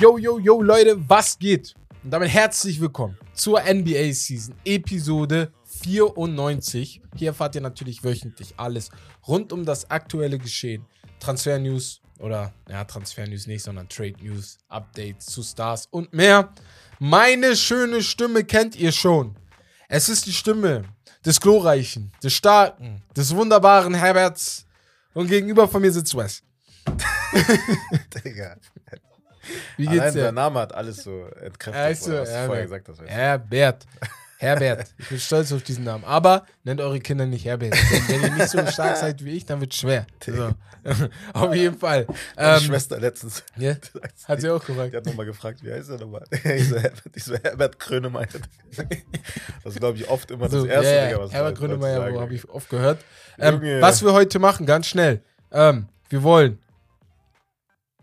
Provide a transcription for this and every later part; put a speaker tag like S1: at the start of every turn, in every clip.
S1: Yo, yo, yo, Leute, was geht? Und damit herzlich willkommen zur NBA Season, Episode 94. Hier erfahrt ihr natürlich wöchentlich alles rund um das aktuelle Geschehen. Transfer News oder, ja, Transfer News nicht, sondern Trade News, Updates zu Stars und mehr. Meine schöne Stimme kennt ihr schon. Es ist die Stimme des Glorreichen, des Starken, des wunderbaren Herberts. Und gegenüber von mir sitzt Wes.
S2: Digga.
S1: Wie geht's
S2: Allein
S1: dir?
S2: der Name hat alles so entkräftet,
S1: du,
S2: was du
S1: Herbert.
S2: vorher gesagt hast. Du?
S1: Herbert. Herbert. Ich bin stolz auf diesen Namen. Aber nennt eure Kinder nicht Herbert. Wenn ihr nicht so stark seid wie ich, dann wird schwer. So. auf jeden Fall.
S2: Meine
S1: Ähm,
S2: Schwester letztens.
S1: ja, hat sie auch gefragt.
S2: Die hat nochmal gefragt, wie heißt er nochmal? Ich so, Herbert, ich so, Herbert Grönemeyer. Das ist, glaube ich, oft immer
S1: So,
S2: das Erste,
S1: ja,
S2: Digga, was
S1: Herbert Grönemeyer, wo habe ich oft gehört. Ähm, was wir heute machen, ganz schnell. Ähm, wir wollen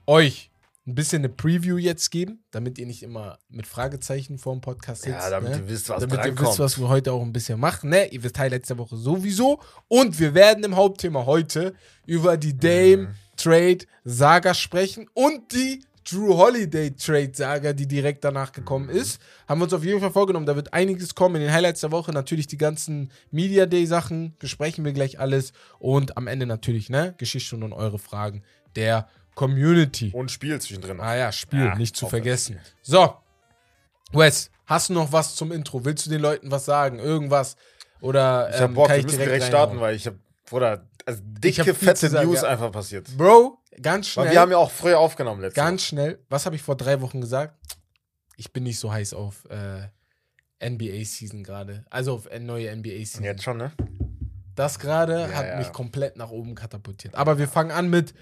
S1: euch ein bisschen eine Preview jetzt geben, damit ihr nicht immer mit Fragezeichen vor dem Podcast sitzt.
S2: Ja, damit
S1: ne?
S2: ihr wisst, was
S1: damit ihr
S2: drankommt.
S1: wisst, was wir heute auch ein bisschen machen. Ne? Ihr wisst Teil letzte Woche sowieso. Und wir werden im Hauptthema heute über die Dame
S2: Mhm.
S1: Trade Saga sprechen und die Drew Holiday Trade Saga, die direkt danach gekommen
S2: Mhm.
S1: ist. Haben wir uns auf jeden Fall vorgenommen. Da wird einiges kommen. In den Highlights der Woche natürlich die ganzen Media Day Sachen. Besprechen wir gleich alles. Und am Ende natürlich, ne? Geschichte und eure Fragen der Community.
S2: Und Spiel zwischendrin.
S1: Ah ja, Spiel,
S2: Ja,
S1: nicht zu vergessen. So, Wes, hast du noch was zum Intro? Willst du den Leuten was sagen? Irgendwas? Oder
S2: Ich hab
S1: ähm,
S2: Bock,
S1: kann
S2: wir
S1: ich
S2: müssen
S1: direkt,
S2: direkt starten, weil ich hab, Bruder, also
S1: Ich hab
S2: dicke, fette
S1: sagen,
S2: News
S1: ja.
S2: einfach passiert.
S1: Bro, ganz schnell.
S2: Weil wir haben ja auch früher aufgenommen letztes
S1: ganz schnell. Was habe ich vor drei Wochen gesagt? Ich bin nicht so heiß auf äh, NBA-Season gerade. Also auf äh, neue
S2: Mal.
S1: NBA-Season.
S2: Jetzt schon, ne?
S1: Das gerade
S2: Ja,
S1: hat
S2: ja.
S1: mich komplett nach oben katapultiert. Aber wir fangen an mit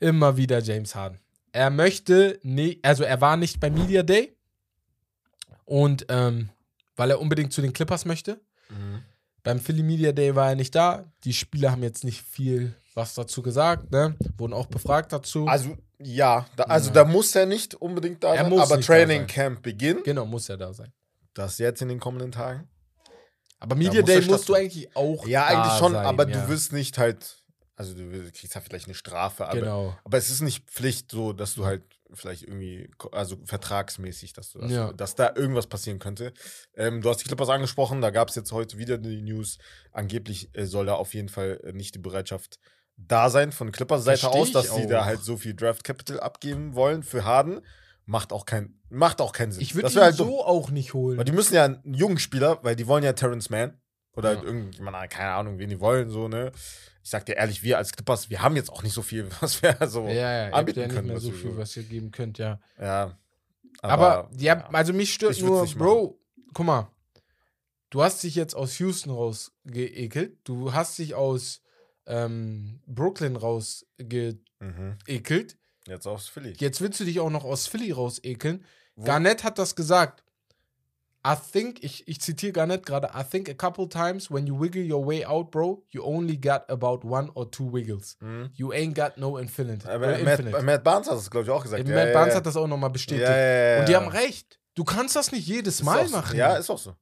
S1: immer wieder James Harden. Er möchte nicht, also er war nicht beim Media Day und ähm, weil er unbedingt zu den Clippers möchte.
S2: Mhm.
S1: Beim Philly Media Day war er nicht da. Die Spieler haben jetzt nicht viel was dazu gesagt, ne? Wurden auch befragt dazu.
S2: Also, ja, da, also
S1: Ja.
S2: da muss er nicht unbedingt da
S1: Er
S2: sein,
S1: muss
S2: aber Training. Camp beginnt.
S1: genau, muss er da sein.
S2: Das jetzt in den kommenden Tagen.
S1: Aber Media Day musst du eigentlich auch
S2: Ja, eigentlich schon,
S1: sein,
S2: aber
S1: ja.
S2: du wirst nicht halt, also du kriegst ja vielleicht eine Strafe, aber,
S1: Genau.
S2: aber es ist nicht Pflicht so, dass du halt vielleicht irgendwie, also vertragsmäßig, dass, du, dass,
S1: Ja.
S2: dass da irgendwas passieren könnte. Ähm, du hast die Clippers angesprochen, da gab es jetzt heute wieder die News, angeblich äh, soll da auf jeden Fall äh, nicht die Bereitschaft da sein von Clippers Seite
S1: Versteh
S2: aus, dass sie da halt so viel Draft Capital abgeben wollen für Harden. Macht auch, kein, macht auch keinen Sinn.
S1: Ich würde ihn
S2: halt
S1: so auch nicht holen.
S2: Weil die müssen ja einen jungen Spieler, weil die wollen ja Terrence Mann oder
S1: Ja.
S2: irgendjemand, keine Ahnung, wen die wollen, so, ne? Ich sag dir ehrlich, wir als Clippers, wir haben jetzt auch nicht so viel, was wir so.
S1: ja, ja,
S2: anbieten
S1: ja nicht
S2: können,
S1: mehr so viel, was ihr geben könnt, ja.
S2: Ja.
S1: Aber, ja, also mich stört nur, Bro, guck mal, du hast dich jetzt aus Houston rausgeekelt, du hast dich aus ähm, Brooklyn rausgeekelt,
S2: Mhm. Jetzt aufs Philly.
S1: jetzt willst du dich auch noch aus Philly rausekeln.
S2: Wo-
S1: Garnett hat das gesagt. I think, ich, ich zitiere Garnett gerade, I think a couple times when you wiggle your way out, bro, you only got about one or two wiggles.
S2: Mhm.
S1: You ain't got no infinite.
S2: Aber
S1: äh,
S2: Matt,
S1: infinite.
S2: Matt Barnes hat das, glaube ich, auch gesagt.
S1: Eben
S2: Ja,
S1: Matt
S2: ja,
S1: Barnes
S2: ja.
S1: hat das auch nochmal bestätigt. Und die haben recht. Du kannst das nicht jedes Mal
S2: so.
S1: machen.
S2: Ja, ist auch so.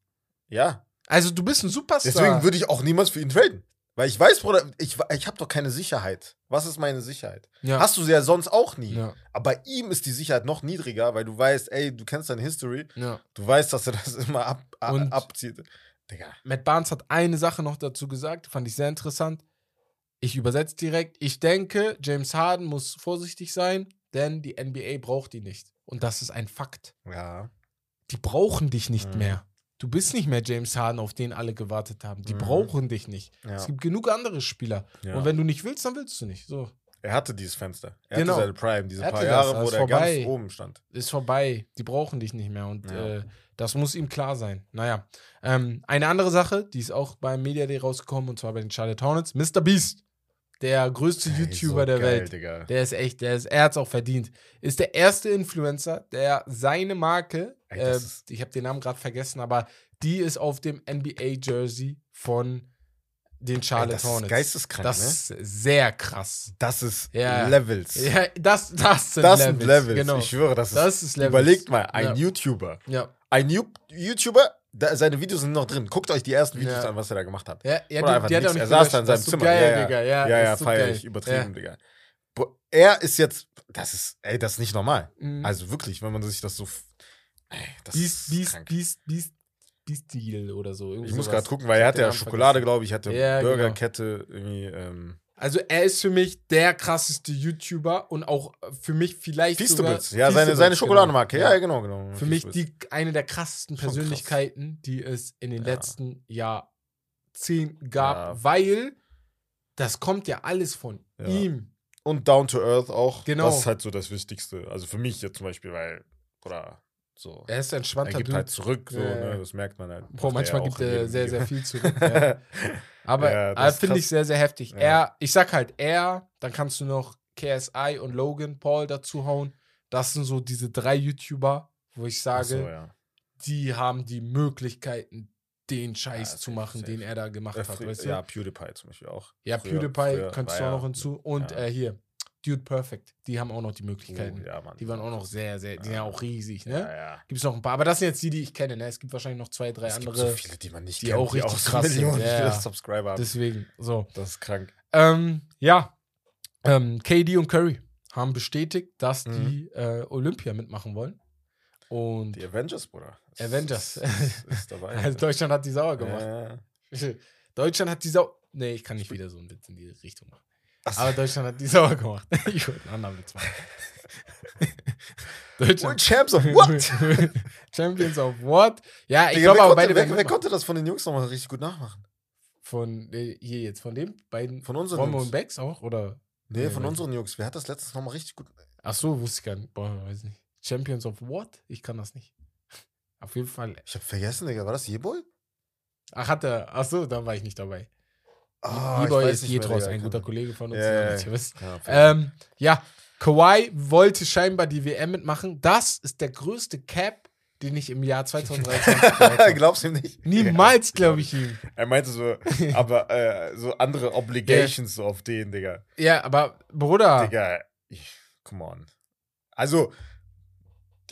S2: Ja.
S1: Also du bist ein Superstar.
S2: Deswegen würde ich auch niemals für ihn traden. Weil ich weiß, Bruder, ich, ich habe doch keine Sicherheit. Was ist meine Sicherheit?
S1: ja.
S2: Hast du sie ja sonst auch nie.
S1: ja,
S2: Aber bei ihm ist die Sicherheit noch niedriger, weil du weißt, ey, du kennst deine History.
S1: ja.
S2: Du weißt, dass er das immer ab, a-
S1: Und-
S2: abzieht. Digga.
S1: Matt Barnes hat eine Sache noch dazu gesagt, fand ich sehr interessant. Ich übersetze direkt. Ich denke, James Harden muss vorsichtig sein, denn die NBA braucht ihn nicht. Und das ist ein Fakt.
S2: Ja.
S1: Die brauchen dich nicht
S2: Mhm.
S1: mehr. Du bist nicht mehr James Harden, auf den alle gewartet haben. Die
S2: Mhm.
S1: brauchen dich nicht.
S2: Ja.
S1: Es gibt genug andere Spieler.
S2: Ja.
S1: Und wenn du nicht willst, dann willst du nicht. So,
S2: Er hatte dieses Fenster. Er
S1: Genau.
S2: hatte seine Prime, diese
S1: Er
S2: paar Jahre,
S1: das,
S2: wo
S1: vorbei.
S2: ganz oben stand.
S1: ist vorbei. Die brauchen dich nicht mehr. Und
S2: Ja.
S1: äh, das muss ihm klar sein. Naja. Ähm, eine andere Sache, die ist auch beim Media Day rausgekommen, und zwar bei den Charlotte Hornets. Mr. Beast, der größte
S2: Ey,
S1: YouTuber
S2: so
S1: der
S2: geil,
S1: Welt.
S2: Digga.
S1: Der ist echt, der ist, er hat es auch verdient. Ist der erste Influencer, der seine Marke,
S2: Ey,
S1: äh,
S2: ist-
S1: ich habe den Namen gerade vergessen, aber die ist auf dem NBA-Jersey von den
S2: Ey,
S1: Charlotte
S2: das ist geisteskrank,
S1: das
S2: ne?
S1: ist sehr krass.
S2: Das ist
S1: Ja.
S2: Levels.
S1: Ja, das, das sind
S2: das
S1: Levels.
S2: sind Levels.
S1: Genau.
S2: Ich schwöre, das ist.
S1: das ist Levels.
S2: Überlegt mal, ein
S1: Ja.
S2: YouTuber.
S1: Ja.
S2: Ein YouTuber, da, seine Videos sind noch drin. Guckt euch die ersten Videos
S1: Ja.
S2: an, was er da gemacht hat.
S1: Ja, ja
S2: Oder
S1: die,
S2: einfach
S1: die
S2: Er saß da in seinem Zimmer.
S1: Geil,
S2: ja, ja.
S1: Digga. Ja,
S2: ja, ja, feier ich. Übertrieben, Digga. Bo- Er ist jetzt, das ist, ey, das ist nicht normal.
S1: Mhm.
S2: Also wirklich, wenn man sich das so, ey, das
S1: Beast,
S2: ist
S1: Beast,
S2: krank.
S1: Beast, Beast, Beast Deal oder so.
S2: Ich muss gerade gucken, weil er
S1: hab
S2: hat
S1: den
S2: ja Schokolade, glaube ich, hatte
S1: Ja, genau.
S2: Burgerkette irgendwie. Ähm,
S1: Also er ist für mich der krasseste YouTuber und auch für mich vielleicht sogar
S2: Feastables. Ja, seine,
S1: Feastables,
S2: seine
S1: genau.
S2: Schokoladenmarke. Ja,
S1: Ja.
S2: ja, genau, genau.
S1: Für mich
S2: Feastables.
S1: die eine der krassesten
S2: Schon krass.
S1: Persönlichkeiten, die es in den
S2: Ja.
S1: letzten Jahrzehnten gab,
S2: Ja.
S1: weil das kommt ja alles von
S2: Ja.
S1: ihm.
S2: Und Down to Earth auch.
S1: Genau.
S2: Das ist halt so das Wichtigste. Also für mich jetzt zum Beispiel, weil, oder so.
S1: Er ist ein
S2: Er
S1: entspannter
S2: gibt
S1: Dude.
S2: halt zurück, so,
S1: Ja, ja.
S2: ne? Das merkt man halt.
S1: Boah, manchmal
S2: ja
S1: gibt er sehr, sehr viel zurück. ja. Aber
S2: Ja,
S1: finde ich sehr, sehr heftig.
S2: Ja.
S1: Er, ich sag halt, er, dann kannst du noch KSI und Logan Paul dazu hauen. Das sind so diese drei YouTuber, wo ich sage,
S2: so, ja.
S1: die haben die Möglichkeiten, den Scheiß
S2: Ja,
S1: zu machen, den er da gemacht
S2: Äh,
S1: hat. Weißt du?
S2: ja, PewDiePie zum Beispiel auch.
S1: Ja,
S2: Früher-
S1: PewDiePie
S2: früher
S1: könntest du auch noch hinzu. Und äh, hier, Dude Perfect. Die haben auch noch die Möglichkeiten.
S2: Oh, ja.
S1: Die waren auch noch sehr, sehr, die sind ja auch riesig, ne?
S2: Ja, ja.
S1: Gibt es noch ein paar. Aber das sind jetzt die, die ich kenne, ne? Es gibt wahrscheinlich noch zwei, drei
S2: Es gibt
S1: andere.
S2: so viele, die man nicht
S1: die
S2: kennt,
S1: auch richtig
S2: so
S1: krass sind.
S2: Millionen
S1: Ja, ja.
S2: Subscriber haben.
S1: Deswegen, so.
S2: Das ist krank.
S1: Ähm, ja. Ähm, KD und Curry haben bestätigt, dass
S2: Mhm.
S1: die äh, Olympia mitmachen wollen. Und
S2: Die Avengers, Bruder.
S1: Avengers.
S2: Ist, ist dabei.
S1: also Deutschland hat die sauer gemacht.
S2: Ja.
S1: Deutschland hat die Sau. Nee, ich kann nicht wieder so einen Witz in die Richtung machen.
S2: Achso.
S1: Aber Deutschland hat die sauer gemacht. ich wollte einen anderen Witz machen. Deutschland.
S2: Champs of what?
S1: Champions of what? Ja, ich glaube aber
S2: konnte,
S1: beide
S2: wer, wer konnte das von den Jungs nochmal richtig gut nachmachen?
S1: Von äh, hier jetzt, von dem beiden.
S2: Von unseren
S1: Romo
S2: Jungs.
S1: und Bex auch? Oder?
S2: Nee,
S1: Nee,
S2: von unseren Jungs. Wer hat das letztens nochmal richtig gut.
S1: Ach so, wusste ich gar nicht. Boah, weiß nicht. Champions of what? Ich kann das nicht. Auf jeden Fall.
S2: Ich hab vergessen, Digga. War das Jeboy?
S1: Ach, hat er. Ach so, da war ich nicht dabei.
S2: Ah,
S1: Lieber
S2: weiß
S1: ist Jetros, ein guter Kollege von uns.
S2: Ja,
S1: ihr
S2: ja.
S1: Ähm, ja, Kawhi wollte scheinbar die WM mitmachen. Das ist der größte Cap, den ich im Jahr 2023 gehört habe.
S2: Glaubst du ihm nicht?
S1: Niemals
S2: Ja,
S1: glaube ich ihm.
S2: Er meinte so, aber äh, so andere Obligations so auf den, Digga.
S1: Ja, aber Bruder,
S2: Digga, ich, come on. Also,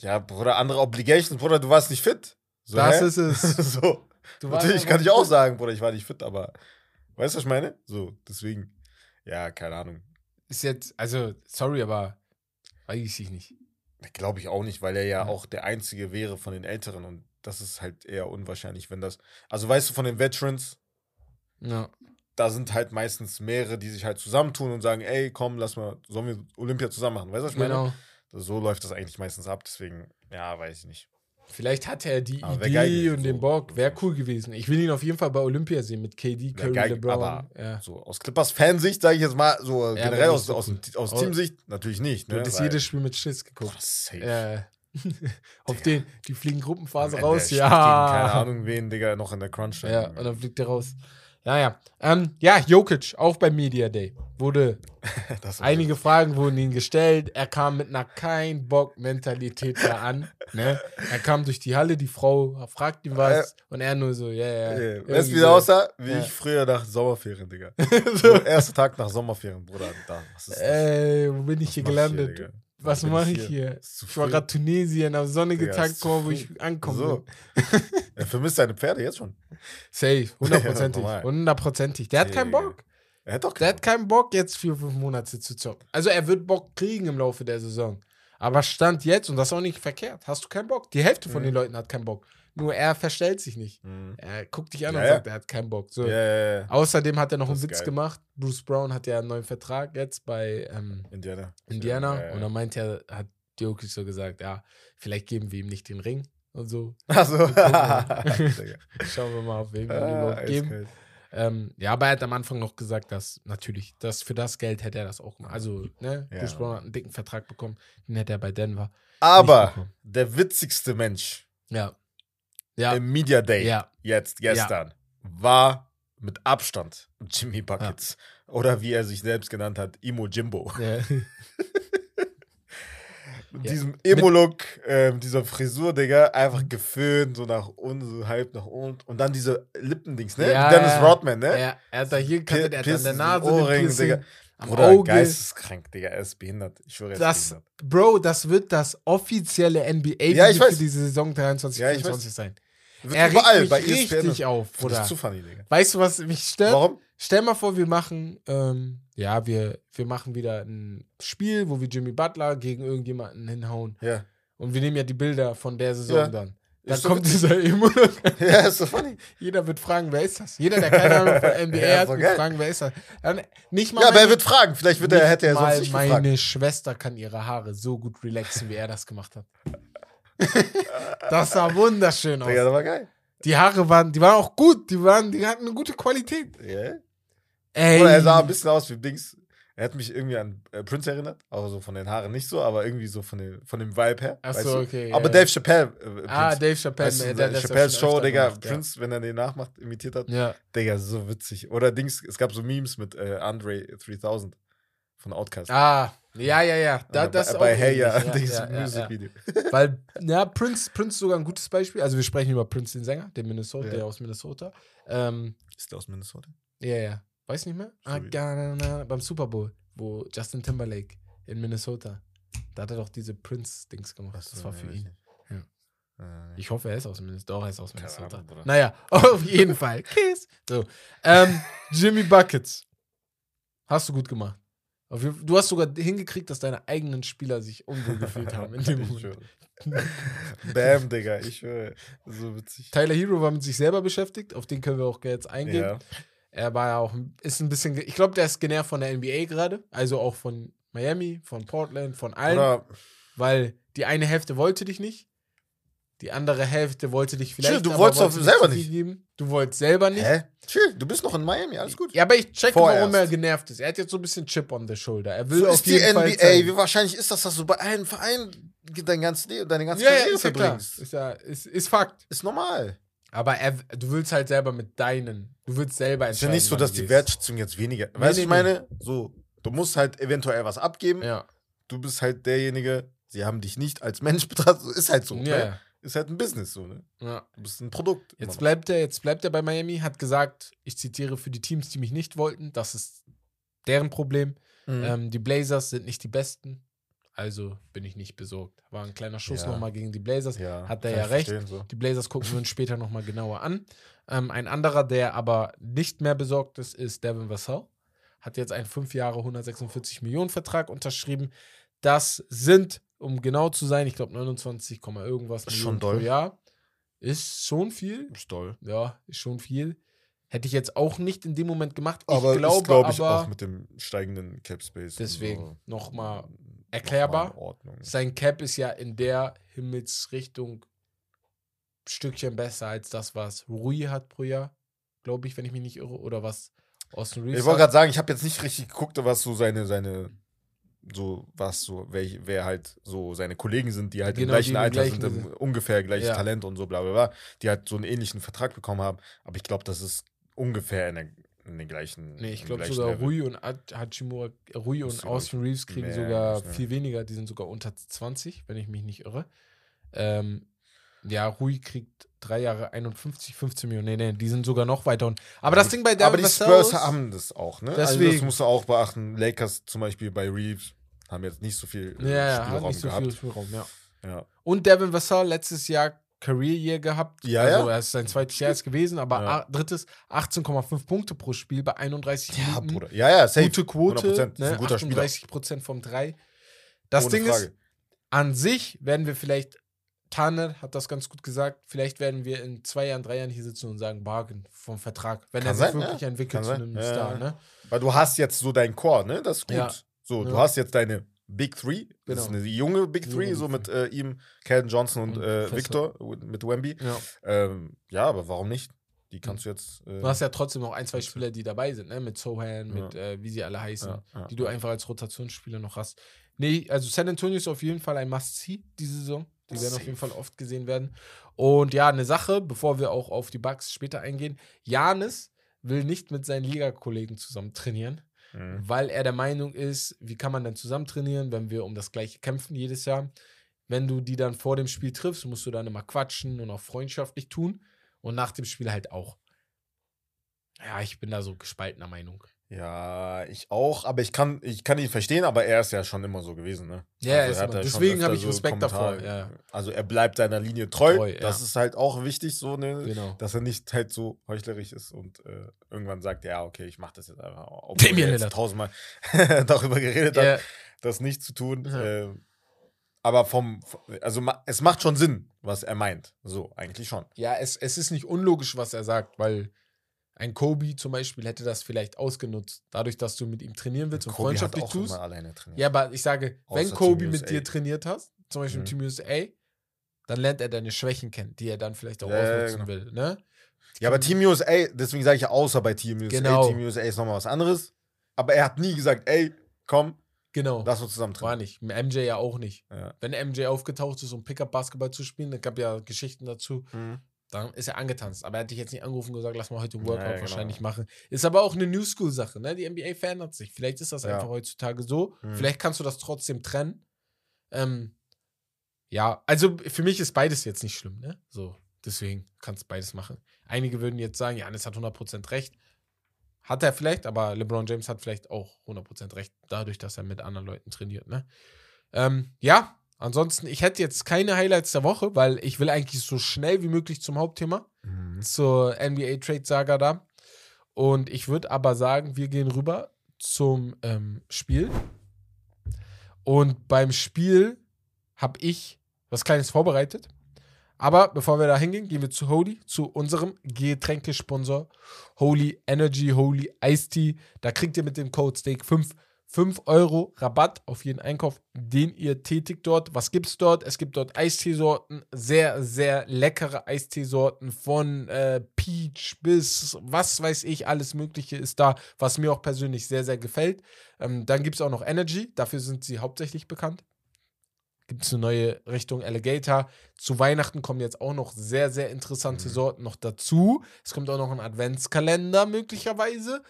S2: ja, Bruder, andere Obligations, Bruder, du warst nicht fit. So,
S1: das
S2: hä?
S1: ist es.
S2: so. Natürlich kann ich auch sagen, Bruder, ich war nicht fit, aber weißt du, was ich meine? So, deswegen, ja, keine Ahnung.
S1: Ist jetzt, also, sorry, aber weiß ich nicht.
S2: Glaube ich auch nicht, weil er ja
S1: Ja.
S2: auch der Einzige wäre von den Älteren und das ist halt eher unwahrscheinlich, wenn das. Also, weißt du, von den Veterans,
S1: Ja.
S2: da sind halt meistens mehrere, die sich halt zusammentun und sagen, ey, komm, lass mal, sollen wir Olympia zusammen machen? Weißt du, was ich meine?
S1: Genau.
S2: So läuft das eigentlich meistens ab, deswegen, ja, weiß ich nicht.
S1: Vielleicht hatte er die
S2: Aber
S1: Idee und den
S2: so.
S1: Bock. Wäre cool gewesen. Ich will ihn auf jeden Fall bei Olympia sehen mit KD, Curry,
S2: geil,
S1: LeBron.
S2: aber
S1: ja.
S2: So, aus Clippers-Fansicht, sage ich jetzt mal, so
S1: Ja,
S2: generell aus, aus, aus Teamsicht natürlich nicht.
S1: Du
S2: Ne?
S1: hättest
S2: Weil-
S1: jedes Spiel mit Schiss
S2: Boah,
S1: geguckt.
S2: safe.
S1: Äh, auf
S2: Digga.
S1: den, die fliegen Gruppenphase raus, ja.
S2: Gegen, keine Ahnung, wen, Digga, noch in der Crunch.
S1: Ja, und dann fliegt er raus. Ja, ja. Ähm, ja, Jokic, auch beim Media Day. Wurde, einige Fragen wurden ihm gestellt. Er kam mit einer Kein-Bock-Mentalität da an. Ne? Er kam durch die Halle, die Frau fragt ihn was und er nur so, ja, ja.
S2: Weißt du, wie aussah? Wie
S1: Ja.
S2: ich früher nach Sommerferien, Digga.
S1: so,
S2: erster Tag nach Sommerferien, Bruder. Da, was ist das?
S1: ey, wo bin ich
S2: Was
S1: hier gelandet?
S2: Digga?
S1: Was mache ich hier? Ich war gerade Tunesien, am sonnige
S2: Digga,
S1: Tag,
S2: zu
S1: wo ich ankomme.
S2: So. Er vermisst seine Pferde jetzt schon.
S1: Safe, hundertprozentig. Hundertprozentig. Der hat keinen. Bock.
S2: Er hat doch
S1: Der hat keinen Bock, jetzt vier, fünf Monate zu zocken. Also er wird Bock kriegen im Laufe der Saison. Aber Stand jetzt, und das ist auch nicht verkehrt, hast du keinen Bock. Die Hälfte von
S2: Mhm.
S1: den Leuten hat keinen Bock. Nur er verstellt sich nicht.
S2: Mhm.
S1: Er guckt dich an
S2: Ja,
S1: und sagt, er hat keinen Bock. So.
S2: Ja.
S1: Außerdem hat er noch
S2: Das
S1: einen Witz
S2: geil.
S1: gemacht. Bruce Brown hat ja einen neuen Vertrag jetzt bei ähm,
S2: Indiana.
S1: Indiana. Und dann meint er, hat Jokic so gesagt, ja, vielleicht geben wir ihm nicht den Ring und so.
S2: Achso.
S1: gucken Schauen wir mal, auf wen wir
S2: ah,
S1: überhaupt geben. Ähm, ja, aber er hat am Anfang noch gesagt, dass natürlich, dass für das Geld hätte er das auch gemacht. Also, ne,
S2: Ja.
S1: Bruce Brown hat einen dicken Vertrag bekommen, den hätte er bei Denver.
S2: Aber der witzigste Mensch
S1: Ja. Ja.
S2: im Media Day
S1: Ja.
S2: jetzt, gestern, war mit Abstand Jimmy Buckets. Oder wie er sich selbst genannt hat, Imo Jimbo.
S1: ja.
S2: Mit
S1: Ja.
S2: diesem Emo-Look, ähm, dieser Frisur, Digga, einfach geföhnt, so nach unten, so halb nach unten. Und dann diese Lippendings, ne?
S1: Ja,
S2: Dennis
S1: ja.
S2: Rodman, ne?
S1: Er, er hat da hier gekattet, er hat an der Nase
S2: Ohrring, Digga.
S1: Am
S2: Bruder,
S1: Auge.
S2: geisteskrank, Digga, er ist behindert. Ich schwöre, er ist
S1: Das,
S2: behindert.
S1: Bro, das wird das offizielle NBA
S2: Ja,
S1: für
S2: weiß.
S1: die Saison 23,
S2: Ja, ich
S1: 24 sein.
S2: Wird
S1: Er regt
S2: überall
S1: mich
S2: bei ESPN.
S1: richtig auf,
S2: Finde ich
S1: Bruder.
S2: zu funny, Digga.
S1: Weißt du, was mich stört?
S2: Warum?
S1: Stell mal vor, wir machen, ähm, ja, wir, wir machen wieder ein Spiel, wo wir Jimmy Butler gegen irgendjemanden hinhauen.
S2: Ja.
S1: Und wir nehmen ja die Bilder von der Saison
S2: Ja.
S1: dann.
S2: Ist so
S1: kommt
S2: witzig.
S1: dieser Immuno.
S2: Ja, ist so funny.
S1: Jeder wird fragen, wer ist das? Jeder, der keine Ahnung von NBA
S2: Ja,
S1: hat, wird
S2: geil.
S1: fragen, wer ist das? Dann, nicht mal
S2: Ja, aber er
S1: meine-
S2: wird fragen. Vielleicht wird er, hätte er sonst nicht
S1: meine
S2: gefragt.
S1: Schwester kann ihre Haare so gut relaxen, wie er das gemacht hat. das sah wunderschön aus.
S2: Digga, das war geil.
S1: Die Haare waren, die waren auch gut, die waren, die hatten eine gute Qualität.
S2: Ja.
S1: Ey.
S2: Oder er sah ein bisschen aus wie Dings. Er hat mich irgendwie an äh, Prince erinnert. Auch so von den Haaren nicht so, aber irgendwie so von, den, von dem Vibe her.
S1: Ach
S2: weißt
S1: so,
S2: du?
S1: okay,
S2: Aber
S1: ja.
S2: Dave Chappelle. Äh, Prince.
S1: ah, Dave Chappelle,
S2: Weißt du,
S1: der- der
S2: Chappelle's
S1: ja
S2: Show, Digga,
S1: gemacht, ja.
S2: Prince, wenn er den nachmacht, imitiert hat.
S1: Ja.
S2: Digga, so witzig. Oder Dings, es gab so Memes mit äh, Andre 3000 von Outkast.
S1: Ah, ja, ja, ja. Da, das
S2: bei, bei Hey Ja. Dings
S1: ja, ja, ja.
S2: Musikvideo.
S1: Weil, ja, Prince, Prince sogar ein gutes Beispiel. Also wir sprechen über Prince, den Sänger, den Minnesota,
S2: Ja.
S1: der aus Minnesota. Ähm,
S2: Ist der aus Minnesota?
S1: ja, ja. Weiß nicht mehr?
S2: Sorry.
S1: gotta- beim Super Bowl, wo Justin Timberlake in Minnesota, da hat er doch diese Prince-Dings gemacht.
S2: Achso,
S1: das war für ihn. Ja.
S2: Äh,
S1: Ich hoffe, er ist aus Minnesota. Doch, er ist aus Minnesota.
S2: Ahnung,
S1: naja, auf jeden Fall. Kiss. So. Ähm, Jimmy Buckets. Hast du gut gemacht. Du hast sogar hingekriegt, dass deine eigenen Spieler sich unwohl gefühlt haben in dem Moment.
S2: Bam, Digga, ich schwöre. So witzig.
S1: Tyler Hero war mit sich selber beschäftigt, auf den können wir auch jetzt eingehen.
S2: Ja.
S1: Er war ja auch, ist ein bisschen, ich glaube, der ist genervt von der NBA gerade, also auch von Miami, von Portland, von allen,
S2: Oder,
S1: weil die eine Hälfte wollte dich nicht, die andere Hälfte wollte dich vielleicht,
S2: Chill, du wolltest
S1: wollte
S2: doch selber
S1: zu viel
S2: nicht.
S1: Geben. Du wolltest selber nicht.
S2: hä? Chill, du bist noch in Miami, alles gut.
S1: Ja, aber ich checke,
S2: Vorerst.
S1: warum er genervt ist. Er hat jetzt so ein bisschen Chip on the shoulder. Er will
S2: So
S1: auf
S2: ist die
S1: jeden Fall
S2: NBA.
S1: zeigen.
S2: Wie wahrscheinlich ist das, dass du bei einem Verein dein ganzes Leben, deine ganze
S1: ja,
S2: Karriere
S1: ist ja
S2: verbringst?
S1: Ist ja, ist, ist Fakt.
S2: Ist normal.
S1: Aber er, du willst halt selber mit deinen, du willst selber
S2: Ist ja
S1: entscheiden.
S2: nicht so, dass die. Wertschätzung jetzt weniger. weißt du,
S1: nee,
S2: ich
S1: nee.
S2: meine, so, du musst halt eventuell was abgeben.
S1: Ja,
S2: Du bist halt derjenige, sie haben dich nicht als Mensch betrachtet. Ist halt so.
S1: ja,
S2: Ne? Ist halt ein Business so, ne?
S1: ja.
S2: Du bist ein Produkt.
S1: Jetzt bleibt er, jetzt bleibt er bei Miami, hat gesagt, ich zitiere für die Teams, die mich nicht wollten, das ist deren Problem.
S2: Mhm.
S1: Ähm, die Blazers sind nicht die besten, also bin ich nicht besorgt. War ein kleiner Schuss
S2: Ja.
S1: nochmal gegen die Blazers.
S2: ja,
S1: hat er ja recht.
S2: So.
S1: Die Blazers gucken wir uns später nochmal genauer an. Ähm, ein anderer, der aber nicht mehr besorgt ist, ist Devin Vassell. Hat jetzt einen 5 Jahre 146 Millionen Vertrag unterschrieben. Das sind, um genau zu sein, ich glaube 29, Komma irgendwas
S2: Ist
S1: Millionen
S2: schon doll.
S1: pro Jahr. Ist schon viel.
S2: Ist toll.
S1: Ja, ist schon viel. Hätte ich jetzt auch nicht in dem Moment gemacht.
S2: Aber
S1: ich glaube
S2: ist, glaube ich,
S1: aber,
S2: auch mit dem steigenden Cap Space.
S1: Deswegen
S2: so
S1: nochmal
S2: noch
S1: erklärbar. sein Cap ist ja in der Himmelsrichtung Stückchen besser als das, was Rui hat pro Jahr, glaube ich, wenn ich mich nicht irre, oder was Austin Reeves
S2: Ich wollte gerade sagen, ich habe jetzt nicht richtig geguckt, was so seine, seine, so, was so, welch, wer halt so seine Kollegen sind, die halt
S1: Genau,
S2: im gleichen Alter
S1: gleichen
S2: sind, im
S1: sind.
S2: ungefähr gleiches
S1: Ja.
S2: Talent und so, bla bla bla, die halt so einen ähnlichen Vertrag bekommen haben. Aber ich glaube, das ist ungefähr in, der, in den gleichen.
S1: Nee, ich glaube sogar
S2: Level.
S1: Rui und Hachimura, Rui und Austin Reeves kriegen sogar viel weniger, die sind sogar unter 20, wenn ich mich nicht irre. Ähm, ja, Rui kriegt drei Jahre 51, 15 Millionen. Nee, nee, die sind sogar noch weiter. unten. Aber das Ding bei David
S2: Aber die Spurs
S1: ist-
S2: haben das auch, ne? Also das
S1: Deswegen.
S2: musst du auch beachten. Lakers zum Beispiel bei Reeves haben jetzt nicht so viel äh,
S1: Ja,
S2: Spielraum
S1: nicht so
S2: gehabt.
S1: viel Spielraum, ja.
S2: Ja.
S1: Und Devin Vassell letztes Jahr Career Year gehabt.
S2: Ja,
S1: also
S2: ja.
S1: er ist sein zweites Jahr jetzt gewesen, aber
S2: Ja.
S1: drittes 18,5 Punkte pro Spiel bei 31
S2: Ja,
S1: Minuten.
S2: Bruder. Ja, ja, safe.
S1: Gute Quote,
S2: 100%. Ist
S1: ne?
S2: ein guter Spieler.
S1: 38 Prozent vom 3. Das
S2: Ohne
S1: Ding
S2: Frage.
S1: ist, an sich werden wir vielleicht, Tanner hat das ganz gut gesagt, vielleicht werden wir in zwei Jahren, drei Jahren hier sitzen und sagen, Bargain vom Vertrag, wenn
S2: Kann
S1: er sich
S2: sein,
S1: wirklich
S2: ja.
S1: entwickelt
S2: Kann
S1: zu
S2: sein.
S1: einem
S2: Ja,
S1: Star. Ne?
S2: Weil du hast jetzt so deinen Core, ne? Das ist gut. So, du hast jetzt deine Big Three. Das ist
S1: Genau.
S2: eine junge Big Three,
S1: Big
S2: so mit äh, ihm, Calvin Johnson und,
S1: Und
S2: äh. Victor mit Wemby.
S1: Ja.
S2: Ähm, ja, aber warum nicht? Die kannst du jetzt. Äh,
S1: Du hast ja trotzdem noch ein, zwei Spieler, die dabei sind, ne? Mit Sohan,
S2: Ja.
S1: mit äh, wie sie alle heißen,
S2: Ja, ja,
S1: die du
S2: ja.
S1: einfach als Rotationsspieler noch hast. Nee, also San Antonio ist auf jeden Fall ein Must-See diese Saison. Die werden auf jeden Fall oft gesehen werden. Und ja, eine Sache, bevor wir auch auf die Bugs später eingehen. Janis will nicht mit seinen Ligakollegen zusammen trainieren,
S2: Mhm.
S1: weil er der Meinung ist, wie kann man denn zusammen trainieren, wenn wir um das gleiche kämpfen jedes Jahr. Wenn du die dann vor dem Spiel triffst, musst du dann immer quatschen und auch freundschaftlich tun. Und nach dem Spiel halt auch. Ja, ich bin da so gespaltener Meinung.
S2: Ja, ich auch, aber ich kann, ich kann ihn verstehen, aber er ist ja schon immer so gewesen, ne?
S1: Ja, er
S2: Also hat
S1: deswegen habe ich Respekt
S2: Kommentare-
S1: davor, ja.
S2: Also er bleibt seiner Linie treu.
S1: Treu,
S2: das
S1: ja.
S2: ist halt auch wichtig, so ne,
S1: Genau.
S2: dass er nicht halt so heuchlerisch ist und äh, irgendwann sagt, ja, okay, ich mache das jetzt einfach. Obwohl
S1: Damian
S2: er jetzt tausendmal darüber geredet hat,
S1: Ja.
S2: das nicht zu tun.
S1: Ja.
S2: Ähm, aber vom, also es macht schon Sinn, was er meint. So, eigentlich schon.
S1: Ja, es, es ist nicht unlogisch, was er sagt, weil ein Kobe zum Beispiel hätte das vielleicht ausgenutzt, dadurch, dass du mit ihm trainieren willst und
S2: Kobe hat
S1: freundschaftlich
S2: auch
S1: tust.
S2: immer alleine trainiert.
S1: Ja, aber ich sage, wenn
S2: Außer
S1: Kobe
S2: Team
S1: mit
S2: USA.
S1: dir trainiert hast, zum Beispiel
S2: Mhm.
S1: im Team USA, dann lernt er deine Schwächen kennen, die er dann vielleicht auch
S2: Ja, ja,
S1: ausnutzen
S2: genau.
S1: will. Ne?
S2: Ja, aber Team USA, deswegen sage ich ja außer bei Team USA.
S1: Genau.
S2: Team USA ist nochmal was anderes. Aber er hat nie gesagt, ey, komm,
S1: Genau.
S2: lass uns zusammen
S1: War
S2: trainieren.
S1: nicht. MJ ja auch nicht.
S2: Ja.
S1: Wenn MJ aufgetaucht ist, um Pickup-Basketball zu spielen, da gab ja Geschichten dazu,
S2: Mhm.
S1: Dann ist er angetanzt. Aber er hat dich jetzt nicht angerufen und gesagt, lass mal heute ein Workout
S2: Ja, ja,
S1: wahrscheinlich
S2: genau.
S1: machen. Ist aber auch eine New School-Sache, ne? Die NBA verändert sich. Vielleicht ist das
S2: Ja.
S1: einfach heutzutage so.
S2: Mhm.
S1: Vielleicht kannst du das trotzdem trennen. Ähm, ja, also für mich ist beides jetzt nicht schlimm, ne? So, deswegen kannst du beides machen. Einige würden jetzt sagen, Janis hat 100% recht. Hat er vielleicht, aber LeBron James hat vielleicht auch 100% recht, dadurch, dass er mit anderen Leuten trainiert, ne? Ähm, ja, ansonsten, ich hätte jetzt keine Highlights der Woche, weil ich will eigentlich so schnell wie möglich zum Hauptthema,
S2: Mhm.
S1: zur NBA Trade Saga da. Und ich würde aber sagen, wir gehen rüber zum ähm, Spiel. Und beim Spiel habe ich was Kleines vorbereitet. Aber bevor wir da hingehen, gehen wir zu Holy, zu unserem Getränkesponsor Holy Energy, Holy Ice Tea. Da kriegt ihr mit dem Code Steak 5, 5 Euro Rabatt auf jeden Einkauf, den ihr tätigt dort. Was gibt's dort? Es gibt dort Eisteesorten, sehr, sehr leckere Eisteesorten von äh, Peach bis was weiß ich, alles Mögliche ist da, was mir auch persönlich sehr, sehr gefällt. Ähm, dann gibt es auch noch Energy, dafür sind sie hauptsächlich bekannt. Gibt es eine neue Richtung Alligator. Zu Weihnachten kommen jetzt auch noch sehr, sehr interessante
S2: Mhm.
S1: Sorten noch dazu. Es kommt auch noch ein Adventskalender möglicherweise.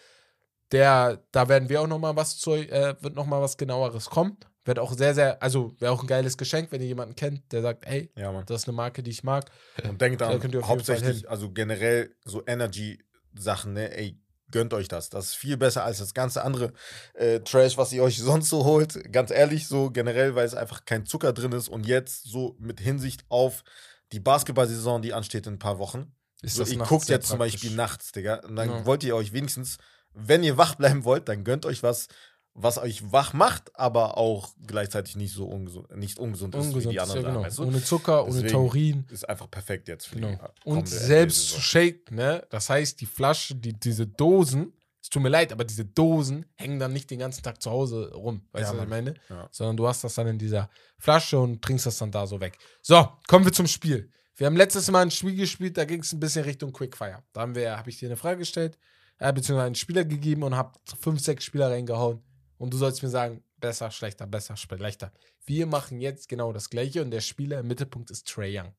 S1: Der, da werden wir auch noch mal was zu, äh, wird noch mal was genaueres kommen. Wird auch sehr, sehr, also wäre auch ein geiles Geschenk, wenn ihr jemanden kennt, der sagt, hey,
S2: Ja,
S1: das ist eine Marke, die ich mag.
S2: Und denkt an hauptsächlich, also generell so Energy-Sachen, ne? Ey, gönnt euch das. Das ist viel besser als das ganze andere äh, Trash, was ihr euch sonst so holt. Ganz ehrlich, so generell, weil es einfach kein Zucker drin ist. Und jetzt so mit Hinsicht auf die Basketball-Saison, die ansteht in ein paar Wochen.
S1: Ist
S2: So, ihr guckt jetzt zum
S1: praktisch.
S2: Beispiel nachts, Digga. Und dann
S1: Ja.
S2: wollt ihr euch wenigstens, wenn ihr wach bleiben wollt, dann gönnt euch was, was euch wach macht, aber auch gleichzeitig nicht so ungesund, nicht ungesund, ist wie
S1: Ungesund,
S2: die anderen
S1: ja, genau.
S2: Sachen, weißt du?
S1: Ohne Zucker, ohne
S2: Deswegen
S1: Taurin.
S2: Ist einfach perfekt jetzt für
S1: Genau.
S2: die
S1: Und selbst zu
S2: NBA-Saison.
S1: shake, ne? Das heißt, die Flasche, die, diese Dosen, es tut mir leid, aber diese Dosen hängen dann nicht den ganzen Tag zu Hause rum. Weißt
S2: Ja,
S1: du, was ich meine?
S2: Ja.
S1: Sondern du hast das dann in dieser Flasche und trinkst das dann da so weg. So, kommen wir zum Spiel. Wir haben letztes Mal ein Spiel gespielt, da ging es ein bisschen Richtung Quickfire. Da haben wir, habe ich dir eine Frage gestellt, äh, beziehungsweise einen Spieler gegeben und habe fünf, sechs Spieler reingehauen. Und du sollst mir sagen, besser, schlechter, besser, schlechter. Wir machen jetzt genau das Gleiche und der Spieler im Mittelpunkt ist Trey Young.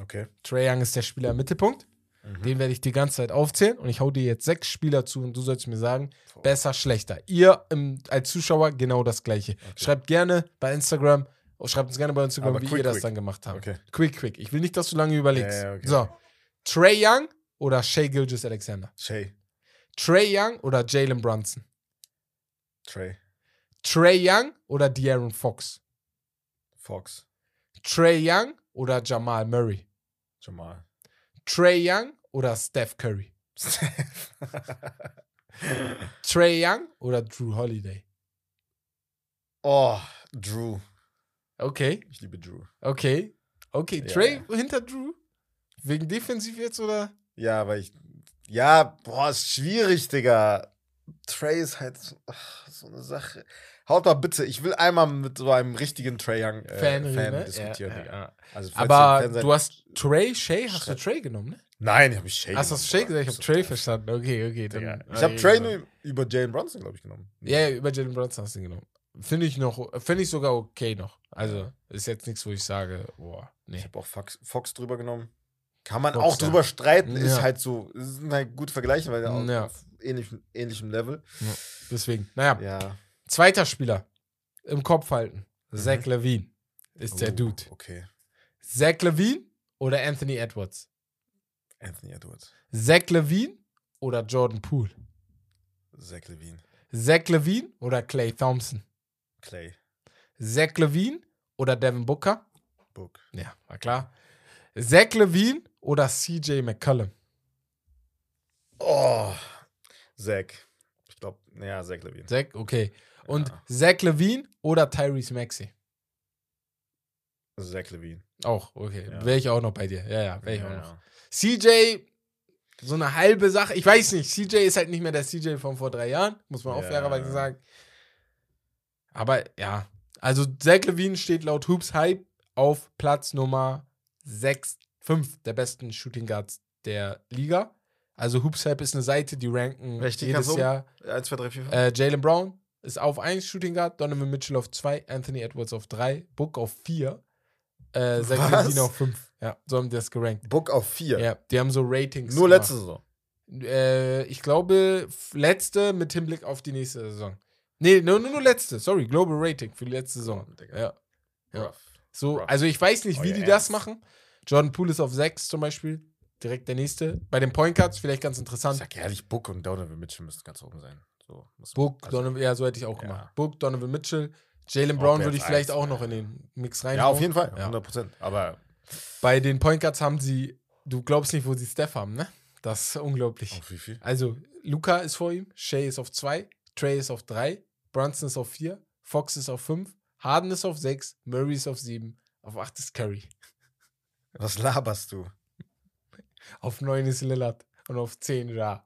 S2: Okay.
S1: Trey Young ist der Spieler im Mittelpunkt.
S2: Mhm.
S1: Den werde ich die ganze Zeit aufzählen und ich hau dir jetzt sechs Spieler zu und du sollst mir sagen, besser, schlechter. Ihr im, als Zuschauer genau das gleiche. Schreibt gerne bei Instagram, oh, schreibt uns gerne bei Instagram,
S2: Aber
S1: wie
S2: quick,
S1: ihr das
S2: quick.
S1: dann gemacht habt.
S2: Okay.
S1: Quick, quick. Ich will nicht, dass du lange überlegst.
S2: Ja, ja, okay.
S1: So, Trey Young oder Shea Gilgis Alexander?
S2: Shay.
S1: Trey Young oder Jalen Brunson?
S2: Trey.
S1: Trey Young oder De'Aaron Fox?
S2: Fox.
S1: Trey Young oder Jamal Murray?
S2: Jamal.
S1: Trey Young oder Steph Curry? Trey Young oder Drew Holiday?
S2: oh, Drew.
S1: Okay,
S2: Ich liebe Drew.
S1: okay, okay.
S2: Ja,
S1: Trey
S2: ja.
S1: hinter Drew? Wegen defensiv jetzt oder?
S2: Ja, weil ich. Ja, boah, ist schwierig, Digga. Trey ist halt so, ach, so eine Sache. Haut mal bitte, ich will einmal mit so einem richtigen Trey Young äh,
S1: Fan,
S2: Fan,
S1: ne?
S2: diskutieren,
S1: Ja,
S2: Digga.
S1: ja.
S2: Also,
S1: Aber
S2: seid-
S1: du hast Trey, Shay, hast du Trey genommen, ne?
S2: Nein, hab ich Shay.
S1: Hast du Shay gesagt? Ich habe Trey verstanden. Okay, okay. Dann.
S2: Ich habe
S1: ja,
S2: Trey nur über Jalen Brunson, glaube ich, genommen.
S1: Ja, ja, über Jalen Brunson hast du ihn genommen. Finde ich noch, finde ich sogar okay noch. Also, ist jetzt nichts, wo ich sage, boah, nee.
S2: Ich habe auch Fox, Fox drüber genommen. Kann man
S1: Fox,
S2: auch
S1: ja.
S2: drüber streiten, ist
S1: Ja.
S2: halt so, ist halt gute Vergleiche, weil er auch
S1: Ja.
S2: auf ähnlichem, ähnlichem Level.
S1: Deswegen, naja.
S2: Ja.
S1: Zweiter Spieler. Im Kopf halten. Zach Levine ist der
S2: Oh,
S1: Dude.
S2: Okay.
S1: Zach Levine oder Anthony Edwards?
S2: Anthony Edwards.
S1: Zach Levine oder Jordan Poole?
S2: Zach Levine.
S1: Zach Levine oder Clay Thompson?
S2: Clay.
S1: Zach Levine oder Devin Booker?
S2: Book.
S1: Ja, war klar. Zach Levine oder CJ McCollum?
S2: Oh. Zach. Ich glaube, ja, Zach Levine.
S1: Zach, okay. Und
S2: Ja.
S1: Zach Levine oder Tyrese Maxey?
S2: Zach Levine.
S1: Auch, okay.
S2: Ja.
S1: Wäre ich auch noch bei dir. Ja, ja, wäre ich
S2: Ja,
S1: auch noch.
S2: ja.
S1: CJ, so eine halbe Sache. Ich weiß nicht, CJ ist halt nicht mehr der CJ von vor drei Jahren, muss man auch fairerweise sagen. Aber ja, also Zach Levine steht laut Hoops Hype auf Platz Nummer 6, 5 der besten Shooting Guards der Liga. Also Hoops Hype ist eine Seite, die ranken
S2: Welche
S1: jedes
S2: oben?
S1: Jahr.
S2: 1, 2, 3, 4, 5.
S1: Äh, Jalen Brown ist auf 1 Shooting Guard, Donovan Mitchell auf 2, Anthony Edwards auf 3, Book auf 4, äh, Zach? Levine auf 5. Ja, so haben die das gerankt.
S2: Book auf 4.
S1: Ja, die haben so Ratings.
S2: Nur
S1: gemacht.
S2: letzte Saison.
S1: Äh, ich glaube, letzte mit Hinblick auf die nächste Saison. Nee, nur, nur, nur letzte. Sorry, Global Rating für die letzte Saison. Ja. Ja. So, also ich weiß nicht, wie
S2: Euer
S1: die das machen. Jordan Poole ist auf 6 zum Beispiel. Direkt der nächste. Bei den Point Cards vielleicht ganz
S2: Ich
S1: interessant.
S2: sag ehrlich, Book und Donovan Mitchell müssten ganz oben sein. So,
S1: Book,
S2: also-
S1: Donovan, ja, so hätte ich auch
S2: Ja.
S1: gemacht. Book, Donovan Mitchell. Jalen Brown würde ich vielleicht
S2: eins,
S1: auch
S2: ja.
S1: noch in den Mix rein.
S2: Ja, auf jeden Fall.
S1: Ja.
S2: 100 Prozent. Aber
S1: Bei den Point Guards haben sie, du glaubst nicht, wo sie Steph haben, ne? Das ist unglaublich.
S2: auf wie viel?
S1: Also, Luca ist vor ihm, Shay ist auf 2, Trey ist auf 3, Brunson ist auf 4, Fox ist auf 5, Harden ist auf 6, Murray ist auf 7, auf 8 ist Curry,
S2: Was laberst du?
S1: auf 9 ist Lillard und auf 10 Ja.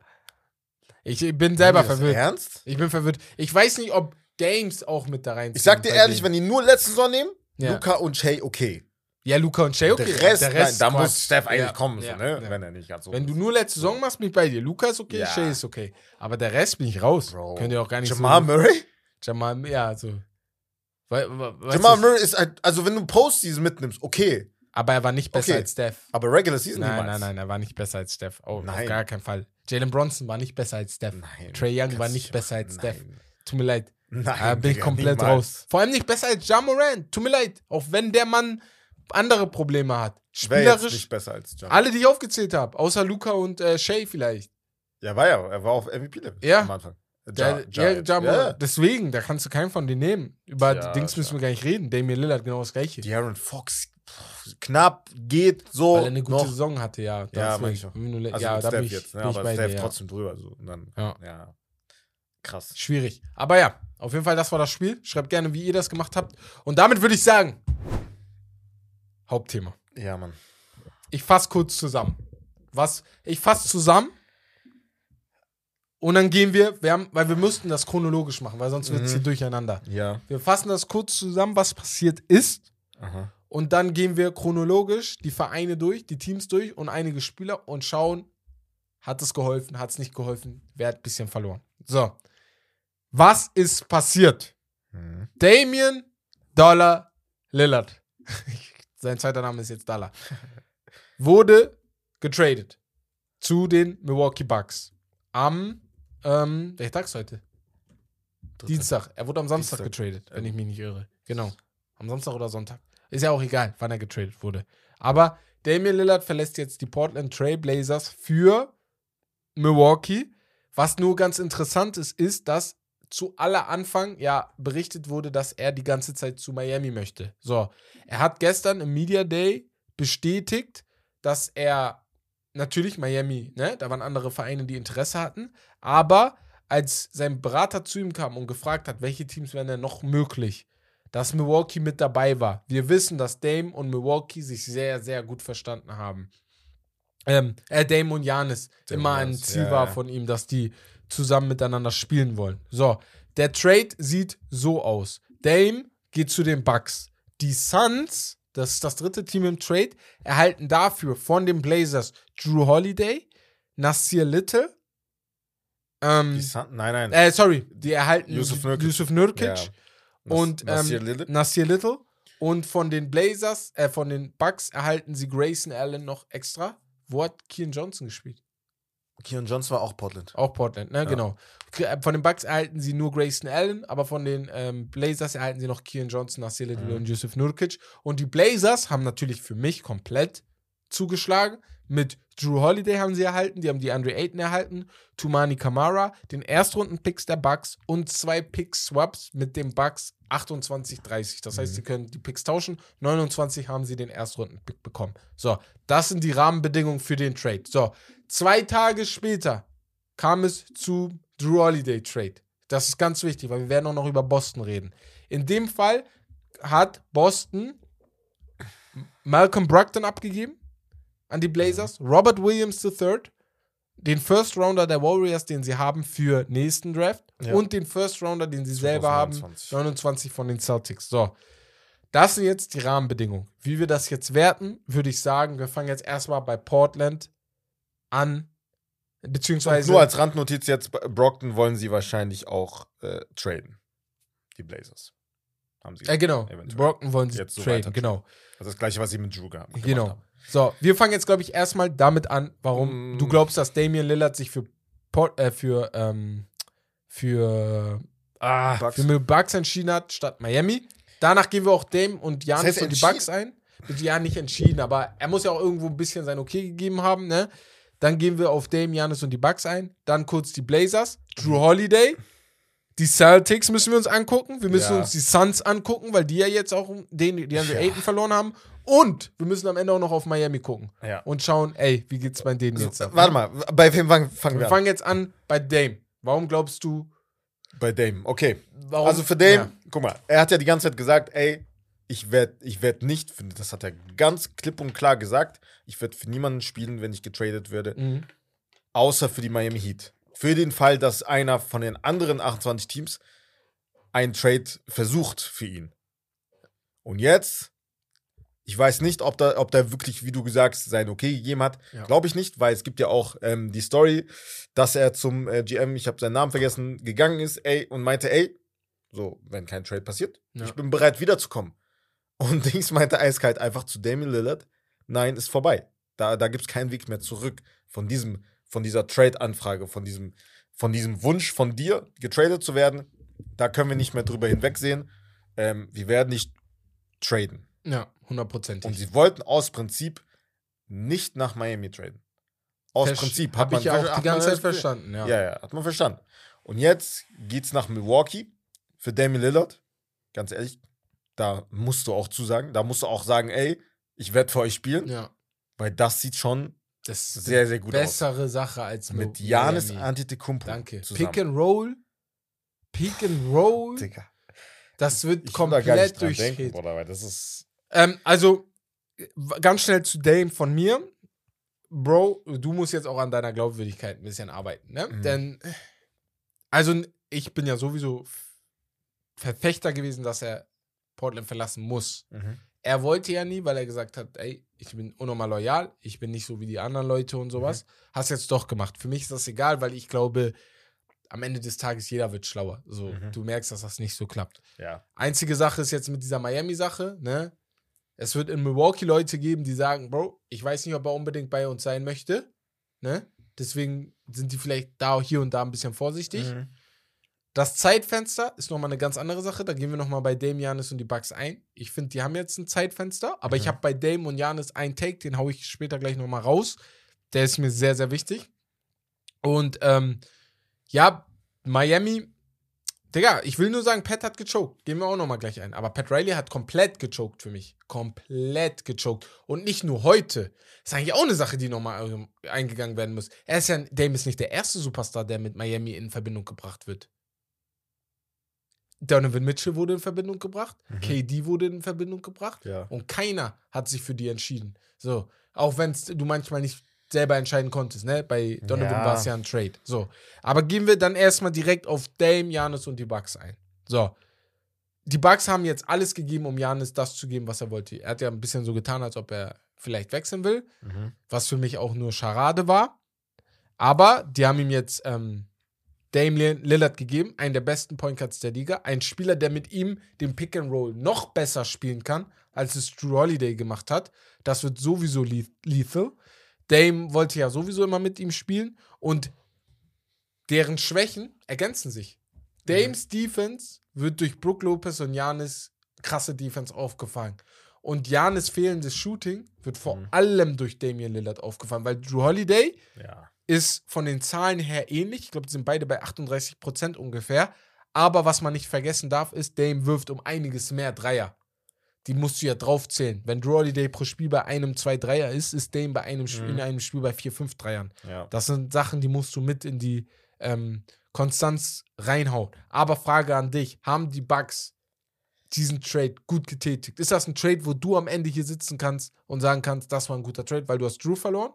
S1: Ich bin selber verwirrt.
S2: Ernst?
S1: Ich bin verwirrt. Ich weiß nicht, ob Games auch mit da rein
S2: Ich sag dir ehrlich, wenn die nur letzte Saison nehmen,
S1: Ja.
S2: Luca und Shay okay.
S1: Ja, Luca und Shay, okay.
S2: der Rest,
S1: der
S2: nein, da muss Steph eigentlich
S1: Ja,
S2: kommen,
S1: ja,
S2: so, ne? wenn er nicht ganz so
S1: Wenn du nur letzte Saison machst, bin ich bei dir. Luca ist okay. Shay ist okay. Aber der Rest bin ich raus.
S2: Bro.
S1: Könnt ihr auch gar nicht
S2: Jamal
S1: so.
S2: Murray?
S1: Jamal, ja, so. We, we, weißt
S2: Jamal Murray ist halt, also wenn du Postseason mitnimmst, okay.
S1: Aber er war nicht besser
S2: Okay.
S1: als Steph.
S2: Aber Regular Season
S1: Nein,
S2: niemals.
S1: nein, nein, er war nicht besser als Steph. Oh, auf
S2: Nein.
S1: gar keinen Fall. Jalen Bronson war nicht besser als Steph.
S2: Nein.
S1: Trey Young war nicht besser als
S2: machen.
S1: Steph. Tut mir leid.
S2: Nein.
S1: Da
S2: Nein,
S1: bin ich komplett
S2: niemals.
S1: raus. Vor allem nicht besser als Ja Morant. Tut mir leid. Auch wenn der Mann andere Probleme hat. Spielerisch,
S2: nicht besser als Jamal?
S1: alle, die ich aufgezählt habe. Außer Luca und äh, Shay vielleicht.
S2: Ja, war ja. Er war auf MVP-Level
S1: Ja.
S2: am Anfang. Ja,
S1: ja,
S2: jetzt.
S1: ja,
S2: ja.
S1: Deswegen, da kannst du keinen von denen nehmen. Über
S2: Ja,
S1: Dings müssen wir gar nicht reden. Damian Lillard genau das gleiche.
S2: De'Aaron Fox, knapp, geht so.
S1: Weil er eine gute
S2: noch.
S1: Saison hatte, ja.
S2: Ja,
S1: deswegen.
S2: meine ich auch. Also
S1: ja, da bin ich,
S2: jetzt, ne?
S1: bin ich
S2: aber
S1: bei dir, ja.
S2: trotzdem drüber. So. Und dann,
S1: Ja.
S2: ja. Krass.
S1: Schwierig. Aber ja, auf jeden Fall, das war das Spiel. Schreibt gerne, wie ihr das gemacht habt. Und damit würde ich sagen, Hauptthema.
S2: Ja, Mann.
S1: Ich fasse kurz zusammen. Was? Ich fasse zusammen. Und dann gehen wir, wir haben, weil wir müssten das chronologisch machen, weil sonst wird es
S2: Mhm.
S1: hier durcheinander.
S2: Ja.
S1: Wir fassen das kurz zusammen, was passiert ist.
S2: Aha.
S1: Und dann gehen wir chronologisch die Vereine durch, die Teams durch und einige Spieler und schauen, hat es geholfen, hat es nicht geholfen, wer hat ein bisschen verloren. So. Was ist passiert?
S2: Mhm.
S1: Damien Dollar Lillard. Sein zweiter Name ist jetzt Dollar. Wurde getradet zu den Milwaukee Bucks. Am, ähm, welcher Tag ist heute? Dienstag. Er wurde am Samstag
S2: Dienstag.
S1: getradet, wenn ich mich nicht irre. Genau. Am Samstag oder Sonntag. Ist ja auch egal, wann er getradet wurde. Aber Damian Lillard verlässt jetzt die Portland Trail Blazers für Milwaukee. Was nur ganz interessant ist, ist, dass zu aller Anfang ja berichtet wurde, dass er die ganze Zeit zu Miami möchte. So, er hat gestern im Media Day bestätigt, dass er natürlich Miami, ne, da waren andere Vereine, die Interesse hatten, aber als sein Berater zu ihm kam und gefragt hat, welche Teams wären denn noch möglich, dass Milwaukee mit dabei war. Wir wissen, dass Dame und Milwaukee sich sehr, sehr gut verstanden haben. Ähm, äh, Dame und Janis immer ein Ziel
S2: ja,
S1: war
S2: ja.
S1: von ihm, dass die zusammen miteinander spielen wollen. So, der Trade sieht so aus. Dame geht zu den Bucks. Die Suns, das ist das dritte Team im Trade, erhalten dafür von den Blazers Drew Holiday, Nasir Little, ähm,
S2: Die Sun nein, nein.
S1: äh, sorry, die erhalten
S2: Yusuf Nurkic.
S1: Yusuf Nurkic
S2: Ja.
S1: Und
S2: Nas- Nasir
S1: ähm,
S2: Little?
S1: Nasir Little. Und von den Blazers, äh, von den Bucks erhalten sie Grayson Allen noch extra. Wo hat Kian Johnson gespielt?
S2: Keon Johnson war auch Portland.
S1: Auch Portland, ne? Genau. K- äh, Von den Bucks erhalten sie nur Grayson Allen, aber von den ähm, Blazers erhalten sie noch Kian Johnson, Nasir Little
S2: Mhm.
S1: und Yusuf Nurkic. Und die Blazers haben natürlich für mich komplett zugeschlagen. Mit Drew Holiday haben sie erhalten, die haben die Andre Ayton erhalten, Tumani Kamara, den Erstrunden-Picks der Bucks und zwei Pick-Swaps mit den Bucks 28, 30. Das heißt, sie können die Picks tauschen. 29 haben sie den Erstrunden-Pick bekommen. So, das sind die Rahmenbedingungen für den Trade. So, zwei Tage später kam es zu Drew Holiday Trade. Das ist ganz wichtig, weil wir werden auch noch über Boston reden. In dem Fall hat Boston Malcolm Brogdon abgegeben an die Blazers, Robert Williams III, den First Rounder der Warriors, den sie haben für nächsten Draft
S2: Ja.
S1: und den First Rounder, den sie selber haben,
S2: 2029.
S1: 29 von den Celtics. So, das sind jetzt die Rahmenbedingungen. Wie wir das jetzt werten, würde ich sagen, wir fangen jetzt erstmal bei Portland an, beziehungsweise
S2: Nur als Randnotiz jetzt, Brockton wollen sie wahrscheinlich auch äh, traden. Die Blazers. Haben sie.
S1: äh, genau,
S2: eventuell.
S1: Brockton wollen sie
S2: Jetzt so
S1: traden, genau.
S2: Also das gleiche, was sie mit Drew gemacht
S1: Genau.
S2: haben.
S1: So, wir fangen jetzt, glaube ich, erstmal damit an, warum
S2: Mm.
S1: du glaubst, dass Damian Lillard sich für Port, äh, für, ähm, für, ah,
S2: Bucks.
S1: für Bucks entschieden hat, statt Miami. Danach gehen wir auch Dame und Janis
S2: heißt
S1: und die? Bucks ein. Ja, nicht entschieden, aber er muss ja auch irgendwo ein bisschen sein Okay gegeben haben, ne? Dann gehen wir auf Dame, Janis und die Bucks ein. Dann kurz die Blazers, Drew Holiday. Die Celtics müssen wir uns angucken. Wir müssen
S2: Ja.
S1: uns die Suns angucken, weil die ja jetzt auch den, die Andre
S2: Ja.
S1: Ayton verloren haben. Und wir müssen am Ende auch noch auf Miami gucken.
S2: Ja.
S1: Und schauen, ey, wie geht's bei denen jetzt ab?
S2: warte mal, bei wem fangen,
S1: Wir
S2: wir an?
S1: fangen jetzt an bei Dame. Warum glaubst du,
S2: Bei Dame, okay.
S1: warum?
S2: Also für Dame,
S1: Ja.
S2: guck mal, er hat ja die ganze Zeit gesagt, ey, ich werde ich werd nicht, für- das hat er ganz klipp und klar gesagt, ich werde für niemanden spielen, wenn ich getradet werde,
S1: Mhm.
S2: außer für die Miami Heat. Für den Fall, dass einer von den anderen 28 Teams einen Trade versucht für ihn. Und jetzt, ich weiß nicht, ob da, ob da wirklich, wie du gesagt hast, sein Okay gegeben hat.
S1: Ja.
S2: Glaube ich nicht, weil es gibt ja auch ähm, die Story, dass er zum äh, GM, ich habe seinen Namen vergessen, gegangen ist, ey, und meinte, ey, so, wenn kein Trade passiert,
S1: Ja.
S2: ich bin bereit wiederzukommen. Und Dings meinte eiskalt einfach zu Damian Lillard, nein, ist vorbei. Da, da gibt es keinen Weg mehr zurück von diesem, von dieser Trade-Anfrage, von diesem, von diesem Wunsch von dir, getradet zu werden. Da können wir nicht mehr drüber hinwegsehen. Ähm, wir werden nicht traden.
S1: Ja,
S2: Und
S1: hundertprozentig.
S2: sie wollten aus Prinzip nicht nach Miami traden. Aus Prinzip
S1: Habe ich ja
S2: hat
S1: auch die ganze Zeit verstanden, ja.
S2: Ja, ja, hat man verstanden. Und jetzt geht's nach Milwaukee für Damian Lillard. Ganz ehrlich, da musst du auch zusagen. Da musst du auch sagen, ey, ich werde für euch spielen,
S1: Ja.
S2: weil das sieht schon
S1: Das ist
S2: sehr, sehr gut
S1: bessere Sache als
S2: aus. Mit. Janis Antetokounmpo
S1: Danke.
S2: zusammen.
S1: Pick and Roll. Pick and Roll.
S2: Digga.
S1: Das wird
S2: Ich will da gar nicht
S1: komplett
S2: dran denken,
S1: durchgeht.
S2: Bruder, weil das ist
S1: Ähm, also, ganz schnell zu Dame von mir. Bro, du musst jetzt auch an deiner Glaubwürdigkeit ein bisschen arbeiten, ne?
S2: Mhm.
S1: Denn, also, ich bin ja sowieso Verfechter gewesen, dass er Portland verlassen muss.
S2: mhm.
S1: Er wollte ja nie, weil er gesagt hat, ey, ich bin unnormal loyal, ich bin nicht so wie die anderen Leute und sowas. Hast jetzt doch gemacht. Für mich ist das egal, weil ich glaube, am Ende des Tages jeder wird schlauer. So,
S2: Mhm.
S1: du merkst, dass das nicht so klappt.
S2: ja.
S1: Einzige Sache ist jetzt mit dieser Miami-Sache, ne? Es wird in Milwaukee Leute geben, die sagen, Bro, ich weiß nicht, ob er unbedingt bei uns sein möchte, ne? Deswegen sind die vielleicht da hier und da ein bisschen vorsichtig.
S2: Mhm.
S1: Das Zeitfenster ist nochmal eine ganz andere Sache. Da gehen wir nochmal bei Dame, Janis und die Bucks ein. Ich finde, die haben jetzt ein Zeitfenster, aber ich
S2: Mhm.
S1: habe bei Dame und Janis einen Take, den haue ich später gleich nochmal raus. Der ist mir sehr, sehr wichtig. Und ähm, ja, Miami, Digga, ich will nur sagen, Pat hat gechoked. Gehen wir auch nochmal gleich ein. Aber Pat Riley hat komplett gechoked für mich. Komplett gechoked. Und nicht nur heute. ist eigentlich auch eine Sache, die nochmal eingegangen werden muss. Er ist ja, Dame ist nicht der erste Superstar, der mit Miami in Verbindung gebracht wird. Donovan Mitchell wurde in Verbindung gebracht.
S2: Mhm.
S1: KD wurde in Verbindung gebracht.
S2: Ja.
S1: Und keiner hat sich für die entschieden. So, auch wenn du manchmal nicht selber entscheiden konntest, ne? Bei Donovan
S2: Ja.
S1: war es ja ein Trade. So. Aber gehen wir dann erstmal direkt auf Dame, Janis und die Bucks ein. So. Die Bucks haben jetzt alles gegeben, um Janis das zu geben, was er wollte. Er hat ja ein bisschen so getan, als ob er vielleicht wechseln will,
S2: Mhm.
S1: was für mich auch nur Scharade war. Aber die haben ihm jetzt ähm, Damian Lillard gegeben, einen der besten Point Guards der Liga, ein Spieler, der mit ihm den Pick and Roll noch besser spielen kann, als es Drew Holiday gemacht hat. Das wird sowieso leth- lethal. Dame wollte ja sowieso immer mit ihm spielen und deren Schwächen ergänzen sich. Dames Defense wird durch Brook Lopez und Janis krasse Defense aufgefangen. Und Janis fehlendes Shooting wird vor
S2: Mhm.
S1: allem durch Damian Lillard aufgefallen, weil Drew Holiday
S2: Ja.
S1: ist von den Zahlen her ähnlich. Ich glaube, die sind beide bei 38 Prozent ungefähr. Aber was man nicht vergessen darf, ist, Dame wirft um einiges mehr Dreier. Die musst du ja draufzählen. Wenn Drew Holiday pro Spiel bei einem, zwei Dreier ist, ist Dame bei einem, Sp-
S2: Mhm.
S1: in einem Spiel bei vier, fünf Dreiern.
S2: Ja.
S1: Das sind Sachen, die musst du mit in die ähm, Konstanz reinhauen. Aber Frage an dich: Haben die Bucks diesen Trade gut getätigt? Ist das ein Trade, wo du am Ende hier sitzen kannst und sagen kannst, das war ein guter Trade, weil du hast Drew verloren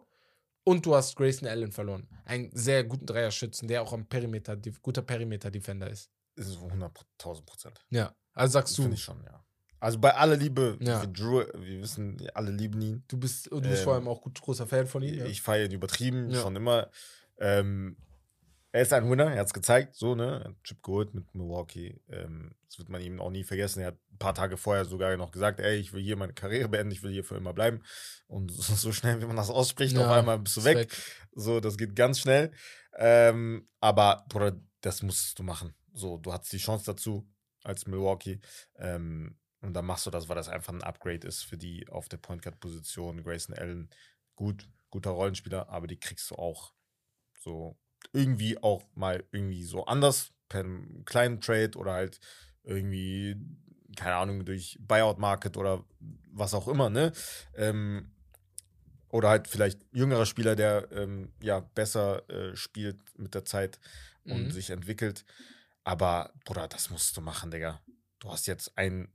S1: und du hast Grayson Allen verloren? Einen sehr guten Dreierschützen, der auch am Perimeter, guter Perimeter-Defender ist.
S2: Ist es 100.000 Prozent.
S1: Ja. Also sagst du,
S2: Finde ich schon, ja. Also bei aller Liebe
S1: Ja.
S2: für Drew, wir wissen, alle lieben ihn.
S1: du bist, du bist
S2: Ähm,
S1: vor allem auch gut großer Fan von ihm. Ja.
S2: Ich feiere ihn übertrieben,
S1: Ja.
S2: schon immer. Ähm, er ist ein Winner, er hat es gezeigt, so, ne? Er hat Chip geholt mit Milwaukee. Ähm, das wird man ihm auch nie vergessen. Er hat ein paar Tage vorher sogar noch gesagt, ey, ich will hier meine Karriere beenden, ich will hier für immer bleiben. Und so, so schnell, wie man das ausspricht, auf einmal bist du
S1: Ist
S2: weg. So, das geht ganz schnell. Ähm, aber, Bruder, das musst du machen. So, du hattest die Chance dazu als Milwaukee. Ähm, und dann machst du das, weil das einfach ein Upgrade ist für die auf der Point Guard Position. Grayson Allen, gut, guter Rollenspieler, aber die kriegst du auch so irgendwie auch mal irgendwie so anders per einem kleinen Trade oder halt irgendwie, keine Ahnung, durch Buyout Market oder was auch immer, ne? Ähm, oder halt vielleicht jüngerer Spieler, der ähm, ja besser äh, spielt mit der Zeit und
S1: Mhm.
S2: sich entwickelt. Aber, Bruder, das musst du machen, Digga. Du hast jetzt einen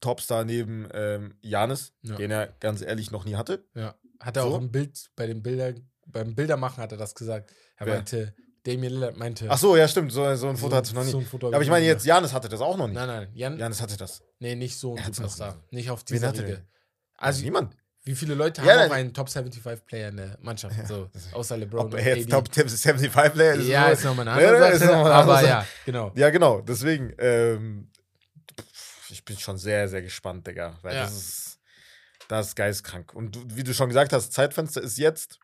S2: Topstar neben ähm, Janis,
S1: Ja.
S2: den er ganz ehrlich noch nie hatte.
S1: Ja. Hat er
S2: So?
S1: auch im Bild, bei dem Bilder, beim Bildermachen hat er das gesagt. Er
S2: Wer?
S1: meinte, Damian Lillard meinte.
S2: Ach so, ja, stimmt. So, so ein Foto hatte ich noch nie.
S1: so
S2: aber ich meine, jetzt Janis hatte das auch noch nie.
S1: Nein, nein. Jan,
S2: Janis hatte das.
S1: nee, nicht so ein
S2: Er
S1: Superstar.
S2: nie.
S1: Nicht auf
S2: Wen
S1: dieser
S2: hatte
S1: Riege.
S2: der?
S1: Also,
S2: niemand.
S1: wie viele Leute
S2: Ja,
S1: haben
S2: nein.
S1: einen Top 75-Player in der Mannschaft? So, außer LeBron
S2: Ob er jetzt. Top 75 Player ist.
S1: Ja,
S2: so-
S1: ist nochmal eine
S2: Ja,
S1: andere
S2: ja,
S1: Sache.
S2: noch mal eine
S1: aber ja, genau.
S2: Ja, genau. Deswegen, ähm, ich bin schon sehr, sehr gespannt, Digga. Weil
S1: Ja.
S2: das ist, das ist geistkrank. Und wie du schon gesagt hast, Zeitfenster ist jetzt.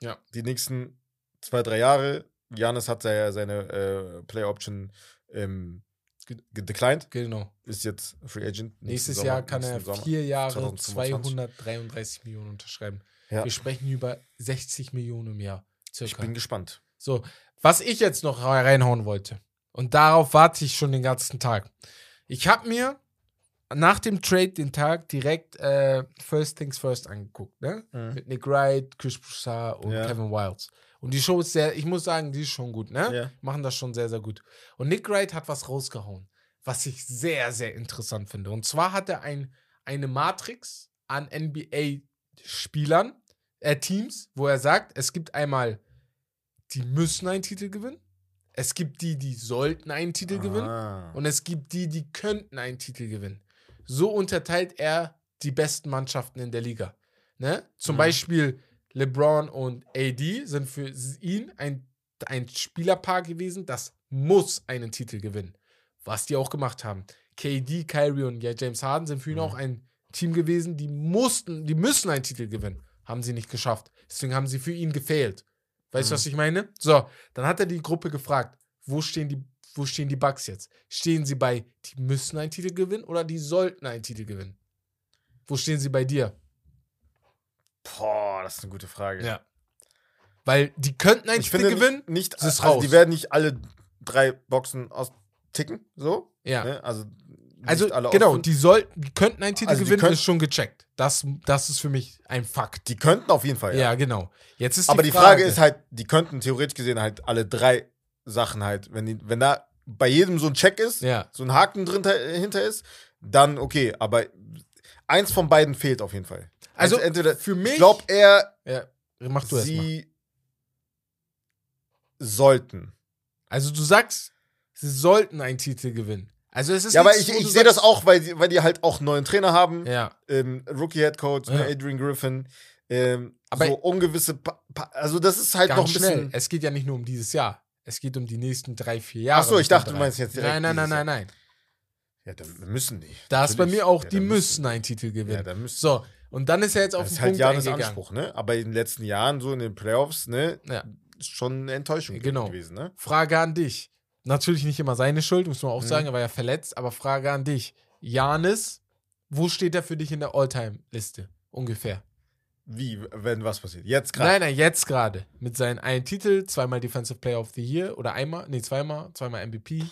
S1: Ja.
S2: Die nächsten zwei, drei Jahre. Janis hat ja seine äh, Play Option ähm, ge- gedeclined.
S1: Genau.
S2: Ist jetzt Free Agent.
S1: Nächstes
S2: Sommer-
S1: Jahr kann er vier Jahre
S2: 2025.
S1: 233 Millionen unterschreiben.
S2: Ja.
S1: Wir sprechen über 60 Millionen im Jahr. Circa.
S2: Ich bin gespannt.
S1: So, was ich jetzt noch reinhauen wollte, und darauf warte ich schon den ganzen Tag. Ich habe mir nach dem Trade den Tag direkt äh, First Things First angeguckt, ne? Mit Nick Wright, Chris Broussard und
S2: Ja.
S1: Kevin Wilds. Und die Show ist sehr, ich muss sagen, die ist schon gut, ne?
S2: Ja.
S1: Machen das schon sehr, sehr gut. Und Nick Wright hat was rausgehauen, was ich sehr, sehr interessant finde. Und zwar hat er ein, eine Matrix an NBA-Spielern, äh, Teams, wo er sagt, es gibt einmal, die müssen einen Titel gewinnen. Es gibt die, die sollten einen Titel gewinnen.
S2: Ah.
S1: Und es gibt die, die könnten einen Titel gewinnen. So unterteilt er die besten Mannschaften in der Liga. Ne? Zum
S2: Mhm.
S1: Beispiel LeBron und AD sind für ihn ein, ein Spielerpaar gewesen, das muss einen Titel gewinnen. Was die auch gemacht haben. KD, Kyrie und ja, James Harden sind für ihn
S2: Mhm.
S1: auch ein Team gewesen, die mussten, die müssen einen Titel gewinnen. Haben sie nicht geschafft. Deswegen haben sie für ihn gefehlt. Weißt du,
S2: Mhm.
S1: was ich meine? So, dann hat er die Gruppe gefragt, wo stehen die, wo stehen die Bucks jetzt? Stehen sie bei, die müssen einen Titel gewinnen oder die sollten einen Titel gewinnen? Wo stehen sie bei dir?
S2: Boah, das ist eine gute Frage.
S1: Ja. Weil die könnten einen
S2: ich
S1: Titel
S2: finde
S1: gewinnen.
S2: nicht,
S1: es ist
S2: also
S1: raus.
S2: die werden nicht alle drei Boxen austicken, so.
S1: Ja.
S2: Ne? Also,
S1: Also, genau,
S2: offen.
S1: die die könnten einen Titel
S2: Also
S1: gewinnen,
S2: können-
S1: ist schon gecheckt. Das, das ist für mich ein Fakt.
S2: die könnten auf jeden Fall,
S1: ja.
S2: ja.
S1: genau. Jetzt ist
S2: Aber die Frage ist halt, die könnten theoretisch gesehen halt alle drei Sachen halt, wenn, die, wenn da bei jedem so ein Check ist,
S1: Ja.
S2: so ein Haken drin hinter ist, dann okay. Aber eins von beiden fehlt auf jeden Fall.
S1: Also,
S2: entweder,
S1: für mich.
S2: ich glaube eher,
S1: ja, mach du
S2: sie sollten.
S1: Also, du sagst, sie sollten einen Titel gewinnen. Also, es ist
S2: Ja, aber ich, ich sehe das auch, weil, die- weil die halt auch einen neuen Trainer haben.
S1: Ja.
S2: ähm, Rookie Head Coach,
S1: Ja.
S2: ne, Adrian Griffin. Ähm,
S1: Aber-
S2: so ungewisse, pa pa also das ist halt noch ein
S1: schnell.
S2: bisschen.
S1: Es geht ja nicht nur um dieses Jahr. Es geht um die nächsten drei, vier Jahre.
S2: Ach so, ich dachte, du meinst jetzt direkt
S1: Nein, nein, nein, nein, nein.
S2: Ja, dann müssen die.
S1: Da ist bei mir auch,
S2: Ja,
S1: die müssen einen Titel
S2: Ja,
S1: gewinnen.
S2: dann müssen.
S1: so, und dann ist er jetzt auf
S2: das
S1: den
S2: ist halt
S1: Punkt.
S2: Anspruch, ne? Aber in den letzten Jahren, so in den Playoffs, ne,
S1: Ja.
S2: ist schon eine Enttäuschung
S1: Genau.
S2: gewesen, ne?
S1: Frage an dich. Natürlich nicht immer seine Schuld, muss man auch
S2: Mhm.
S1: sagen, er war ja verletzt, aber Frage an dich. Janis Wo steht er für dich in der All-Time-Liste? Ungefähr.
S2: Wie, wenn was passiert? Jetzt gerade.
S1: Nein, nein, jetzt gerade. Mit seinen einen Titel, zweimal Defensive Player of the Year oder einmal, nee, zweimal, zweimal MVP.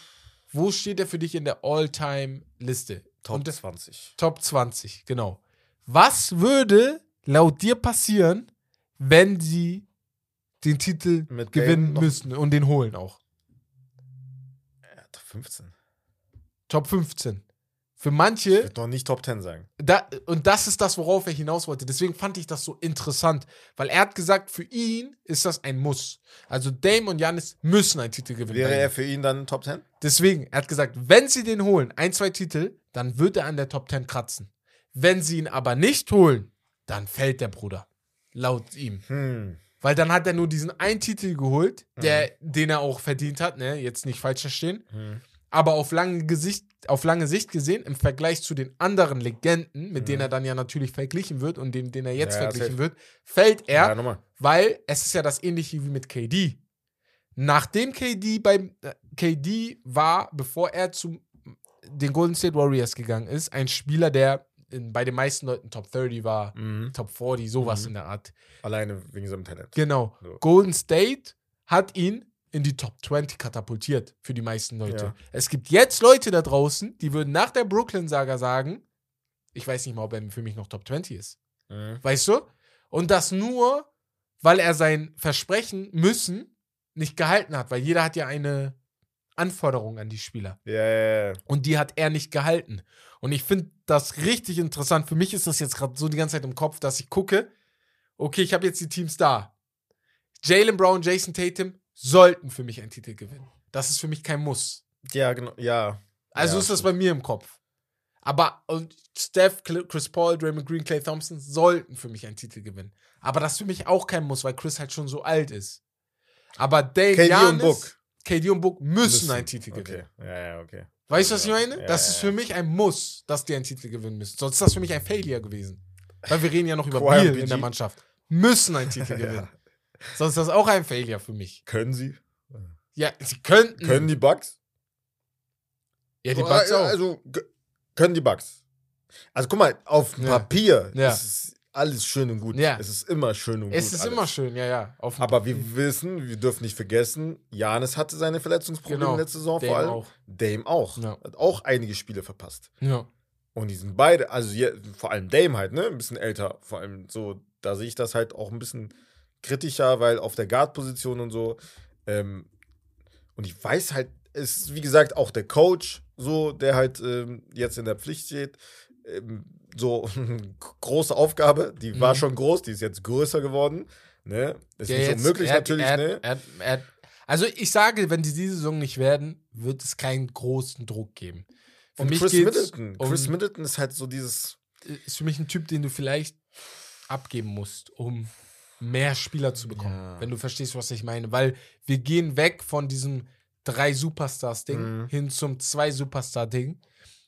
S1: Wo steht er für dich in der All-Time-Liste?
S2: Top
S1: Und-
S2: 20.
S1: Top 20, genau. Was würde laut dir passieren, wenn sie den Titel
S2: Mit
S1: gewinnen müssen und den holen auch?
S2: Ja, Top 15.
S1: Top 15. Für
S2: Ich
S1: manche,
S2: würde noch nicht Top 10 sagen.
S1: da, und das ist das, worauf er hinaus wollte. Deswegen fand ich das so interessant, weil er hat gesagt, für ihn ist das ein Muss. Also Dame und Janis müssen einen Titel gewinnen.
S2: Wäre er für ihn dann Top 10?
S1: Deswegen, er hat gesagt, wenn sie den holen, ein, zwei Titel, dann wird er an der Top 10 kratzen. Wenn sie ihn aber nicht holen, dann fällt der Bruder. Laut ihm.
S2: Hm.
S1: Weil dann hat er nur diesen einen Titel geholt, der, den er auch verdient hat, ne? Jetzt nicht falsch verstehen.
S2: Hm.
S1: Aber auf lange, Gesicht, auf lange Sicht gesehen, im Vergleich zu den anderen Legenden, mit denen er dann ja natürlich verglichen wird und dem, den er jetzt
S2: Ja,
S1: verglichen wird, fällt er,
S2: Ja,
S1: weil es ist ja das ähnliche wie mit KD. Nachdem KD beim äh, KD war, bevor er zu den Golden State Warriors gegangen ist, ein Spieler, der in, bei den meisten Leuten Top 30 war,
S2: Mhm.
S1: Top 40, sowas
S2: Mhm.
S1: in der Art.
S2: Alleine wegen seinem Talent.
S1: Genau.
S2: So.
S1: Golden State hat ihn in die Top 20 katapultiert für die meisten Leute.
S2: Ja.
S1: Es gibt jetzt Leute da draußen, die würden nach der Brooklyn-Saga sagen, ich weiß nicht mal, ob er für mich noch Top 20 ist.
S2: Mhm.
S1: Weißt du? Und das nur, weil er sein Versprechen müssen nicht gehalten hat, weil jeder hat ja eine Anforderung an die Spieler.
S2: Ja, ja, ja.
S1: Und die hat er nicht gehalten. Und ich finde das richtig interessant. Für mich ist das jetzt gerade so die ganze Zeit im Kopf, dass ich gucke, okay, ich habe jetzt die Teams da. Jalen Brown, Jason Tatum sollten für mich einen Titel gewinnen. Das ist für mich kein Muss.
S2: Ja, genau. Ja.
S1: Also
S2: Ja,
S1: ist das
S2: stimmt.
S1: bei mir im Kopf. Aber Steph, Chris Paul, Draymond Green, Clay Thompson sollten für mich einen Titel gewinnen. Aber das ist für mich auch kein Muss, weil Chris halt schon so alt ist. Aber Dame
S2: KD und Book.
S1: KD und Book müssen, einen Titel gewinnen.
S2: Okay. Ja, ja, okay.
S1: Weißt du, was ich meine?
S2: ja,
S1: das ist für mich ein Muss, dass die einen Titel gewinnen müssen. Sonst ist das für mich ein Failure gewesen. Weil wir reden ja noch über Biel in der Mannschaft. Müssen einen Titel gewinnen. Sonst ist das auch ein Failure für mich.
S2: Können sie?
S1: Ja, sie könnten.
S2: Können die Bugs?
S1: ja, die Bucks auch.
S2: Also, können die Bugs. Also, guck mal, auf
S1: Ja.
S2: Papier
S1: Ja.
S2: ist es alles schön und gut.
S1: Ja.
S2: Es ist immer schön und gut.
S1: es ist
S2: alles.
S1: immer schön, ja, ja. Auf
S2: Aber wir wissen, wir dürfen nicht vergessen, Janis hatte seine Verletzungsprobleme
S1: Genau.
S2: letzte Saison
S1: Dame
S2: vor allem.
S1: auch.
S2: Dame auch.
S1: Ja.
S2: Hat auch einige Spiele verpasst.
S1: Ja.
S2: Und die sind beide, also vor allem Dame halt, ne? Ein bisschen älter. Vor allem so, da sehe ich das halt auch ein bisschen kritischer, weil auf der Guard-Position und so. Ähm, und ich weiß halt, es ist wie gesagt auch der Coach, so, der halt ähm, jetzt in der Pflicht steht. Ähm, so große Aufgabe, die war
S1: Mhm.
S2: schon groß, die ist jetzt größer geworden. Ne? Ist
S1: Der
S2: nicht
S1: jetzt-
S2: unmöglich
S1: er,
S2: natürlich,
S1: er,
S2: ne?
S1: Er, also ich sage, wenn die diese Saison nicht werden, wird es keinen großen Druck geben. Für
S2: Und
S1: mich
S2: Chris Middleton.
S1: um-
S2: Chris Middleton ist halt so dieses.
S1: ist für mich ein Typ, den du vielleicht abgeben musst, um mehr Spieler zu bekommen.
S2: Ja.
S1: Wenn du verstehst, was ich meine. Weil wir gehen weg von diesem drei Superstars-Ding
S2: Mhm.
S1: hin zum zwei Superstar-Ding.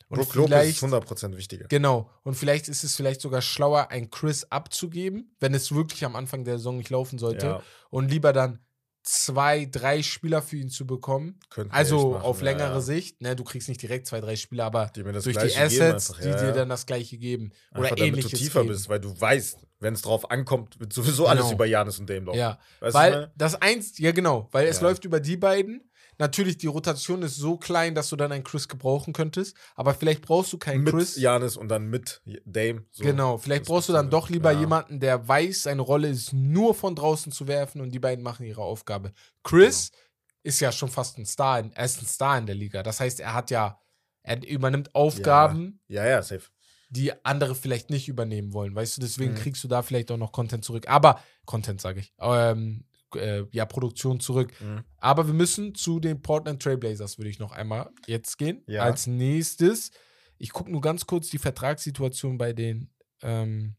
S1: Und
S2: Brook Lopez
S1: vielleicht,
S2: ist 100% wichtiger.
S1: genau, und vielleicht ist es vielleicht sogar schlauer, ein Chris abzugeben, wenn es wirklich am Anfang der Saison nicht laufen sollte.
S2: Ja.
S1: Und lieber dann zwei, drei Spieler für ihn zu bekommen.
S2: Könnten
S1: Also
S2: machen,
S1: auf längere
S2: ja.
S1: Sicht. Ne, du kriegst nicht direkt zwei, drei Spieler, aber
S2: Die
S1: durch die Assets,
S2: einfach,
S1: die
S2: ja,
S1: dir
S2: ja.
S1: dann das gleiche geben. Oder
S2: Einfach damit
S1: ähnliches
S2: du tiefer
S1: geben.
S2: bist, weil du weißt, wenn es drauf ankommt, wird sowieso alles
S1: Genau.
S2: über Janis und Dame laufen.
S1: Ja,
S2: Weißt
S1: weil das eins, ja genau, weil es läuft über die beiden. Natürlich, die Rotation ist so klein, dass du dann einen Chris gebrauchen könntest, aber vielleicht brauchst du keinen
S2: mit
S1: Chris.
S2: Janis und dann mit Dame. So.
S1: Genau, vielleicht
S2: Das
S1: brauchst du dann doch lieber
S2: ja.
S1: jemanden, der weiß, seine Rolle ist nur von draußen zu werfen und die beiden machen ihre Aufgabe. Chris
S2: Genau.
S1: ist ja schon fast ein Star, in, er ist ein Star in der Liga. Das heißt, er hat ja, er übernimmt Aufgaben,
S2: Ja, ja, safe.
S1: die andere vielleicht nicht übernehmen wollen. Weißt du, deswegen
S2: Mhm.
S1: kriegst du da vielleicht auch noch Content zurück. Aber, Content sage ich, ähm, äh, ja, Produktion zurück.
S2: Mhm.
S1: Aber wir müssen zu den Portland Trailblazers, würde ich noch einmal jetzt gehen.
S2: Ja.
S1: Als nächstes, ich gucke nur ganz kurz die Vertragssituation bei den. Ähm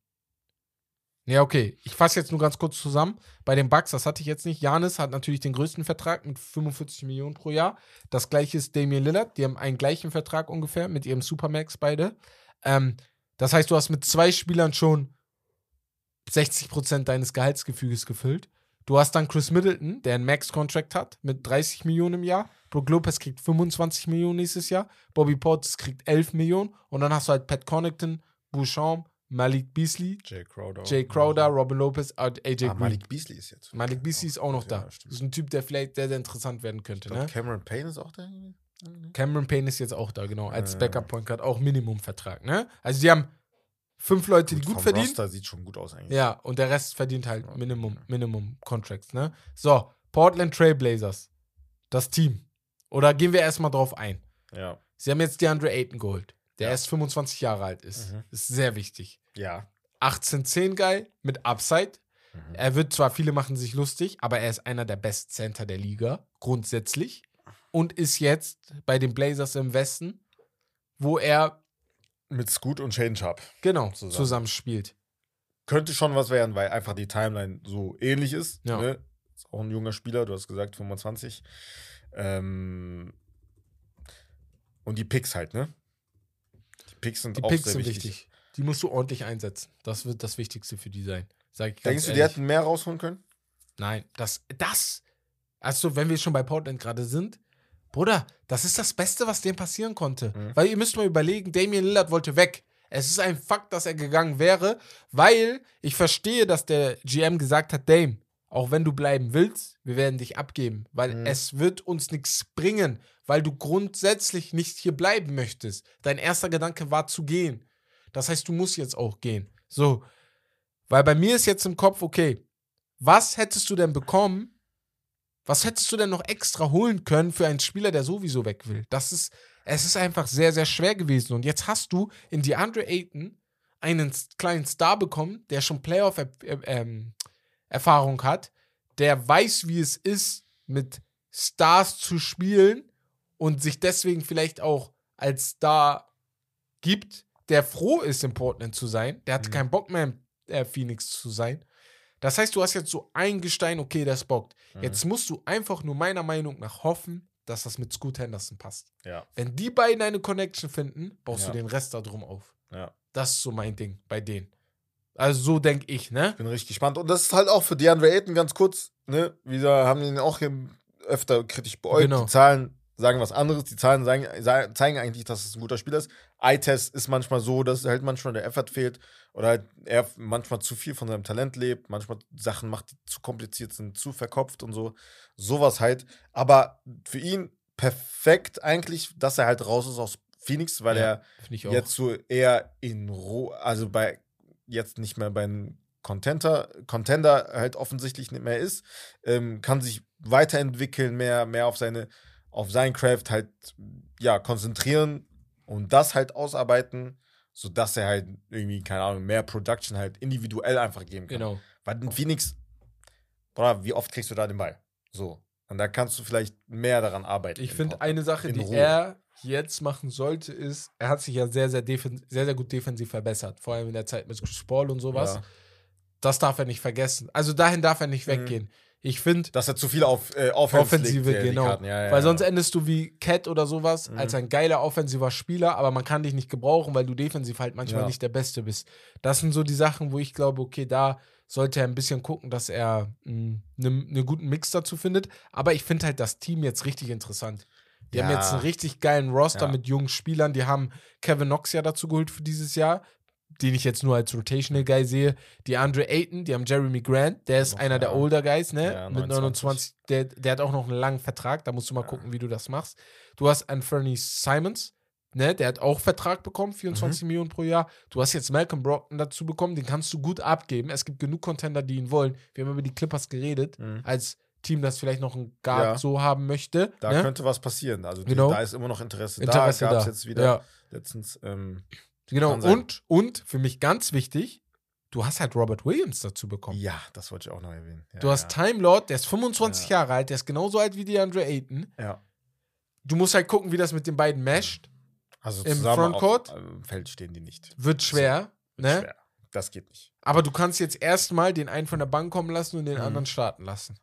S1: ja, okay. Ich fasse jetzt nur ganz kurz zusammen. Bei den Bucks, das hatte ich jetzt nicht. Janis hat natürlich den größten Vertrag mit 45 Millionen pro Jahr. Das gleiche ist Damian Lillard. Die haben einen gleichen Vertrag ungefähr mit ihrem Supermax beide. Ähm, das heißt, du hast mit zwei Spielern schon 60% deines Gehaltsgefüges gefüllt. Du hast dann Chris Middleton, der einen Max-Contract hat mit 30 Millionen im Jahr. Brook Lopez kriegt 25 Millionen nächstes Jahr. Bobby Potts kriegt 11 Millionen. Und dann hast du halt Pat Connaughton, Bouchamp, Malik Beasley,
S2: Jay Crowder.
S1: Jay Crowder, Robin Lopez, äh, AJ
S2: Ah,
S1: Green.
S2: Malik Beasley ist jetzt.
S1: Malik Beasley ist auch noch
S2: Ja,
S1: da.
S2: stimmt.
S1: Das ist ein Typ, der vielleicht sehr, sehr interessant werden könnte.
S2: Glaub,
S1: Ne?
S2: Cameron Payne ist auch da.
S1: Cameron Payne ist jetzt auch da, genau, als
S2: Äh.
S1: Backup-Point Guard, auch Minimumvertrag. Ne? Also die haben fünf Leute, die gut verdienen.
S2: Roster sieht schon gut aus eigentlich.
S1: Ja, und der Rest verdient halt
S2: Ja.
S1: Minimum, Minimum Contracts, ne? So, Portland Trailblazers. Das Team. Oder gehen wir erstmal drauf ein.
S2: Ja.
S1: Sie haben jetzt DeAndre Ayton geholt, der
S2: Ja.
S1: erst 25 Jahre alt ist.
S2: Mhm.
S1: Ist sehr wichtig.
S2: Ja.
S1: 18-10 geil mit Upside.
S2: Mhm.
S1: Er wird zwar, viele machen sich lustig, aber er ist einer der Best Center der Liga, grundsätzlich. Und ist jetzt bei den Blazers im Westen, wo er,
S2: Mit Scoot und Shane Sharp.
S1: genau,
S2: Zusammen.
S1: zusammenspielt.
S2: Könnte schon was werden, weil einfach die Timeline so ähnlich ist.
S1: Ja.
S2: Ne? Ist auch ein junger Spieler, du hast gesagt 25. Ähm, und die Picks halt, ne? Die Picks sind
S1: Die
S2: auch
S1: Picks
S2: sehr
S1: sind
S2: wichtig.
S1: wichtig. Die musst du ordentlich einsetzen. Das wird das Wichtigste für die sein. Sag ich ganz
S2: Denkst du, die
S1: ehrlich.
S2: hätten mehr rausholen können?
S1: Nein, das, das, also wenn wir schon bei Portland gerade sind, Bruder, das ist das Beste, was dem passieren konnte.
S2: Mhm.
S1: Weil ihr müsst mal überlegen, Damian Lillard wollte weg. Es ist ein Fakt, dass er gegangen wäre, weil ich verstehe, dass der GM gesagt hat, Dame, auch wenn du bleiben willst, wir werden dich abgeben, weil
S2: Mhm.
S1: es wird uns nichts bringen, weil du grundsätzlich nicht hier bleiben möchtest. Dein erster Gedanke war zu gehen. Das heißt, du musst jetzt auch gehen. So, weil bei mir ist jetzt im Kopf, okay, was hättest du denn bekommen? Was hättest du denn noch extra holen können für einen Spieler, der sowieso weg will? Das ist, es ist einfach sehr, sehr schwer gewesen. Und jetzt hast du in DeAndre Ayton einen kleinen Star bekommen, der schon Playoff-Erfahrung hat, der weiß, wie es ist, mit Stars zu spielen und sich deswegen vielleicht auch als Star gibt, der froh ist, in Portland zu sein. Der hatte
S2: Mhm.
S1: keinen Bock mehr, in äh, Phoenix zu sein. Das heißt, du hast jetzt so ein Gestein, okay, das bockt.
S2: Mhm.
S1: Jetzt musst du einfach nur meiner Meinung nach hoffen, dass das mit Scoot Henderson passt.
S2: Ja,
S1: Wenn die beiden eine Connection finden, baust
S2: Ja.
S1: du den Rest da drum auf.
S2: ja.
S1: Das ist so mein Ding bei denen. Also so denke ich, ne?
S2: Bin richtig gespannt. Und das ist halt auch für DeAndre Ayton ganz kurz, ne? Wir haben ihn auch hier öfter kritisch beäugt.
S1: Genau.
S2: Die Zahlen sagen was anderes. Die Zahlen sagen, sa- zeigen eigentlich, dass es ein guter Spieler ist. Eye-Test ist manchmal so, dass halt manchmal der Effort fehlt oder halt er manchmal zu viel von seinem Talent lebt, manchmal Sachen macht, die zu kompliziert sind, zu verkopft und so. Sowas halt. Aber für ihn perfekt eigentlich, dass er halt raus ist aus Phoenix, weil
S1: Ja,
S2: er jetzt so eher in Ro also bei jetzt nicht mehr bei einem Contenter, Contender halt offensichtlich nicht mehr ist, ähm, kann sich weiterentwickeln, mehr, mehr auf seine, auf sein Craft halt ja konzentrieren und das halt ausarbeiten, sodass er halt irgendwie, keine Ahnung, mehr Production halt individuell einfach geben kann.
S1: Genau.
S2: Weil in Phoenix, boah, wie oft kriegst du da den Ball? So. Und da kannst du vielleicht mehr daran arbeiten.
S1: Ich finde, eine Sache, die
S2: Ruhe.
S1: er jetzt machen sollte, ist, er hat sich ja sehr, sehr, sehr, sehr gut defensiv verbessert. Vor allem in der Zeit mit Chris Paul und sowas.
S2: Ja.
S1: Das darf er nicht vergessen. Also dahin darf er nicht
S2: Mhm.
S1: weggehen. Ich finde,
S2: Dass er zu viel auf äh, Offense
S1: Offensive,
S2: legt, äh,
S1: genau.
S2: Ja, ja,
S1: weil sonst endest du wie Cat oder sowas
S2: Mhm.
S1: als ein geiler offensiver Spieler, aber man kann dich nicht gebrauchen, weil du defensiv halt manchmal
S2: Ja.
S1: nicht der Beste bist. Das sind so die Sachen, wo ich glaube, okay, da sollte er ein bisschen gucken, dass er einen ne guten Mix dazu findet. Aber ich finde halt das Team jetzt richtig interessant. Die haben
S2: Ja.
S1: jetzt einen richtig geilen Roster
S2: Ja.
S1: mit jungen Spielern. Die haben Kevin Knox ja dazu geholt für dieses Jahr, den ich jetzt nur als Rotational Guy sehe. Die Andre Ayton, die haben Jeremy Grant, der ist
S2: Noch,
S1: einer der
S2: ja.
S1: Older Guys, ne?
S2: Ja,
S1: mit
S2: 29.
S1: 29. Der, der hat auch noch einen langen Vertrag. Da musst du mal
S2: Ja.
S1: gucken, wie du das machst. Du hast Anthony Simons, ne? Der hat auch Vertrag bekommen, 24
S2: Mhm.
S1: Millionen pro Jahr. Du hast jetzt Malcolm Brockton dazu bekommen, den kannst du gut abgeben. Es gibt genug Contender, die ihn wollen. Wir haben über die Clippers geredet,
S2: Mhm.
S1: als Team, das vielleicht noch einen Guard
S2: Ja.
S1: so haben möchte.
S2: Da
S1: ne?
S2: könnte was passieren. Also die,
S1: Genau.
S2: da ist immer noch Interesse,
S1: Interesse
S2: da. Gab es jetzt wieder
S1: Ja.
S2: letztens. Ähm,
S1: Genau, und, und für mich ganz wichtig, du hast halt Robert Williams dazu bekommen.
S2: ja, das wollte ich auch noch erwähnen. Ja,
S1: Du hast
S2: ja.
S1: Time Lord, der ist 25
S2: Ja.
S1: Jahre alt, der ist genauso alt wie DeAndre Ayton.
S2: ja.
S1: Du musst halt gucken, wie das mit den beiden mesht.
S2: Also
S1: Im Frontcourt?
S2: auf ähm, Feld stehen die nicht.
S1: Wird schwer,
S2: Wird
S1: ne?
S2: Schwer. Das geht nicht.
S1: Aber du kannst jetzt erstmal den einen von der Bank kommen lassen und den
S2: Mhm.
S1: anderen starten lassen.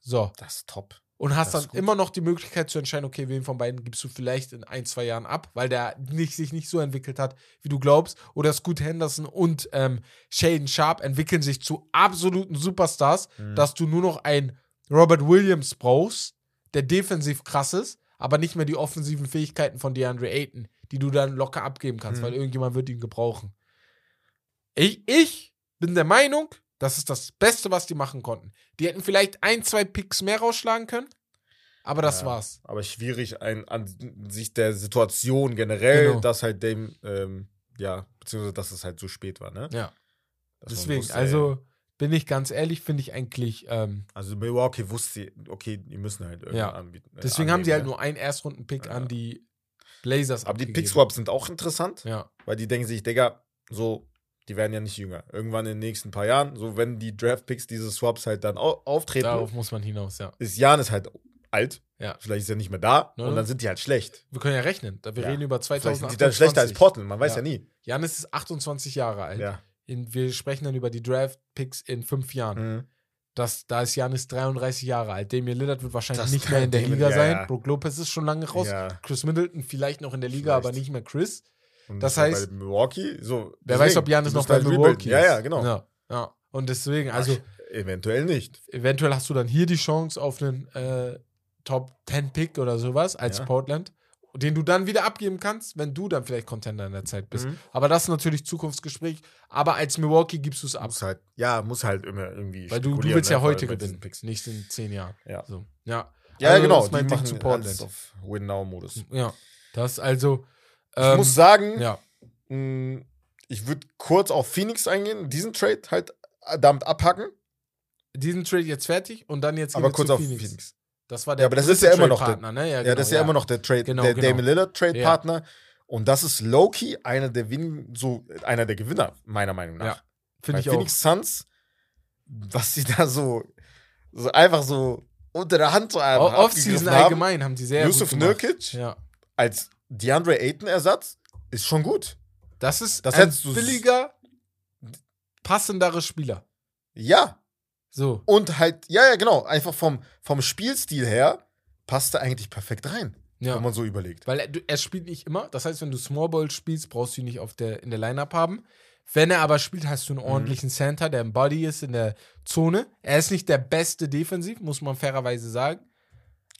S1: So,
S2: Das ist top.
S1: Und hast dann
S2: gut.
S1: immer noch die Möglichkeit zu entscheiden, okay, wen von beiden gibst du vielleicht in ein, zwei Jahren ab, weil der nicht, sich nicht so entwickelt hat, wie du glaubst. Oder Scoot Henderson und ähm, Shaden Sharp entwickeln sich zu absoluten Superstars,
S2: Mhm.
S1: dass du nur noch einen Robert Williams brauchst, der defensiv krass ist, aber nicht mehr die offensiven Fähigkeiten von DeAndre Ayton, die du dann locker abgeben kannst,
S2: Mhm.
S1: weil irgendjemand wird ihn gebrauchen. Ich, ich bin der Meinung, das ist das Beste, was die machen konnten. Die hätten vielleicht ein, zwei Picks mehr rausschlagen können, aber das
S2: Ja,
S1: war's.
S2: Aber schwierig ein, an sich der Situation generell,
S1: Genau.
S2: dass halt dem, ähm, ja, beziehungsweise dass es halt so spät war, ne?
S1: Ja.
S2: Dass
S1: Deswegen,
S2: wusste,
S1: also
S2: ey,
S1: bin ich ganz ehrlich, finde ich eigentlich, ähm,
S2: Also Milwaukee wusste, okay, die müssen halt irgendwie
S1: Ja.
S2: anbieten. äh,
S1: deswegen haben die halt
S2: annehmen,
S1: nur einen Erstrunden-Pick
S2: Ja.
S1: an die Blazers
S2: ne? Aber die
S1: abgegeben.
S2: Pick-Swaps sind auch interessant,
S1: Ja,
S2: weil die denken sich, Digga, so, die werden ja nicht jünger. Irgendwann in den nächsten paar Jahren, so wenn die Draft-Picks diese Swaps halt dann au auftreten,
S1: darauf muss man hinaus, ja.
S2: ist Janis halt alt.
S1: Ja.
S2: Vielleicht ist er nicht mehr da
S1: Ne?
S2: und dann sind die halt schlecht.
S1: Wir können ja rechnen. Da wir
S2: Ja.
S1: reden über
S2: Vielleicht
S1: 2028.
S2: sind die dann schlechter als Portland, man weiß
S1: Ja.
S2: ja, nie.
S1: Janis ist 28 Jahre alt.
S2: Ja.
S1: In, wir sprechen dann über die Draft-Picks in fünf Jahren.
S2: Mhm.
S1: Das, da ist Janis 33 Jahre alt. Damian Lillard wird wahrscheinlich
S2: Das
S1: nicht mehr in der Liga sein. Brook Lopez ist schon lange raus. Chris Middleton vielleicht noch in der Liga,
S2: Vielleicht.
S1: aber nicht mehr Chris.
S2: Und
S1: Das
S2: heißt, bei Milwaukee, so.
S1: Wer
S2: deswegen,
S1: weiß, ob Janis noch bei
S2: halt
S1: Milwaukee.
S2: Ja, ja, genau.
S1: Ja, ja. Und deswegen, also
S2: Ach, eventuell nicht.
S1: eventuell hast du dann hier die Chance auf einen äh, Top 10 Pick oder sowas als
S2: Ja.
S1: Portland, den du dann wieder abgeben kannst, wenn du dann vielleicht Contender in der Zeit bist.
S2: Mhm.
S1: Aber das ist natürlich Zukunftsgespräch. Aber als Milwaukee gibst du es ab.
S2: Muss halt, ja, muss halt immer irgendwie.
S1: Weil du, du willst ja
S2: ne,
S1: heute gewinnen, nicht in zehn Jahren.
S2: Ja.
S1: So. Ja,
S2: Ja,
S1: Also,
S2: genau.
S1: das ist mein
S2: die
S1: Ding
S2: machen
S1: zu Portland.
S2: auf Win-Now-Modus.
S1: ja. Das also.
S2: Ich
S1: ähm,
S2: muss sagen,
S1: Ja,
S2: mh, ich würde kurz auf Phoenix eingehen, diesen Trade halt damit abhacken,
S1: diesen Trade jetzt fertig und dann jetzt
S2: aber kurz auf
S1: Phoenix.
S2: Phoenix.
S1: Das war der
S2: Ja, aber das ist ja immer noch der-
S1: Trade-Partner, ne?
S2: Ja,
S1: genau,
S2: das ist ja, immer noch der Trade,
S1: Genau,
S2: der
S1: genau.
S2: Damian Lillard Trade-Partner. Und das ist Loki, einer der Win so einer der Gewinner, meiner Meinung nach.
S1: Ja, Finde ich auch.
S2: Phoenix Suns, was sie da so, so einfach so unter der Hand so einfach
S1: Offseason allgemein haben sie sehr
S2: Yusuf
S1: gut gemacht.
S2: Nurkic
S1: Ja.
S2: als DeAndre Ayton-Ersatz ist schon gut.
S1: Das ist
S2: Das
S1: ein billiger, passendere Spieler.
S2: Ja.
S1: So.
S2: Und halt, ja, ja, genau. Einfach vom, vom Spielstil her passt er eigentlich perfekt rein,
S1: Ja.
S2: wenn man so überlegt.
S1: Weil er, er spielt nicht immer. Das heißt, wenn du Small Ball spielst, brauchst du ihn nicht auf der, in der Lineup haben. Wenn er aber spielt, hast du
S2: Mhm.
S1: einen ordentlichen Center, der im Body ist, in der Zone. Er ist nicht der beste defensiv, muss man fairerweise sagen.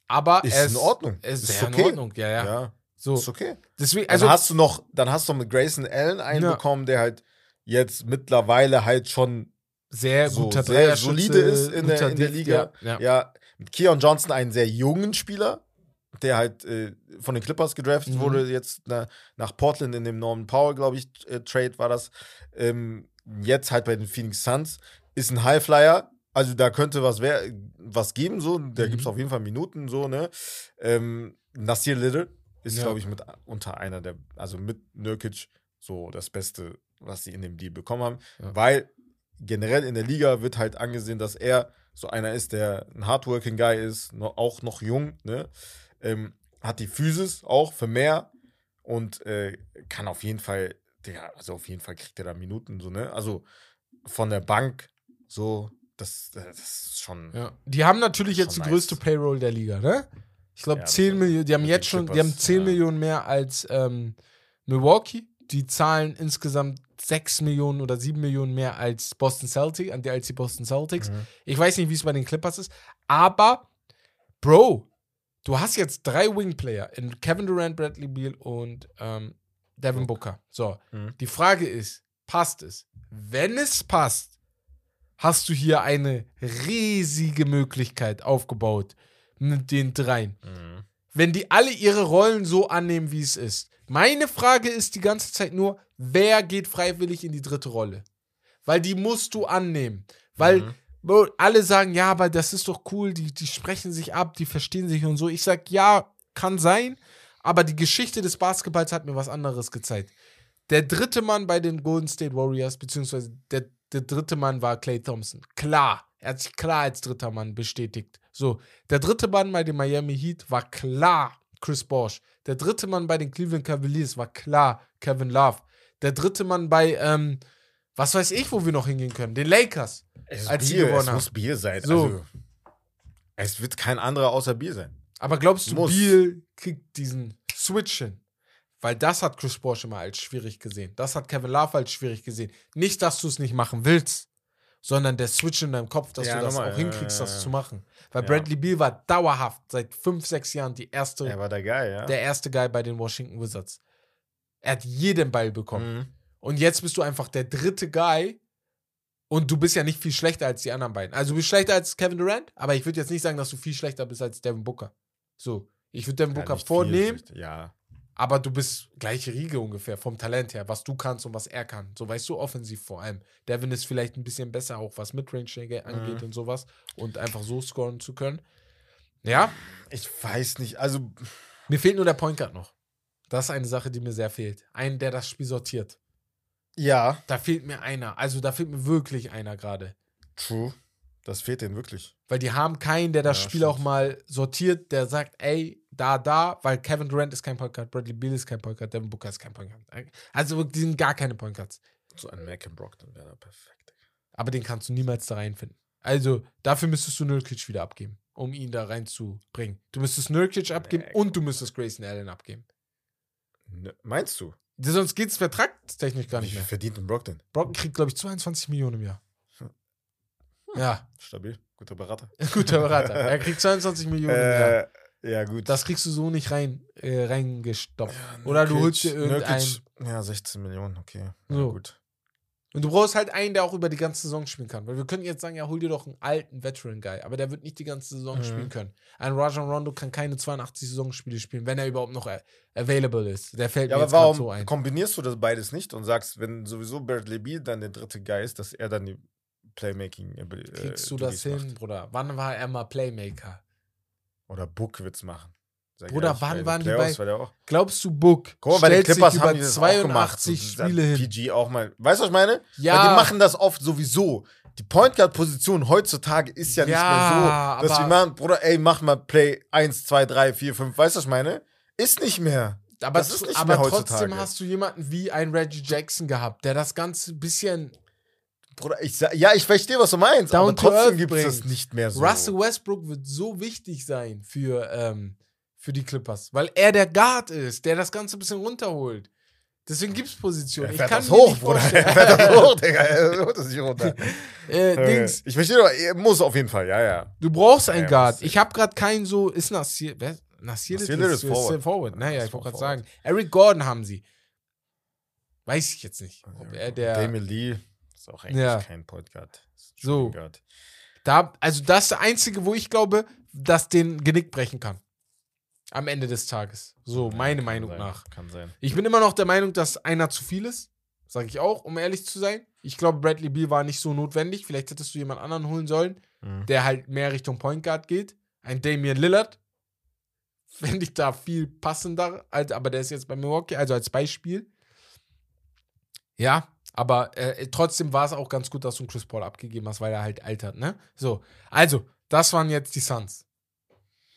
S1: Aber
S2: Ist
S1: er
S2: in Ordnung.
S1: Er ist,
S2: Ist okay.
S1: in Ordnung, ja, ja.
S2: Ja,
S1: So.
S2: ist okay.
S1: Deswegen,
S2: Also
S1: also,
S2: hast du noch, dann hast du mit Grayson Allen einen bekommen, der halt jetzt mittlerweile halt schon
S1: sehr
S2: so
S1: guter
S2: sehr solide ist in der, in der Liga.
S1: Ja, ja.
S2: Ja, mit Keon Johnson einen sehr jungen Spieler, der halt äh, von den Clippers gedraftet
S1: Mhm.
S2: wurde, jetzt na, nach Portland in dem Norman Powell, glaube ich, äh, Trade war das. Ähm, jetzt halt bei den Phoenix Suns ist ein Highflyer. Also da könnte was, wer was geben, so. Da
S1: Mhm.
S2: gibt es auf jeden Fall Minuten, so, ne? Ähm, Nasir Little ist,
S1: Ja.
S2: glaube ich, mit unter einer der, also mit Nurkic so das Beste, was sie in dem Deal bekommen haben.
S1: Ja.
S2: Weil generell in der Liga wird halt angesehen, dass er so einer ist, der ein Hardworking Guy ist, noch, auch noch jung, ne? Ähm, hat die Physis auch für mehr und äh, kann auf jeden Fall, der, also auf jeden Fall kriegt er da Minuten, so, ne? Also von der Bank, so, das, das ist schon.
S1: Ja. Die haben natürlich jetzt die
S2: Schon
S1: größte
S2: nice.
S1: Payroll der Liga, ne? Ich glaube,
S2: Ja, das
S1: 10
S2: war-
S1: Millionen, die haben jetzt schon, die haben 10
S2: ja.
S1: Millionen mehr als ähm, Milwaukee. Die zahlen insgesamt 6 Millionen oder 7 Millionen mehr als Boston Celtics, an die als die Boston Celtics.
S2: Mhm.
S1: Ich weiß nicht, wie es bei den Clippers ist, aber Bro, du hast jetzt drei Wingplayer in Kevin Durant, Bradley Beal und ähm, Devin Booker. So,
S2: Mhm.
S1: die Frage ist, passt es? Wenn es passt, hast du hier eine riesige Möglichkeit aufgebaut mit den dreien.
S2: Mhm.
S1: Wenn die alle ihre Rollen so annehmen, wie es ist. Meine Frage ist die ganze Zeit nur, wer geht freiwillig in die dritte Rolle? Weil die musst du annehmen. Weil
S2: Mhm.
S1: Alle sagen, ja, aber das ist doch cool, die, die sprechen sich ab, die verstehen sich und so. Ich sag, ja, kann sein, aber die Geschichte des Basketballs hat mir was anderes gezeigt. Der dritte Mann bei den Golden State Warriors, beziehungsweise der, der dritte Mann war Clay Thompson. Klar, er hat sich klar als dritter Mann bestätigt. So, der dritte Mann bei den Miami Heat war klar Chris Bosh. Der dritte Mann bei den Cleveland Cavaliers war klar Kevin Love. Der dritte Mann bei, ähm, was weiß ich, wo wir noch hingehen können, den Lakers.
S2: Es
S1: Als sie
S2: Bier,
S1: gewonnen
S2: es
S1: haben.
S2: muss Bier sein.
S1: So.
S2: Also, Es wird kein anderer außer Biel sein.
S1: Aber glaubst du,
S2: Muss.
S1: Beal kriegt diesen Switch hin? Weil das hat Chris Bosh immer als schwierig gesehen. Das hat Kevin Love als schwierig gesehen. Nicht, dass du es nicht machen willst, sondern der Switch in deinem Kopf, dass
S2: Ja,
S1: du das
S2: nochmal,
S1: auch hinkriegst,
S2: ja,
S1: das zu machen. Weil. Bradley Beal war dauerhaft seit fünf, sechs Jahren die erste,
S2: Er war der Guy, ja.
S1: der erste Guy bei den Washington Wizards. Er hat jeden Ball bekommen.
S2: Mhm.
S1: Und jetzt bist du einfach der dritte Guy und du bist ja nicht viel schlechter als die anderen beiden. Also du bist schlechter als Kevin Durant, aber ich würde jetzt nicht sagen, dass du viel schlechter bist als Devin Booker. So, ich würde Devin
S2: Ja,
S1: Booker
S2: viel
S1: vornehmen,
S2: schlecht. Ja.
S1: Aber du bist gleiche Riege ungefähr vom Talent her, was du kannst und was er kann. So weißt du, offensiv vor allem. Devin ist vielleicht ein bisschen besser, auch was Midrange angeht
S2: Mhm.
S1: und sowas und einfach so scoren zu können. Ja,
S2: Ich weiß nicht, also
S1: mir fehlt nur der Point Guard noch. Das ist eine Sache, die mir sehr fehlt. Ein, der das Spiel sortiert.
S2: ja,
S1: Da fehlt mir einer. Also da fehlt mir wirklich einer gerade.
S2: true. Das fehlt denen wirklich.
S1: Weil die haben keinen, der das
S2: Ja,
S1: Spiel
S2: stimmt.
S1: auch mal sortiert, der sagt, ey, da, da, weil Kevin Durant ist kein Point Guard, Bradley Beal ist kein Point Guard, Devin Booker ist kein Point Guard. Also die sind gar keine Point Guards.
S2: So ein Mac and Brockton wäre da perfekt.
S1: Aber den kannst du niemals da reinfinden. Also dafür müsstest du Nurkic wieder abgeben, um ihn da reinzubringen. Du müsstest Nurkic abgeben
S2: Nee,
S1: und du müsstest Grayson Allen abgeben.
S2: Ne, meinst du?
S1: Sonst geht es vertragstechnisch gar
S2: Wie
S1: nicht mehr.
S2: verdient ein Brockton?
S1: Brocken kriegt, glaube ich, 22 Millionen im Jahr. Ja,
S2: Stabil, guter Berater.
S1: guter Berater. Er kriegt 22 Millionen.
S2: Äh, ja, gut.
S1: Das kriegst du so nicht rein, äh, reingestopft. Oder du holst dir irgendeinen.
S2: Ja, 16 Millionen, okay. Ja,
S1: So.
S2: gut.
S1: Und du brauchst halt einen, der auch über die ganze Saison spielen kann. Weil wir können jetzt sagen, ja, hol dir doch einen alten Veteran-Guy, aber der wird nicht die ganze Saison
S2: Mhm.
S1: spielen können. Ein Rajon Rondo kann keine 82 Saisonspiele spielen, wenn er überhaupt noch äh, available ist. Der fällt
S2: Ja,
S1: mir
S2: aber
S1: jetzt
S2: warum
S1: so ein.
S2: kombinierst du das beides nicht und sagst, wenn sowieso Bradley Beal dann der dritte Guy ist, dass er dann die Playmaking äh,
S1: Kriegst du das hin,
S2: macht?
S1: Bruder? Wann war er mal Playmaker?
S2: Oder Book wird's machen. Sag
S1: Bruder,
S2: ehrlich,
S1: wann waren die
S2: Playoffs
S1: bei-
S2: war der auch.
S1: Glaubst du, Book
S2: Guck mal, bei den
S1: sich
S2: Clippers
S1: über
S2: haben die das auch gemacht.
S1: 82
S2: So, da-
S1: Spiele hin?
S2: PG auch mal. Weißt du, was ich meine?
S1: Ja,
S2: Weil die machen das oft sowieso. Die Point Guard Position heutzutage ist ja,
S1: Ja,
S2: nicht mehr so, dass wir machen, Bruder, ey, mach mal Play 1, 2, 3, 4, 5. Weißt du, was ich meine? Ist nicht mehr.
S1: aber,
S2: das ist nicht
S1: aber
S2: mehr
S1: trotzdem
S2: heutzutage.
S1: hast du jemanden wie ein Reggie Jackson gehabt, der das Ganze ein bisschen
S2: Bruder, ich sag, ja, ich verstehe, was du meinst,
S1: Down
S2: aber trotzdem gibt es das nicht mehr so.
S1: Russell Westbrook wird so wichtig sein für, ähm, für die Clippers, weil er der Guard ist, der das Ganze ein bisschen runterholt. Deswegen gibt es Positionen. Ich kann
S2: das hoch,
S1: nicht
S2: Bruder. Er fährt das hoch, Digga. Er holt das nicht runter.
S1: äh, Dings,
S2: Ich verstehe doch, er muss auf jeden Fall, ja, ja.
S1: du brauchst einen
S2: Ja,
S1: Guard. Ich habe gerade keinen so. Ist Nassir. Wer? Nassir
S2: Nassir
S1: Little
S2: ist forward.
S1: forward. Naja,
S2: Ist
S1: ich wollte gerade sagen. Eric Gordon haben sie. Weiß ich jetzt nicht. Ob er der.
S2: Damien Lee ist auch eigentlich
S1: Ja.
S2: kein Point Guard. Ist ein
S1: So. Da, also das ist der einzige, wo ich glaube, dass den Genick brechen kann. Am Ende des Tages. So,
S2: Ja,
S1: meine Meinung
S2: sein,
S1: nach.
S2: Kann sein.
S1: Ich bin immer noch der Meinung, dass einer zu viel ist. Sage ich auch, um ehrlich zu sein. Ich glaube, Bradley Beal war nicht so notwendig. Vielleicht hättest du jemand anderen holen sollen,
S2: Mhm.
S1: der halt mehr Richtung Point Guard geht. Ein Damian Lillard. Fände ich da viel passender. Aber der ist jetzt bei Milwaukee, also als Beispiel. Ja, aber äh, trotzdem war es auch ganz gut, dass du einen Chris Paul abgegeben hast, weil er halt altert, ne? So, also, das waren jetzt die Suns.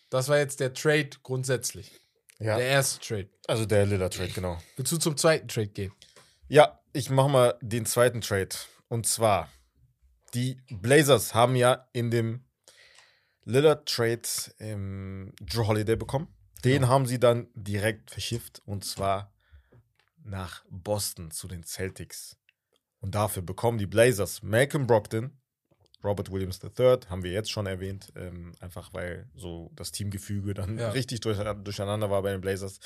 S1: Das war jetzt der Trade grundsätzlich.
S2: Ja,
S1: Der erste Trade.
S2: also der Lillard Trade, genau.
S1: Willst du zum zweiten Trade gehen?
S2: Ja, ich mache mal den zweiten Trade. Und zwar, die Blazers haben ja in dem Lillard Trade ähm, Drew Holiday bekommen. Den haben sie dann direkt verschifft und zwar nach Boston zu den Celtics. Und dafür bekommen die Blazers Malcolm Brogdon, Robert Williams III, haben wir jetzt schon erwähnt, ähm, einfach weil so das Teamgefüge dann
S1: Ja.
S2: richtig durch, durcheinander war bei den Blazers.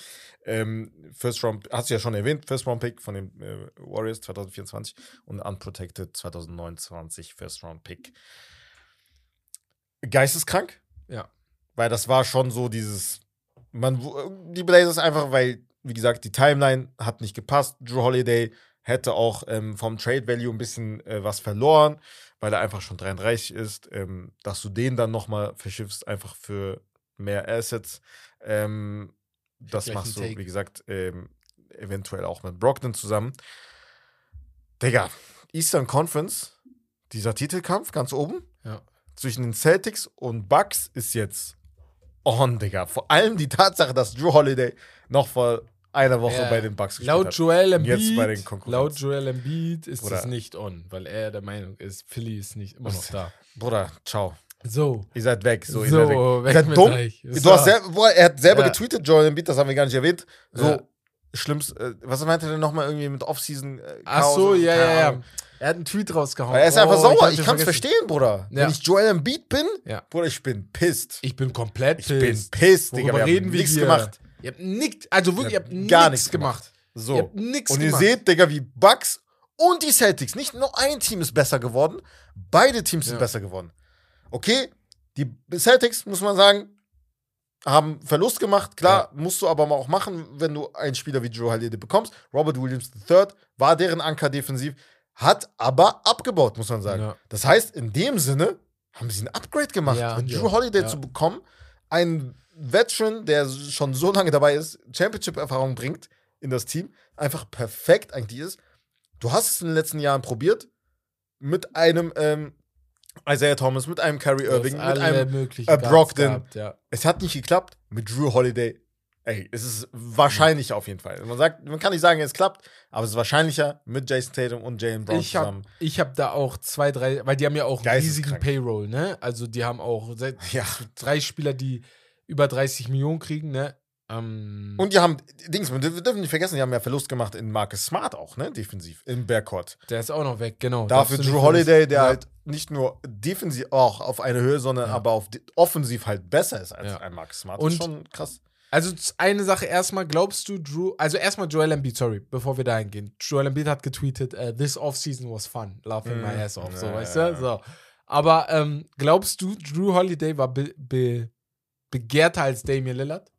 S2: Ähm, First Round, hast du ja schon erwähnt, First Round Pick von den äh, Warriors 2024 und Unprotected 2029 First Round Pick. Geisteskrank,
S1: Ja.
S2: weil das war schon so dieses, man, die Blazers einfach, weil, wie gesagt, die Timeline hat nicht gepasst. Drew Holiday hätte auch ähm, vom Trade Value ein bisschen äh, was verloren, weil er einfach schon 33 ist. Ähm, dass du den dann nochmal verschiffst, einfach für mehr Assets. Ähm, das machst du,
S1: Take.
S2: wie gesagt, ähm, eventuell auch mit Brockton zusammen. Digga, Eastern Conference, dieser Titelkampf ganz oben
S1: Ja.
S2: zwischen den Celtics und Bucks ist jetzt on, Digga. Vor allem die Tatsache, dass Drew Holiday noch vor einer Woche
S1: Ja.
S2: bei den Bucks gespielt
S1: Laut. Joel
S2: Und jetzt bei den
S1: Embiid,
S2: Konkurrenz.
S1: laut Joel Embiid ist
S2: Bruder.
S1: es nicht on, weil er der Meinung ist, Philly ist nicht immer noch da.
S2: Bruder, ciao.
S1: So.
S2: Ihr seid weg. So, ihr
S1: So,
S2: seid weg.
S1: weg
S2: Ihr seid dumm. Du
S1: So.
S2: hast selber, boah, er hat selber
S1: Ja.
S2: getweetet, Joel Embiid, das haben wir gar nicht erwähnt. So,
S1: Ja.
S2: schlimmst, äh, was meinte er denn nochmal irgendwie mit Offseason? Äh,
S1: Ach so, ja, ja, ja. Er hat einen Tweet rausgehauen.
S2: Er ist einfach
S1: Oh,
S2: sauer. Ich,
S1: den
S2: kann es verstehen, Bruder.
S1: Ja.
S2: Wenn ich Joel Embiid bin,
S1: Ja.
S2: Bruder, ich bin pissed.
S1: Ich bin komplett
S2: Ich bin
S1: pissed.
S2: pissed, Digga. Wir haben
S1: reden wir
S2: nichts
S1: hier?
S2: gemacht.
S1: Ihr habt nichts, also wirklich, ihr
S2: habt gar
S1: nichts
S2: nichts
S1: gemacht.
S2: So.
S1: Ihr habt nichts
S2: Und ihr
S1: gemacht.
S2: seht, Digga, wie Bucks und die Celtics, nicht nur ein Team ist besser geworden, beide Teams sind
S1: Ja.
S2: besser geworden. Okay, die Celtics, muss man sagen, haben Verlust gemacht. Klar, musst du aber mal auch machen, wenn du einen Spieler wie Joe Holiday bekommst. Robert Williams III war deren Anker defensiv, hat aber abgebaut, muss man sagen.
S1: Ja.
S2: Das heißt, in dem Sinne haben sie ein Upgrade gemacht.
S1: Ja, ja,
S2: Drew Holiday
S1: ja.
S2: zu bekommen, ein Veteran, der schon so lange dabei ist, Championship-Erfahrung bringt in das Team, einfach perfekt eigentlich ist. Du hast es in den letzten Jahren probiert mit einem ähm, Isaiah Thomas, mit einem Kyrie
S1: hast
S2: Irving, mit einem. äh, Brogdon.
S1: gehabt, ja.
S2: Es hat nicht geklappt mit Drew Holiday. Ey, es ist wahrscheinlich auf jeden Fall. Man sagt, man kann nicht sagen, es klappt, aber es ist wahrscheinlicher mit Jason Tatum und Jalen Brown
S1: Ich habe
S2: zusammen.
S1: ich hab da auch zwei, drei, weil die haben ja auch einen riesigen. Payroll, ne? Also die haben auch
S2: Ja.
S1: drei Spieler, die über 30 Millionen kriegen, ne? Ähm,
S2: Und die haben, Dings, wir dürfen nicht vergessen, die haben ja Verlust gemacht in Marcus Smart auch, ne? Defensiv, im Backcourt.
S1: der ist auch noch weg, genau.
S2: Dafür Drew Holiday, der
S1: vergessen.
S2: halt nicht nur defensiv auch auf eine Höhe, sondern
S1: Ja.
S2: aber auf offensiv halt besser ist als
S1: Ja.
S2: ein Marcus Smart.
S1: Und-
S2: das ist schon krass.
S1: Also eine Sache erstmal, glaubst du, Drew, also erstmal Joel Embiid, sorry, bevor wir da hingehen. Joel Embiid hat getweetet, äh, this offseason was fun, laughing my
S2: Mhm.
S1: ass off, so,
S2: Ja,
S1: weißt
S2: ja,
S1: du? So. Aber ähm, glaubst du, Drew Holiday war be be begehrter als Damian Lillard?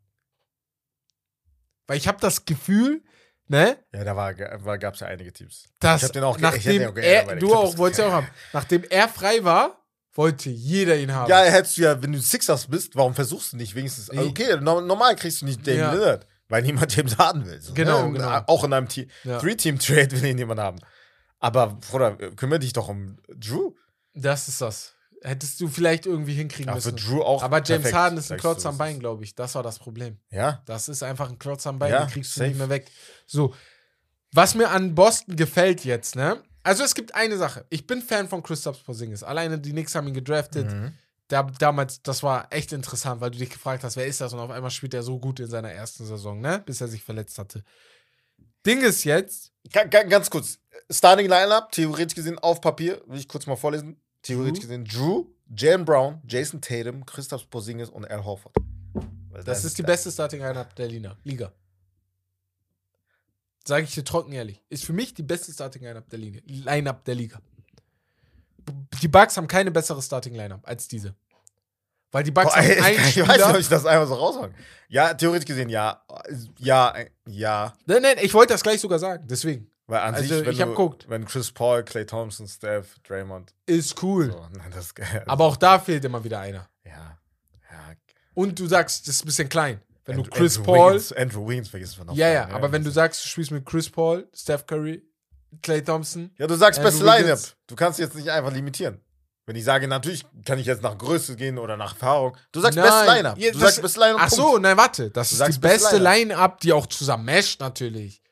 S1: Weil ich habe das Gefühl, ne,
S2: Ja, da war, war, gab es ja einige Teams.
S1: dass
S2: Ich hab den auch ge- ich hätte
S1: nachdem
S2: den auch
S1: er,
S2: den
S1: du
S2: Clippers.
S1: auch, wolltest ja auch haben, nachdem er frei war, wollte jeder ihn haben.
S2: Ja, hättest du ja, wenn du Sixers bist, warum versuchst du nicht wenigstens?
S1: Nee.
S2: Okay, no, normal kriegst du nicht Damian
S1: Ja.
S2: Lillard, weil niemand James Harden will. So,
S1: Genau,
S2: ne?
S1: genau.
S2: Auch in einem Te
S1: Ja.
S2: Three-Team-Trade will ihn niemand haben. Aber, Bruder, kümmere dich doch um Drew.
S1: Das ist das. Hättest du vielleicht irgendwie hinkriegen
S2: für
S1: müssen.
S2: Drew auch.
S1: Aber James
S2: perfekt,
S1: Harden ist ein
S2: du,
S1: Klotz am Bein, glaube ich. Das war das Problem.
S2: Ja,
S1: Das ist einfach ein Klotz am Bein,
S2: Ja,
S1: den kriegst du
S2: safe.
S1: nicht mehr weg. So, was mir an Boston gefällt jetzt, ne? Also es gibt eine Sache. Ich bin Fan von Christoph Porzingis. Alleine die Knicks haben ihn gedraftet.
S2: Mhm.
S1: Da, damals, das war echt interessant, weil du dich gefragt hast, wer ist das? Und auf einmal spielt er so gut in seiner ersten Saison, ne? Bis er sich verletzt hatte. Ding ist jetzt,
S2: Ga- ga- Ganz kurz. Starting Lineup, theoretisch gesehen auf Papier, will ich kurz mal vorlesen. Theoretisch
S1: Drew?
S2: gesehen Drew, Jalen Brown, Jason Tatum, Christoph Porzingis und Al Horford. Weil
S1: das ist die beste Starting Lineup der Liga. Liga. Sage ich dir trocken ehrlich. Ist für mich die beste Starting Lineup der Liga. Lineup der Liga. Die Bucks haben keine bessere Starting Lineup als diese. Weil die Bucks
S2: Boah,
S1: haben einen
S2: ich weiß nicht, ob
S1: Spieler.
S2: ich das einfach so raushauen. Ja, theoretisch gesehen, ja. Ja, äh, ja.
S1: Nein, nein, ich wollte das gleich sogar sagen. Deswegen.
S2: Weil an
S1: Also,
S2: sich, wenn,
S1: ich hab
S2: du, wenn Chris Paul, Clay Thompson, Steph, Draymond.
S1: Ist cool.
S2: So, nein, das ist geil.
S1: Aber auch da fehlt immer wieder einer.
S2: Ja. ja.
S1: Und du sagst, das ist ein bisschen klein. Wenn
S2: Andrew-
S1: du Chris
S2: Andrew
S1: Paul.
S2: Wiggins, Andrew Wiggins vergisst man noch.
S1: Ja, ja,
S2: vorne,
S1: aber wenn du
S2: das-
S1: sagst, du spielst mit Chris Paul, Steph Curry, Clay Thompson.
S2: Ja, du sagst beste Lineup. Du kannst jetzt nicht einfach limitieren. Wenn ich sage, natürlich kann ich jetzt nach Größe gehen oder nach Erfahrung. Du sagst beste
S1: Nein.
S2: Lineup.
S1: Ja,
S2: du
S1: das-
S2: sagst beste Lineup.
S1: Ach so, nein, warte. Das
S2: Du
S1: ist die
S2: beste
S1: beste
S2: Lineup.
S1: Line-Up, die auch zusammen mescht, natürlich.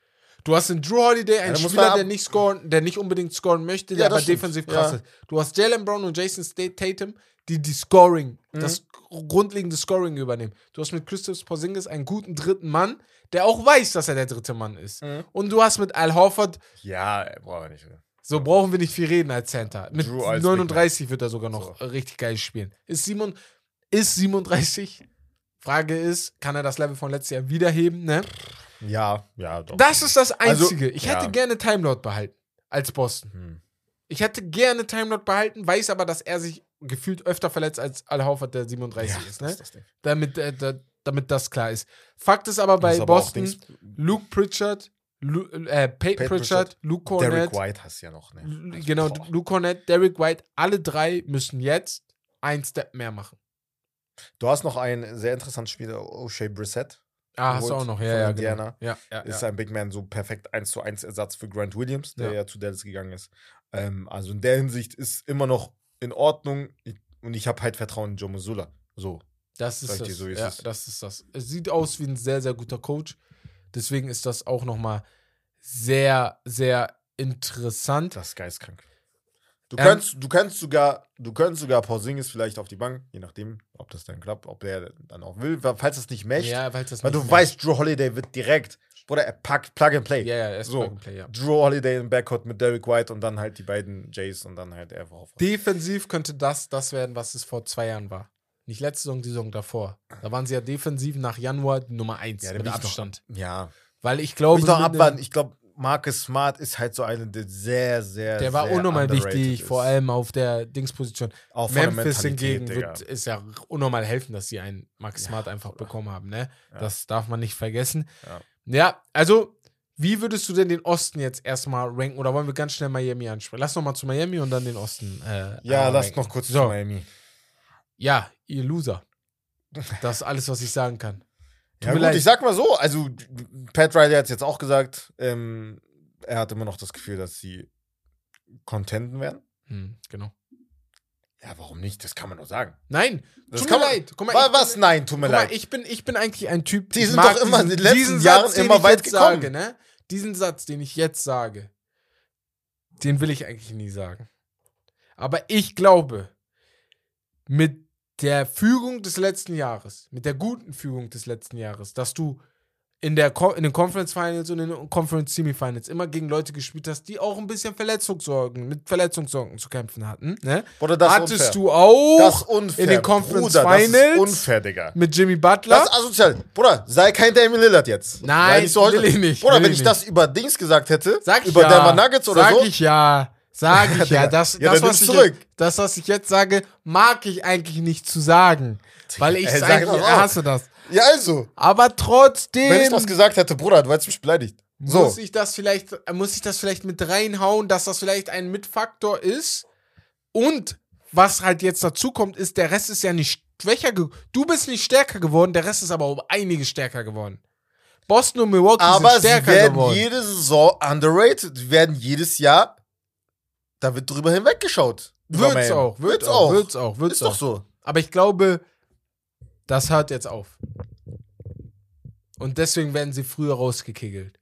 S1: Du hast einen Drew Holiday, einen
S2: muss
S1: Spieler, der nicht scoren, der nicht unbedingt scoren möchte, der
S2: Ja,
S1: aber
S2: stimmt.
S1: defensiv
S2: Ja.
S1: krass ist. Du hast Jalen Brown und Jason Tatum, die die Scoring,
S2: Mhm.
S1: das grundlegende Scoring übernehmen. Du hast mit Christoph Porzingis einen guten dritten Mann, der auch weiß, dass er der dritte Mann ist.
S2: Mhm.
S1: Und du hast mit Al Horford,
S2: Ja, brauchen wir nicht.
S1: so brauchen wir nicht viel reden als Center. Mit
S2: als
S1: 39 wird er sogar noch
S2: So.
S1: richtig geil spielen. Ist, Simon, ist 37? Frage ist, kann er das Level von letztes Jahr wiederheben, ne?
S2: Ja, ja, doch.
S1: Das ist das
S2: Also,
S1: Einzige. ich hätte
S2: ja.
S1: gerne Timelord behalten als Boston.
S2: Hm.
S1: Ich hätte gerne Timelord behalten, weiß aber, dass er sich gefühlt öfter verletzt als Al Horford, der 37 ist,
S2: das
S1: ne?
S2: ist.
S1: Damit, äh, da, damit das klar ist. Fakt ist aber bei
S2: ist aber
S1: Boston,
S2: Dings-
S1: Luke Pritchard, Lu, äh, Peyton
S2: Peyton
S1: Pritchard, Luke
S2: Derek
S1: Cornett,
S2: White hast du ja noch, ne? Also,
S1: genau,
S2: boah.
S1: Luke Cornett, Derek White, alle drei müssen jetzt ein Step mehr machen.
S2: Du hast noch einen sehr interessanten Spieler, O'Shea Brissett.
S1: Ah, hast du auch noch, ja, ja,
S2: Indiana.
S1: genau. Ja, ja,
S2: Ist ein Big Man so perfekt 1 zu 1 Ersatz für Grant Williams, der
S1: Ja.
S2: ja, zu Dallas gegangen ist. Ähm, also in der Hinsicht ist immer noch in Ordnung und ich habe halt Vertrauen in Joe Mazzulla. So.
S1: Das ist
S2: dir
S1: das.
S2: so, es
S1: ja,
S2: ist.
S1: das ist das. Es sieht aus wie ein sehr, sehr guter Coach. Deswegen ist das auch nochmal sehr, sehr interessant.
S2: Das ist geistkrank. Du
S1: Ähm,
S2: könntest, du könntest sogar, du könntest sogar Porzingis vielleicht auf die Bank, je nachdem, ob das dann klappt, ob der dann auch will, falls das nicht matcht.
S1: Ja, weil das
S2: weil du
S1: mehr-
S2: weißt, Drew Holiday wird direkt, oder er packt Plug and Play.
S1: Ja, ja, er ist
S2: So.
S1: Plug and Play, ja.
S2: Drew Holiday im Backcourt mit Derek White und dann halt die beiden Jays und dann halt einfach auf.
S1: Defensiv könnte das das werden, was es vor zwei Jahren war. Nicht letzte Saison, die Saison davor. Da waren sie ja defensiv nach Januar Nummer 1
S2: Ja,
S1: mit
S2: ich noch-
S1: Abstand.
S2: Ja.
S1: Weil ich glaube,
S2: ich. Ich glaube, Marcus Smart ist halt so eine, der sehr, sehr.
S1: der war
S2: sehr
S1: unnormal wichtig,
S2: ist.
S1: vor allem auf der Dingsposition.
S2: Auch
S1: Memphis hingegen wird, ist ja unnormal helfen, dass sie einen Max
S2: Ja,
S1: Smart einfach
S2: Bruder.
S1: bekommen haben. Ne?
S2: Ja.
S1: Das darf man nicht vergessen.
S2: Ja.
S1: Ja. also, wie würdest du denn den Osten jetzt erstmal ranken? Oder wollen wir ganz schnell Miami ansprechen? Lass noch mal zu Miami und dann den Osten. Äh,
S2: Ja, lass noch kurz
S1: So.
S2: zu Miami.
S1: Ja, ihr Loser. Das ist alles, was ich sagen kann.
S2: Ja, gut,
S1: leid.
S2: ich sag mal so, also Pat Riley hat es jetzt auch gesagt, ähm, er hat immer noch das Gefühl, dass sie contenten werden.
S1: Hm, genau.
S2: Ja, warum nicht? Das kann man doch sagen.
S1: Nein,
S2: Das
S1: tut
S2: kann
S1: mir leid. Guck mal,
S2: was?
S1: Bin,
S2: Nein, tut mir
S1: guck mal,
S2: leid.
S1: ich bin, ich bin eigentlich ein Typ.
S2: Die sind doch immer in den letzten
S1: diesen
S2: Jahren
S1: den
S2: immer weit gekommen.
S1: Sage, ne? Diesen Satz, den ich jetzt sage, den will ich eigentlich nie sagen. Aber ich glaube, mit der Fügung des letzten Jahres, mit der guten Fügung des letzten Jahres, dass du in, der Co in den Conference Finals und in den Conference Semifinals immer gegen Leute gespielt hast, die auch ein bisschen Verletzungssorgen, mit Verletzungssorgen zu kämpfen hatten, ne?
S2: Oder das
S1: Hattest
S2: unfair.
S1: du auch
S2: unfair.
S1: in den Conference
S2: Bruder, Das
S1: Finals
S2: ist unfair, Digga.
S1: mit Jimmy Butler?
S2: Das ist asozial. Bruder, sei kein Damian Lillard jetzt.
S1: Nein,
S2: sei nicht so
S1: will ich nicht,
S2: Bruder,
S1: will
S2: wenn
S1: ich
S2: ich das über Dings gesagt hätte,
S1: Sag ich
S2: über
S1: ja.
S2: Denver Nuggets oder
S1: Sag
S2: so,
S1: ich ja. Sag ich ja. Das,
S2: Ja,
S1: das, was ich,
S2: zurück.
S1: das, was ich jetzt sage, mag ich eigentlich nicht zu sagen. Weil ich es eigentlich
S2: das auch.
S1: hasse das.
S2: ja also,
S1: Aber
S2: wenn ich
S1: trotzdem
S2: das gesagt hätte, Bruder, du hättest mich beleidigt. So,
S1: muss ich das vielleicht, muss ich das vielleicht mit reinhauen, dass das vielleicht ein Mitfaktor ist. Und was halt jetzt dazu kommt, ist, der Rest ist ja nicht schwächer geworden. Du bist nicht stärker geworden, der Rest ist aber um einiges stärker geworden. Boston und Milwaukee
S2: aber
S1: sind
S2: sie
S1: stärker
S2: werden
S1: geworden.
S2: jede Saison underrated. Sie werden jedes Jahr, da wird drüber hinweggeschaut.
S1: Wird's auch, wird's auch, wird's auch, wird's
S2: Ist
S1: auch.
S2: doch so.
S1: Aber ich glaube, das hört jetzt auf. Und deswegen werden sie früher rausgekegelt.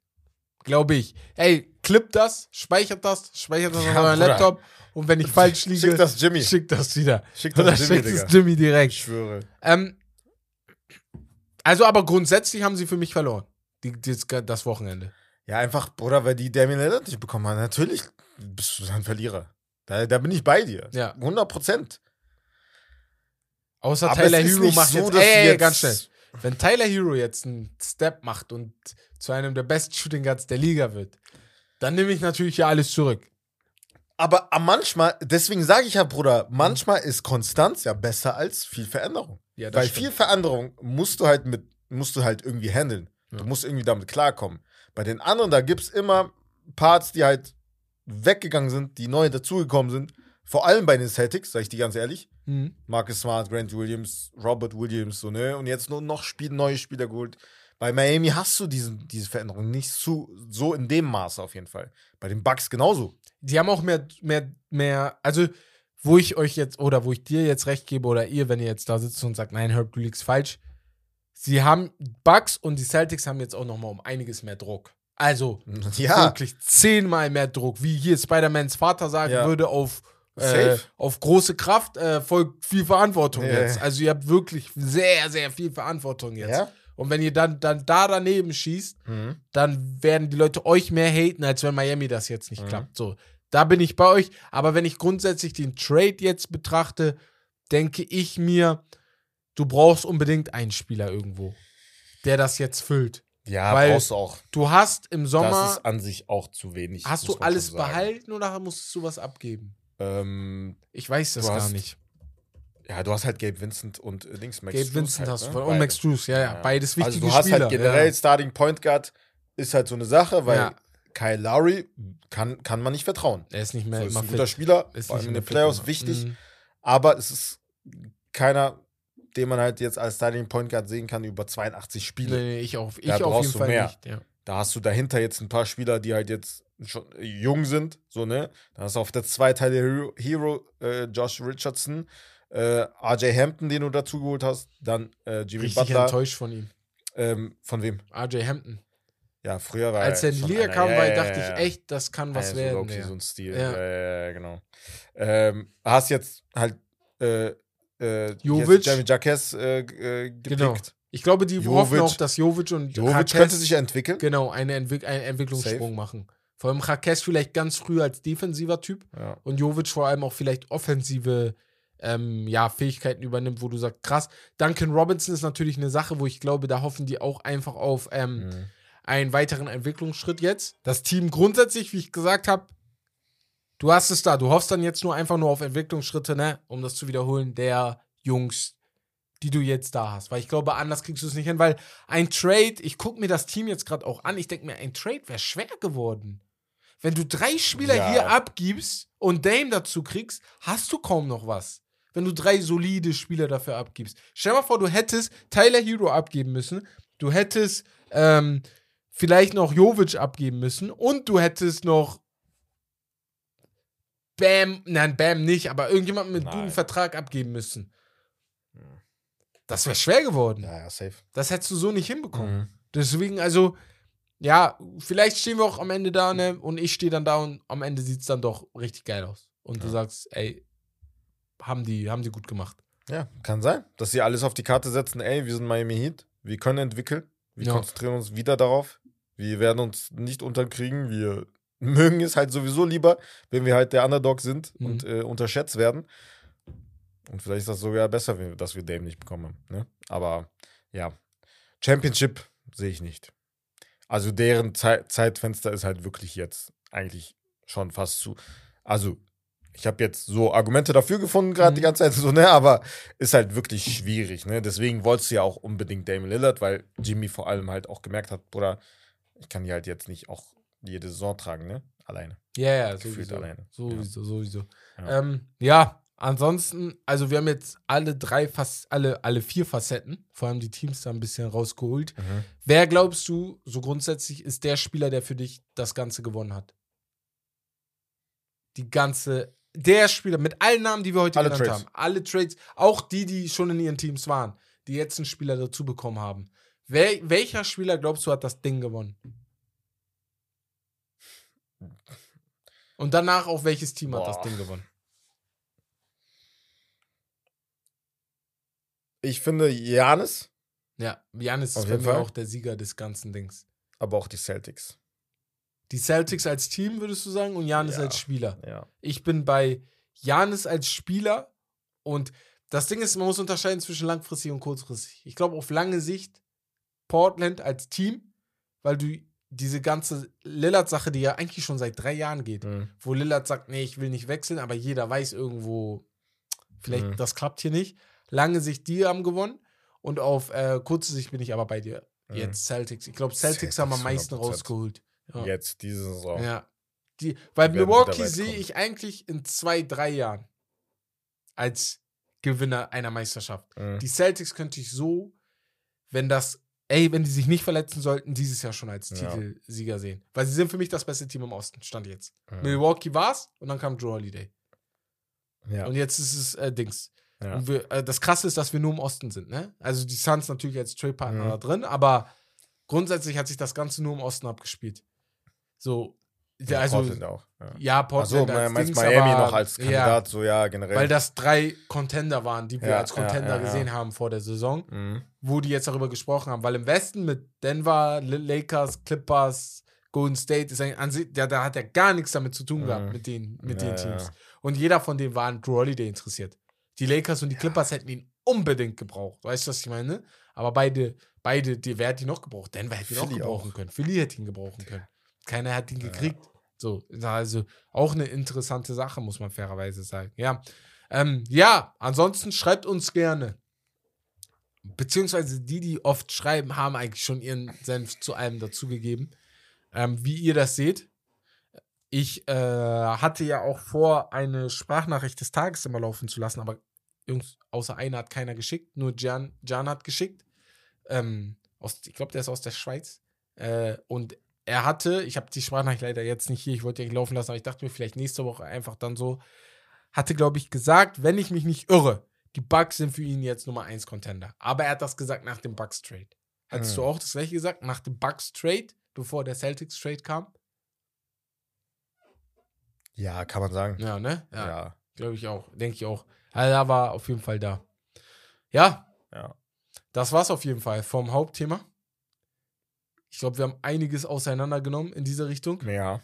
S1: Glaube ich. Ey, clip das, speichert das, speichert das
S2: Ja,
S1: auf euren
S2: Bruder.
S1: Laptop und wenn ich falsch liege,
S2: Schick das Jimmy.
S1: schickt das wieder.
S2: Schick das
S1: Oder
S2: Jimmy,
S1: schickt
S2: Digga.
S1: es Jimmy direkt.
S2: Ich schwöre.
S1: Ähm, also, aber grundsätzlich haben sie für mich verloren. Die, die, das Wochenende.
S2: Ja, einfach, Bruder, weil die Damian Lillard nicht bekommen haben. Natürlich bist du ein Verlierer. Da, da bin ich bei dir.
S1: Ja.
S2: 100 Prozent.
S1: Außer
S2: Aber
S1: Tyler Hero macht
S2: so,
S1: jetzt, ey,
S2: jetzt-
S1: ganz schnell. Wenn Tyler Hero jetzt einen Step macht und zu einem der besten Shooting Guards der Liga wird, dann nehme ich natürlich ja alles zurück.
S2: Aber manchmal, deswegen sage ich ja, Bruder, manchmal ist Konstanz ja besser als viel Veränderung.
S1: Ja,
S2: Weil
S1: stimmt.
S2: viel Veränderung musst du halt mit, musst du halt irgendwie handeln.
S1: Ja.
S2: Du musst irgendwie damit klarkommen. Bei den anderen, da gibt es immer Parts, die halt weggegangen sind, die neu dazugekommen sind. Vor allem bei den Celtics, sag ich dir ganz ehrlich.
S1: Mhm.
S2: Marcus Smart, Grant Williams, Robert Williams, so, ne? Und jetzt nur noch Spiel, neue Spieler geholt. Bei Miami hast du diesen, diese Veränderung nicht zu, so in dem Maße auf jeden Fall. Bei den Bucks genauso.
S1: Die haben auch mehr, mehr, mehr, also wo ich euch jetzt, oder wo ich dir jetzt recht gebe, oder ihr, wenn ihr jetzt da sitzt und sagt, nein, Herb, du liegst falsch. Sie haben, Bucks und die Celtics haben jetzt auch noch mal um einiges mehr Druck. Also,
S2: Ja,
S1: wirklich zehnmal mehr Druck, wie hier Spider-Mans Vater sagen
S2: Ja.
S1: würde, auf, äh, auf große Kraft äh, folgt viel Verantwortung
S2: Ja.
S1: jetzt. Also ihr habt wirklich sehr, sehr viel Verantwortung jetzt.
S2: Ja.
S1: Und wenn ihr dann, dann da daneben schießt,
S2: Mhm.
S1: dann werden die Leute euch mehr haten, als wenn Miami das jetzt nicht
S2: Mhm.
S1: klappt. So, da bin ich bei euch. Aber wenn ich grundsätzlich den Trade jetzt betrachte, denke ich mir, du brauchst unbedingt einen Spieler irgendwo, der das jetzt füllt.
S2: Ja,
S1: Weil
S2: brauchst du auch.
S1: Du hast im
S2: Das
S1: Sommer,
S2: ist an sich auch zu wenig.
S1: hast du alles behalten oder musstest du was abgeben?
S2: Ähm,
S1: Ich weiß das gar
S2: hast
S1: nicht.
S2: ja, du hast halt Gabe Vincent und äh, Dings Max
S1: Gabe
S2: Strus
S1: Vincent
S2: halt,
S1: hast du
S2: ne?
S1: und. Max Drews, ja, ja, beides wichtige
S2: Also du hast
S1: Spieler.
S2: halt generell
S1: ja.
S2: Starting Point Guard ist halt so eine Sache, weil
S1: Ja.
S2: Kyle Lowry kann, kann man nicht vertrauen.
S1: Er ist nicht
S2: So,
S1: mehr
S2: ist
S1: immer
S2: ein guter
S1: fit.
S2: Spieler,
S1: Ist
S2: in den Playoffs wichtig,
S1: Mhm.
S2: aber es ist keiner, den man halt jetzt als Starting Point Guard sehen kann über 82 Spiele.
S1: Nee, nee, ich auf, ich
S2: Da
S1: auf
S2: brauchst
S1: jeden
S2: du
S1: Fall
S2: mehr.
S1: nicht. Ja.
S2: Da hast du dahinter jetzt ein paar Spieler, die halt jetzt schon jung sind, so, ne? Dann hast du auf der zwei Teile Hero, äh, Josh Richardson, äh, RJ Hampton, den du dazu geholt hast, dann äh, Jimmy
S1: Richtig
S2: Butler.
S1: enttäuscht von ihm.
S2: Ähm, von wem?
S1: RJ Hampton.
S2: Ja, früher war
S1: Als er in die Liga kam,
S2: ja,
S1: war,
S2: ja,
S1: dachte
S2: ja,
S1: ich echt, das kann was
S2: ja, so
S1: werden.
S2: low-key
S1: Ja.
S2: so ein Stil.
S1: Ja.
S2: Ja, ja, ja, genau. Ähm, hast jetzt halt äh, äh,
S1: Jovic.
S2: Jamie Jacques äh, äh, gepickt.
S1: Genau. Ich glaube, die hoffen
S2: Jovic.
S1: auch, dass Jovic und
S2: Jovic
S1: Jaquez
S2: könnte sich entwickeln.
S1: genau eine Entwick einen Entwicklungssprung
S2: Safe.
S1: machen. Vor allem Jaquez vielleicht ganz früh als defensiver Typ
S2: Ja.
S1: und Jovic vor allem auch vielleicht offensive ähm, ja, Fähigkeiten übernimmt, wo du sagst, krass. Duncan Robinson ist natürlich eine Sache, wo ich glaube, da hoffen die auch einfach auf ähm,
S2: Mhm.
S1: einen weiteren Entwicklungsschritt jetzt. Das Team grundsätzlich, wie ich gesagt habe, du hast es da. Du hoffst dann jetzt nur einfach nur auf Entwicklungsschritte, ne, um das zu wiederholen, der Jungs, die du jetzt da hast. Weil ich glaube, anders kriegst du es nicht hin, weil ein Trade, ich gucke mir das Team jetzt gerade auch an, ich denke mir, ein Trade wäre schwer geworden. Wenn du drei Spieler
S2: Ja.
S1: hier abgibst und Dame dazu kriegst, hast du kaum noch was. Wenn du drei solide Spieler dafür abgibst. Stell dir mal vor, du hättest Tyler Hero abgeben müssen, du hättest ähm, vielleicht noch Jovic abgeben müssen und du hättest noch Bam, nein, Bam nicht, aber irgendjemand mit
S2: Nein.
S1: gutem Vertrag abgeben müssen. Das wäre schwer geworden.
S2: ja, ja, safe.
S1: Das hättest du so nicht hinbekommen.
S2: Mhm.
S1: Deswegen, also, ja, vielleicht stehen wir auch am Ende da, ne? Und ich stehe dann da und am Ende sieht es dann doch richtig geil aus. Und du
S2: Ja.
S1: sagst, ey, haben die, haben die gut gemacht.
S2: Ja, kann sein, dass sie alles auf die Karte setzen. Ey, wir sind Miami Heat, wir können entwickeln, wir
S1: Ja.
S2: konzentrieren uns wieder darauf. Wir werden uns nicht unterkriegen, wir mögen es halt sowieso lieber, wenn wir halt der Underdog sind
S1: Mhm.
S2: und äh, unterschätzt werden. Und vielleicht ist das sogar besser, dass wir Dame nicht bekommen. Ne? Aber ja, Championship sehe ich nicht. Also deren Zei- Zeitfenster ist halt wirklich jetzt eigentlich schon fast zu. Also ich habe jetzt so Argumente dafür gefunden, gerade
S1: Mhm.
S2: die ganze Zeit so, ne, aber ist halt wirklich schwierig, ne? Deswegen wolltest du ja auch unbedingt Damian Lillard, weil Jimmy vor allem halt auch gemerkt hat, Bruder, ich kann die halt jetzt nicht auch jede Saison tragen, ne? Alleine.
S1: Ja, ja, sowieso.
S2: alleine.
S1: Sowieso, sowieso.
S2: Ja.
S1: Ähm, ja, ansonsten, also wir haben jetzt alle drei, fast alle, alle vier Facetten, vor allem die Teams da ein bisschen rausgeholt.
S2: Mhm.
S1: Wer glaubst du, so grundsätzlich ist der Spieler, der für dich das Ganze gewonnen hat? Die ganze, der Spieler mit allen Namen, die wir heute
S2: Alle
S1: genannt
S2: Trades.
S1: haben, alle Trades, auch die, die schon in ihren Teams waren, die jetzt einen Spieler dazu bekommen haben. Wer, welcher Spieler glaubst du hat das Ding gewonnen? Und danach auch welches Team hat das
S2: Boah.
S1: Ding gewonnen?
S2: Ich finde Janis,
S1: Ja, Janis
S2: Auf
S1: ist mir
S2: Fall.
S1: auch der Sieger des ganzen Dings.
S2: aber auch die Celtics.
S1: Die Celtics als Team, würdest du sagen, und Janis
S2: Ja.
S1: als Spieler.
S2: Ja.
S1: Ich bin bei Janis als Spieler und das Ding ist, man muss unterscheiden zwischen langfristig und kurzfristig. Ich glaube, auf lange Sicht Portland als Team, weil du diese ganze Lillard-Sache, die ja eigentlich schon seit drei Jahren geht,
S2: Mhm.
S1: wo Lillard sagt, nee, ich will nicht wechseln, aber jeder weiß irgendwo, vielleicht
S2: Mhm.
S1: das klappt hier nicht. Lange Sicht, die haben gewonnen und auf äh, kurze Sicht bin ich aber bei dir.
S2: Mhm.
S1: Jetzt Celtics. Ich glaube, Celtics haben am
S2: Celtics,
S1: meisten
S2: 100%.
S1: rausgeholt. Ja.
S2: Jetzt diese Saison.
S1: Ja. Die,
S2: werden
S1: Milwaukee sehe ich eigentlich in zwei, drei Jahren als Gewinner einer Meisterschaft.
S2: Mhm.
S1: Die Celtics könnte ich so, wenn das, ey, wenn die sich nicht verletzen sollten, dieses Jahr schon als
S2: Ja.
S1: Titelsieger sehen. Weil sie sind für mich das beste Team im Osten, stand jetzt.
S2: Mhm.
S1: Milwaukee war's und dann kam Drew Holiday.
S2: Ja.
S1: Und jetzt ist es äh, Dings.
S2: ja.
S1: Und wir, äh, das Krasse ist, dass wir nur im Osten sind, ne? Also die Suns natürlich als Trade-Partner
S2: Mhm.
S1: da drin, aber grundsätzlich hat sich das Ganze nur im Osten abgespielt. So, ja, also,
S2: Portland auch. Ja.
S1: ja,
S2: Achso,
S1: Portland als
S2: meinst
S1: Dings,
S2: Miami
S1: aber,
S2: noch als
S1: Ja,
S2: Kandidat, so ja, generell.
S1: weil das drei Contender waren, die wir
S2: Ja,
S1: als
S2: ja,
S1: Contender
S2: ja, ja.
S1: gesehen haben vor der Saison,
S2: mhm.
S1: wo die jetzt darüber gesprochen haben. Weil im Westen mit Denver, Lakers, Clippers, Golden State, ist ein, da, da hat er gar nichts damit zu tun gehabt,
S2: Mhm.
S1: mit den, mit
S2: Ja,
S1: den
S2: ja,
S1: Teams.
S2: ja.
S1: Und jeder von denen war an Drew Holiday interessiert. Die Lakers und die Clippers hätten ihn unbedingt gebraucht. Weißt du, was ich meine? Aber beide, beide, die, wer hat ihn noch gebraucht? Denver hätte ihn auch
S2: Philly
S1: gebrauchen
S2: auch.
S1: können. Philly hätte ihn gebrauchen können. Keiner hat ihn gekriegt. So, also auch eine interessante Sache, muss man fairerweise sagen. Ja. Ähm, ja, ansonsten schreibt uns gerne. Beziehungsweise die, die oft schreiben, haben eigentlich schon ihren Senf zu allem dazugegeben. Ähm, wie ihr das seht. Ich äh, hatte ja auch vor, eine Sprachnachricht des Tages immer laufen zu lassen, aber Jungs, außer einer hat keiner geschickt, nur Jan, Jan hat geschickt. Ähm, aus, ich glaube, der ist aus der Schweiz. Äh, und er hatte, ich habe die Sprachnachricht leider jetzt nicht hier, ich wollte die laufen lassen, aber ich dachte mir vielleicht nächste Woche einfach dann so, hatte, glaube ich, gesagt, wenn ich mich nicht irre, die Bugs sind für ihn jetzt Nummer 1 Contender. Aber er hat das gesagt nach dem Bugs Trade. Hattest
S2: Hm.
S1: du auch das gleiche gesagt? Nach dem Bugs Trade bevor der Celtics Trade kam.
S2: Ja, kann man sagen.
S1: Ja, ne?
S2: Ja.
S1: Ja, glaube ich auch. Denke ich auch. Also da war auf jeden Fall da. Ja,
S2: Ja.
S1: das war's auf jeden Fall vom Hauptthema. Ich glaube, wir haben einiges auseinandergenommen in diese Richtung.
S2: Ja.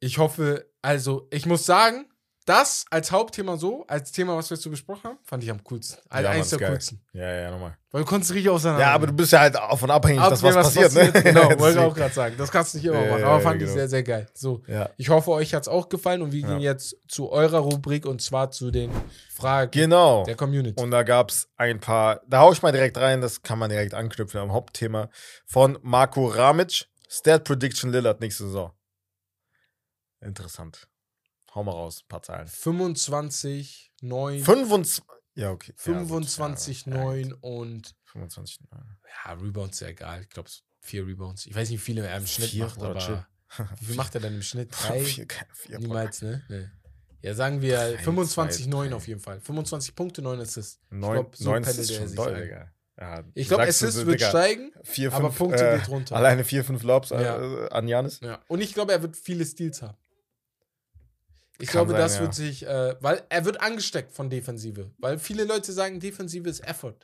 S1: Ich hoffe, also, ich muss sagen, das als Hauptthema so, als Thema, was wir jetzt so besprochen haben, fand ich am coolsten. Also
S2: Ja,
S1: eins der coolsten.
S2: Ja, ja, nochmal.
S1: Weil du konntest richtig auseinander.
S2: Ja, aber du bist ja halt davon abhängig, dass was,
S1: Absehen,
S2: passiert, ne?
S1: Genau, wollte ich auch gerade sagen. Das kannst du nicht immer
S2: Ja,
S1: machen. Aber
S2: ja,
S1: fand ich
S2: genau.
S1: sehr, sehr geil. So, ich hoffe, euch hat's auch gefallen und wir gehen jetzt zu eurer Rubrik und zwar zu den Fragen
S2: Genau.
S1: der Community.
S2: Und da gab es ein paar, da hau ich mal direkt rein, das kann man direkt anknüpfen am Hauptthema von Marco Ramic. Stat Prediction Lillard nächste Saison. Interessant. Hau mal raus, ein paar Zahlen.
S1: 25, 9,
S2: 25. Ja, okay.
S1: 25,
S2: ja, gut. Ja,
S1: 9 und
S2: 25, 9.
S1: ja, Rebounds ist ja egal. Ich glaube, vier Rebounds. Ich weiß nicht, wie viele er im Schnitt
S2: Vier
S1: macht, aber wie viel macht er denn im Schnitt? Drei?
S2: Vier, vier.
S1: Niemals, ne? Nee. Ja, sagen wir
S2: Drei,
S1: 25,
S2: zwei,
S1: 9
S2: drei.
S1: auf jeden Fall. 25 Punkte, 9 Assists.
S2: Neun,
S1: glaub, so
S2: neun
S1: pendelt
S2: ist
S1: er
S2: schon doll. Digga. Ja,
S1: Ich glaube, Assists wird
S2: Digga,
S1: steigen,
S2: Vier,
S1: aber
S2: fünf,
S1: Punkte
S2: äh,
S1: geht runter.
S2: Alleine vier, fünf Lobs äh,
S1: Ja.
S2: an Janis.
S1: Ja. Und ich glaube, er wird viele Steals haben. Ich
S2: Kann
S1: glaube,
S2: sein,
S1: das
S2: ja.
S1: wird sich, äh, weil er wird angesteckt von Defensive. Weil viele Leute sagen, Defensive ist Effort.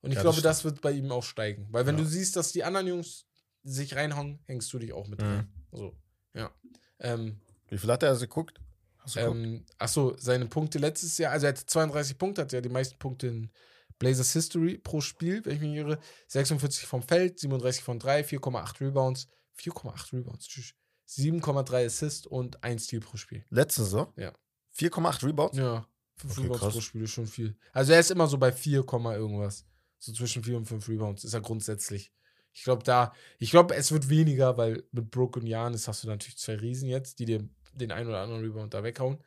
S1: Und ich
S2: Ja, das
S1: glaube,
S2: stimmt.
S1: das, wird bei ihm auch steigen. Weil wenn
S2: Ja.
S1: du siehst, dass die anderen Jungs sich reinhauen, hängst du dich auch mit
S2: Mhm.
S1: rein. So, ja. Ähm,
S2: Wie viel hat er also geguckt? Hast
S1: ähm, achso, seine Punkte letztes Jahr, also er hatte 32 Punkte, hat ja die meisten Punkte in Blazers History pro Spiel, wenn ich mich irre. 46 vom Feld, 37 von 3, 4,8 Rebounds, 4,8 Rebounds, tschüss. 7,3 Assists und 1 Steal pro Spiel.
S2: Letzte Saison?
S1: Ja.
S2: 4,8 Rebounds?
S1: Ja, 5
S2: Okay,
S1: Rebounds
S2: krass.
S1: pro Spiel ist schon viel. Also er ist immer so bei 4, Komma irgendwas. So zwischen 4 und 5 Rebounds ist er grundsätzlich. Ich glaube, da, ich glaube, es wird weniger, weil mit Brook und Janis hast du natürlich zwei Riesen jetzt, die dir den einen oder anderen Rebound da weghauen.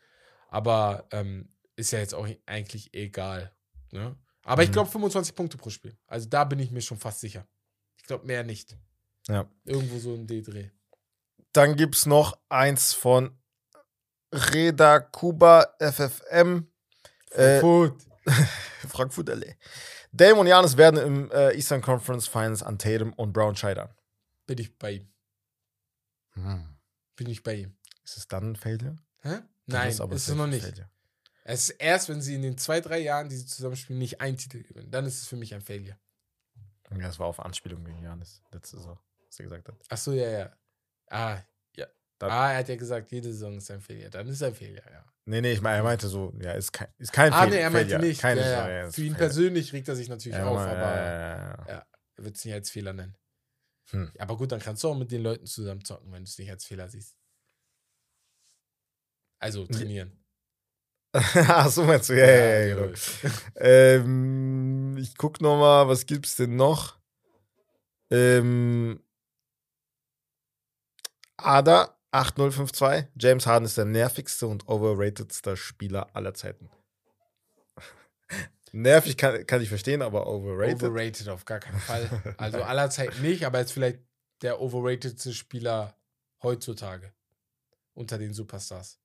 S1: Aber ähm, ist ja jetzt auch eigentlich egal. Ne? Aber ich
S2: Mhm.
S1: glaube 25 Punkte pro Spiel. Also da bin ich mir schon fast sicher. Ich glaube mehr nicht.
S2: Ja.
S1: Irgendwo so ein D-Dreh.
S2: Dann gibt es noch eins von Reda Kuba FFM. Äh,
S1: Gut.
S2: Frankfurt LA. Dame und Janis werden im äh, Eastern Conference Finals an Tatum und Brown scheitern.
S1: Bin ich bei ihm. Bin ich bei ihm.
S2: Ist es dann ein Failure?
S1: Hä? Nein,
S2: aber
S1: ist es noch
S2: ein
S1: nicht.
S2: Failure.
S1: Es ist erst, wenn sie in den zwei, drei Jahren, die sie zusammenspielen, nicht einen Titel gewinnen. Dann ist es für mich ein Failure.
S2: Ja, das war auf Anspielung gegen Janis letzte Saison, was er gesagt hat.
S1: Ach so, ja, ja. Ah, ja.
S2: Dann-
S1: ah, er hat ja gesagt, jede Saison ist ein Failure. Dann ist es ein Failure, ja.
S2: Nee, nee, ich meine, er meinte so, ja, ist kein, ist kein
S1: ah,
S2: Fail-
S1: nee, er meinte
S2: Failure.
S1: nicht.
S2: Keine
S1: ja, ja. Für ihn
S2: Failure.
S1: persönlich regt er sich natürlich
S2: Ja,
S1: auf, aber
S2: ja, ja,
S1: er wird es nicht als Fehler nennen.
S2: Hm.
S1: Aber gut, dann kannst du auch mit den Leuten zusammen zocken, wenn du es nicht als Fehler siehst. Also trainieren.
S2: Ach so meinst du, ja, ja, ja, genau. Ähm, ich guck noch mal, was gibt's denn noch? Ähm, Ada 8052. James Harden ist der nervigste und overratedste Spieler aller Zeiten. Nervig kann, kann ich verstehen, aber overrated.
S1: Overrated auf gar keinen Fall. Also aller Zeit nicht, aber jetzt vielleicht der overratedste Spieler heutzutage unter den Superstars.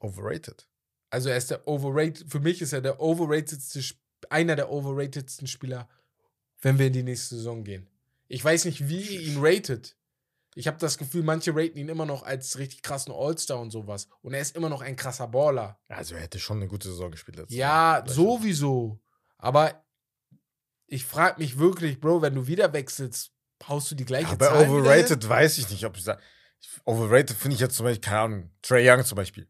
S2: overrated.
S1: Also er ist der overrated, für mich ist er der overratedste, einer der overratedsten Spieler, wenn wir in die nächste Saison gehen. Ich weiß nicht, wie ihr ihn ratet. Ich habe das Gefühl, manche raten ihn immer noch als richtig krassen All-Star und sowas. Und er ist immer noch ein krasser Baller.
S2: Also er hätte schon eine gute Saison gespielt. letztes
S1: Ja,
S2: Jahr.
S1: sowieso. Aber ich frage mich wirklich, Bro, wenn du wieder wechselst, haust du die gleiche
S2: Ja, bei
S1: Zahl
S2: overrated weiß ich nicht, ob ich sage. Overrated finde ich jetzt zum Beispiel, keine Ahnung, Trey Young zum Beispiel.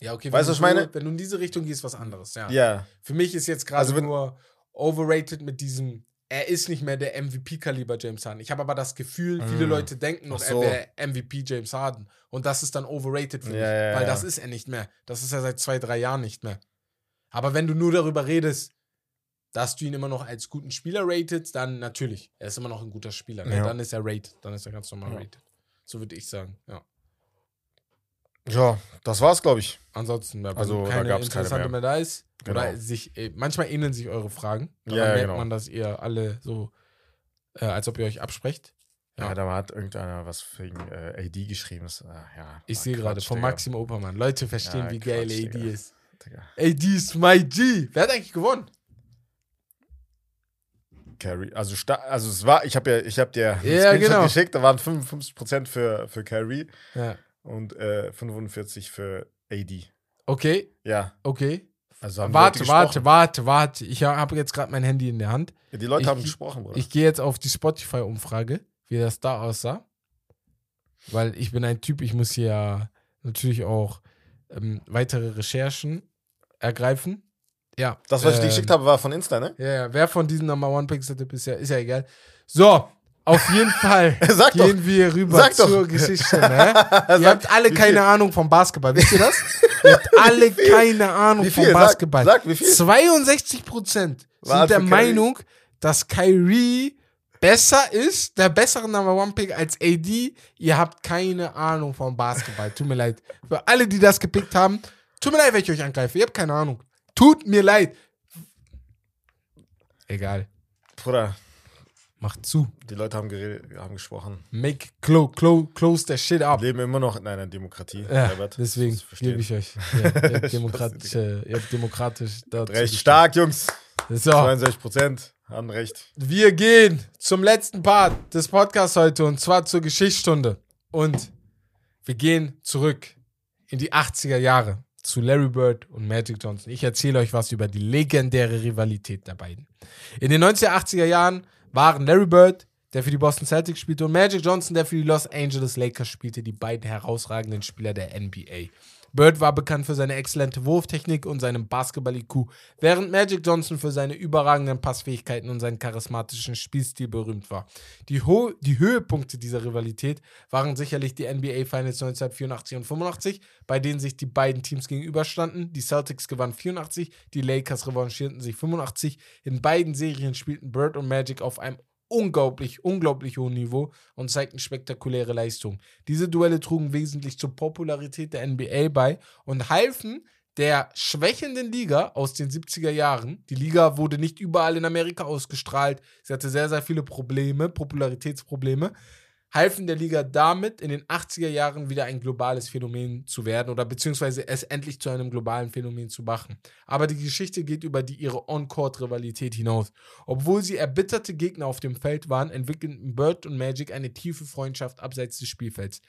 S1: Ja, okay.
S2: Weißt du, was ich meine?
S1: Wenn du in diese Richtung gehst, was anderes, ja.
S2: Ja.
S1: Für mich ist jetzt gerade
S2: Also
S1: nur overrated mit diesem, er ist nicht mehr der MVP-Kaliber James Harden. Ich habe aber das Gefühl, viele
S2: Mm.
S1: Leute denken noch,
S2: so.
S1: er wäre MVP James Harden. Und das ist dann overrated für mich.
S2: Ja, ja,
S1: weil
S2: ja.
S1: das ist er nicht mehr. Das ist er seit zwei, drei Jahren nicht mehr. Aber wenn du nur darüber redest, dass du ihn immer noch als guten Spieler rated, dann natürlich. Er ist immer noch ein guter Spieler. Ne? Dann ist er rated. Dann ist er ganz normal rated. So würde ich sagen, ja.
S2: Ja, das war's, glaube ich.
S1: Ansonsten,
S2: Also, da
S1: keine
S2: gab's keine
S1: interessante
S2: mehr.
S1: mehr da ist, oder
S2: Genau.
S1: sich, äh, manchmal ähneln sich eure Fragen. Daran
S2: Ja,
S1: merkt
S2: genau.
S1: man, dass ihr alle so, äh, als ob ihr euch absprecht.
S2: Ja,
S1: Ja.
S2: da hat irgendeiner was wegen äh, AD geschrieben. Das, äh, ja,
S1: Ich sehe gerade von. Maxim Opermann. Leute verstehen,
S2: Ja,
S1: wie geil
S2: Quatsch,
S1: AD
S2: Digga.
S1: ist.
S2: Digga.
S1: AD ist my G. Wer hat eigentlich gewonnen?
S2: Carry. Also, also es war, ich habe ja, ich habe dir
S1: Ja, genau.
S2: geschickt, da waren 55% für, für Carry
S1: Ja.
S2: Und äh, 45 für AD.
S1: Okay,
S2: Ja,
S1: okay.
S2: also
S1: Warte, warte, warte, warte. Ich habe jetzt gerade mein Handy in der Hand.
S2: Ja, die Leute
S1: Ich-
S2: haben gesprochen, Bruder.
S1: Ich gehe jetzt auf die Spotify-Umfrage, wie das da aussah. Weil ich bin ein Typ, ich muss hier ja natürlich auch ähm, weitere Recherchen ergreifen. Ja.
S2: das, was ich dir
S1: ähm,
S2: geschickt habe, war von Insta, ne?
S1: Ja, ja, wer von diesen Number One Picks ist ja, ist ja egal. So, auf jeden Fall
S2: Sag doch.
S1: gehen wir rüber
S2: Sag doch.
S1: zur Geschichte. Ne? ihr habt alle keine? Ahnung vom Basketball. Wisst ihr das? ihr habt alle keine Ahnung vom
S2: viel? Sag-
S1: Basketball.
S2: sag, wie viel?
S1: 62 Prozent
S2: War
S1: sind der? Meinung, dass Kyrie besser ist, der bessere Number One Pick als AD. Ihr habt keine Ahnung vom Basketball. Tut mir leid. Für alle, die das gepickt haben, tut mir leid, wenn ich euch angreife. Ihr habt keine Ahnung. Tut mir leid. Egal.
S2: Bruder,
S1: Macht zu.
S2: die Leute haben, geredet, haben gesprochen.
S1: Make close, close, close the shit up.
S2: Leben immer noch in einer Demokratie.
S1: Ja,
S2: Herbert.
S1: deswegen gebe ich euch. Ja, ihr habt demokratische, ihr habt demokratisch dazu
S2: Recht stark, Jungs.
S1: So,
S2: 62 Prozent haben recht.
S1: wir gehen zum letzten Part des Podcasts heute und zwar zur Geschichtsstunde. Und wir gehen zurück in die 80er Jahre zu Larry Bird und Magic Johnson. Ich erzähle euch was über die legendäre Rivalität der beiden. In den 1980er Jahren waren Larry Bird, der für die Boston Celtics spielte, und Magic Johnson, der für die Los Angeles Lakers spielte, die beiden herausragenden Spieler der NBA. Bird war bekannt für seine exzellente Wurftechnik und seinem Basketball-IQ, während Magic Johnson für seine überragenden Passfähigkeiten und seinen charismatischen Spielstil berühmt war. Die, Ho die Höhepunkte dieser Rivalität waren sicherlich die NBA Finals 1984 und 85, bei denen sich die beiden Teams gegenüberstanden. Die Celtics gewannen 84, die Lakers revanchierten sich 85. In beiden Serien spielten Bird und Magic auf einem unglaublich, unglaublich hohen Niveau und zeigten spektakuläre Leistungen. Diese Duelle trugen wesentlich zur Popularität der NBA bei und halfen der schwächenden Liga aus den 70er Jahren. Die Liga wurde nicht überall in Amerika ausgestrahlt. Sie hatte sehr, sehr viele Probleme, Popularitätsprobleme. Halfen der Liga damit, in den 80er Jahren wieder ein globales Phänomen zu werden oder beziehungsweise es endlich zu einem globalen Phänomen zu machen. Aber die Geschichte geht über die ihre On-Court-Rivalität hinaus. Obwohl sie erbitterte Gegner auf dem Feld waren, entwickelten Bird und Magic eine tiefe Freundschaft abseits des Spielfelds.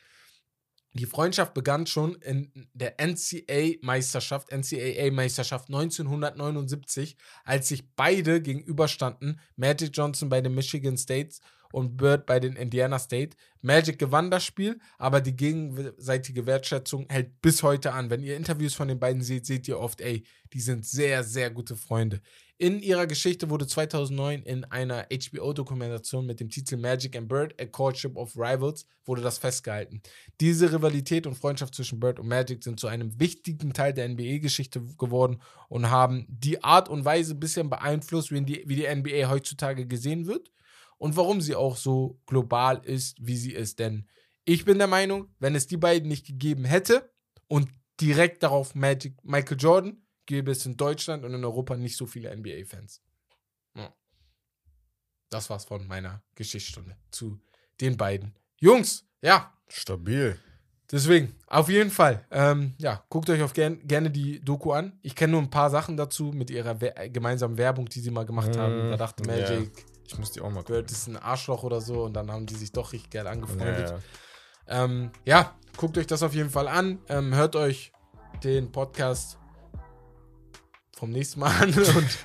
S1: Die Freundschaft begann schon in der NCAA-Meisterschaft, NCAA-Meisterschaft 1979, als sich beide gegenüberstanden, Magic Johnson bei den Michigan States und Bird bei den Indiana State. Magic gewann das Spiel, aber die gegenseitige Wertschätzung hält bis heute an. Wenn ihr Interviews von den beiden seht, seht ihr oft, ey, die sind sehr, sehr gute Freunde. In ihrer Geschichte wurde 2009 in einer HBO-Dokumentation mit dem Titel Magic and Bird, A Courtship of Rivals, wurde das festgehalten. Diese Rivalität und Freundschaft zwischen Bird und Magic sind zu einem wichtigen Teil der NBA-Geschichte geworden und haben die Art und Weise ein bisschen beeinflusst, wie die, wie die NBA heutzutage gesehen wird und warum sie auch so global ist, wie sie ist. Denn ich bin der Meinung, wenn es die beiden nicht gegeben hätte und direkt darauf Magic Michael Jordan, gäbe es in Deutschland und in Europa nicht so viele NBA-Fans. Ja. Das war's von meiner Geschichtsstunde zu den beiden Jungs. Ja,
S2: Stabil.
S1: deswegen, auf jeden Fall. Ähm, ja, guckt euch auf gern, gerne die Doku an. Ich kenne nur ein paar Sachen dazu mit ihrer We gemeinsamen Werbung, die sie mal gemacht haben.
S2: Mm,
S1: Da dachte
S2: ja.
S1: Magic,
S2: Ich muss die auch mal
S1: Bird ist ein Arschloch oder so und dann haben die sich doch richtig geil angefreundet.
S2: Ja, ja.
S1: Ähm, ja, guckt euch das auf jeden Fall an. Ähm, hört euch den Podcast vom nächsten Mal an und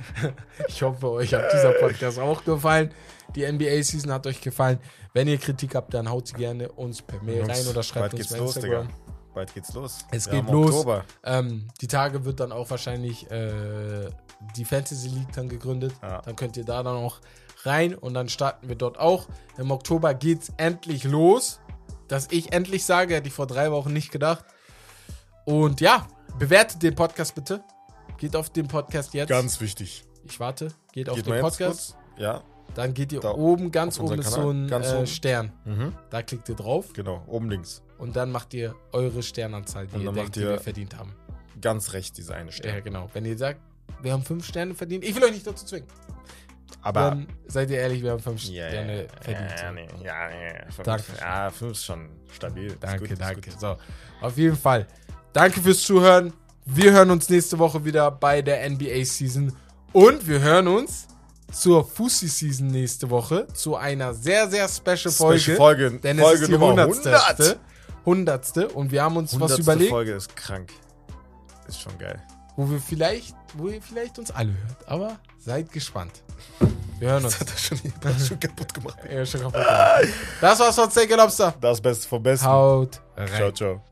S1: ich hoffe, euch hat dieser Podcast auch gefallen. Die NBA-Season hat euch gefallen. Wenn ihr Kritik habt, dann haut sie gerne uns per Mail rein oder schreibt
S2: bald
S1: uns
S2: geht's
S1: bei
S2: los,
S1: Instagram.
S2: Digga. Bald geht's los.
S1: Es
S2: Wir
S1: geht los. Ähm, die Tage wird dann auch wahrscheinlich äh, die Fantasy League dann gegründet.
S2: Ja.
S1: Dann könnt ihr da dann auch rein und dann starten wir dort auch. Im Oktober geht's endlich los. Dass ich endlich sage, hätte ich vor drei Wochen nicht gedacht. Und ja, bewertet den Podcast bitte. Geht auf den Podcast jetzt.
S2: Ganz wichtig.
S1: ich warte. Geht auf
S2: Geht
S1: den
S2: mal jetzt
S1: Podcast.
S2: Ja,
S1: Dann geht ihr
S2: Da
S1: oben, ganz
S2: auf
S1: oben ist so ein
S2: Ganz
S1: äh,
S2: oben.
S1: Stern.
S2: mhm.
S1: Da klickt ihr drauf
S2: genau. Oben links.
S1: und dann macht ihr eure Sternanzahl, die
S2: Und
S1: ihr denkt, die wir verdient haben.
S2: Ganz rechts diese eine Stelle.
S1: Ja, genau. Wenn ihr sagt, wir haben fünf Sterne verdient, ich will euch nicht dazu zwingen.
S2: Aber.
S1: dann seid ihr ehrlich, wir haben fünf
S2: Ja,
S1: Sterne
S2: ja,
S1: verdient.
S2: ja, nee, ja, ja, fünf.
S1: Danke.
S2: Ja, fünf ist schon stabil.
S1: Danke,
S2: gut,
S1: danke. So, auf jeden Fall. Danke fürs Zuhören. Wir hören uns nächste Woche wieder bei der NBA Season. Und wir hören uns zur Fussi-Season nächste Woche, zu einer sehr, sehr special Folge.
S2: Special Folge,
S1: Denn
S2: Folge
S1: es ist die
S2: Nummer
S1: hundertste.
S2: 100.
S1: Hundertste. Und wir haben uns was
S2: 100.
S1: überlegt,
S2: Folge ist krank. Ist schon geil.
S1: wo wir vielleicht, wo ihr vielleicht uns alle hört. Aber seid gespannt. Wir hören uns.
S2: Das hat er schon, das hat schon kaputt gemacht.
S1: Ja, schon kaputt gemacht. Das war's von Steak Lobster.
S2: Das Beste vom Besten.
S1: Haut rein.
S2: Ciao, ciao.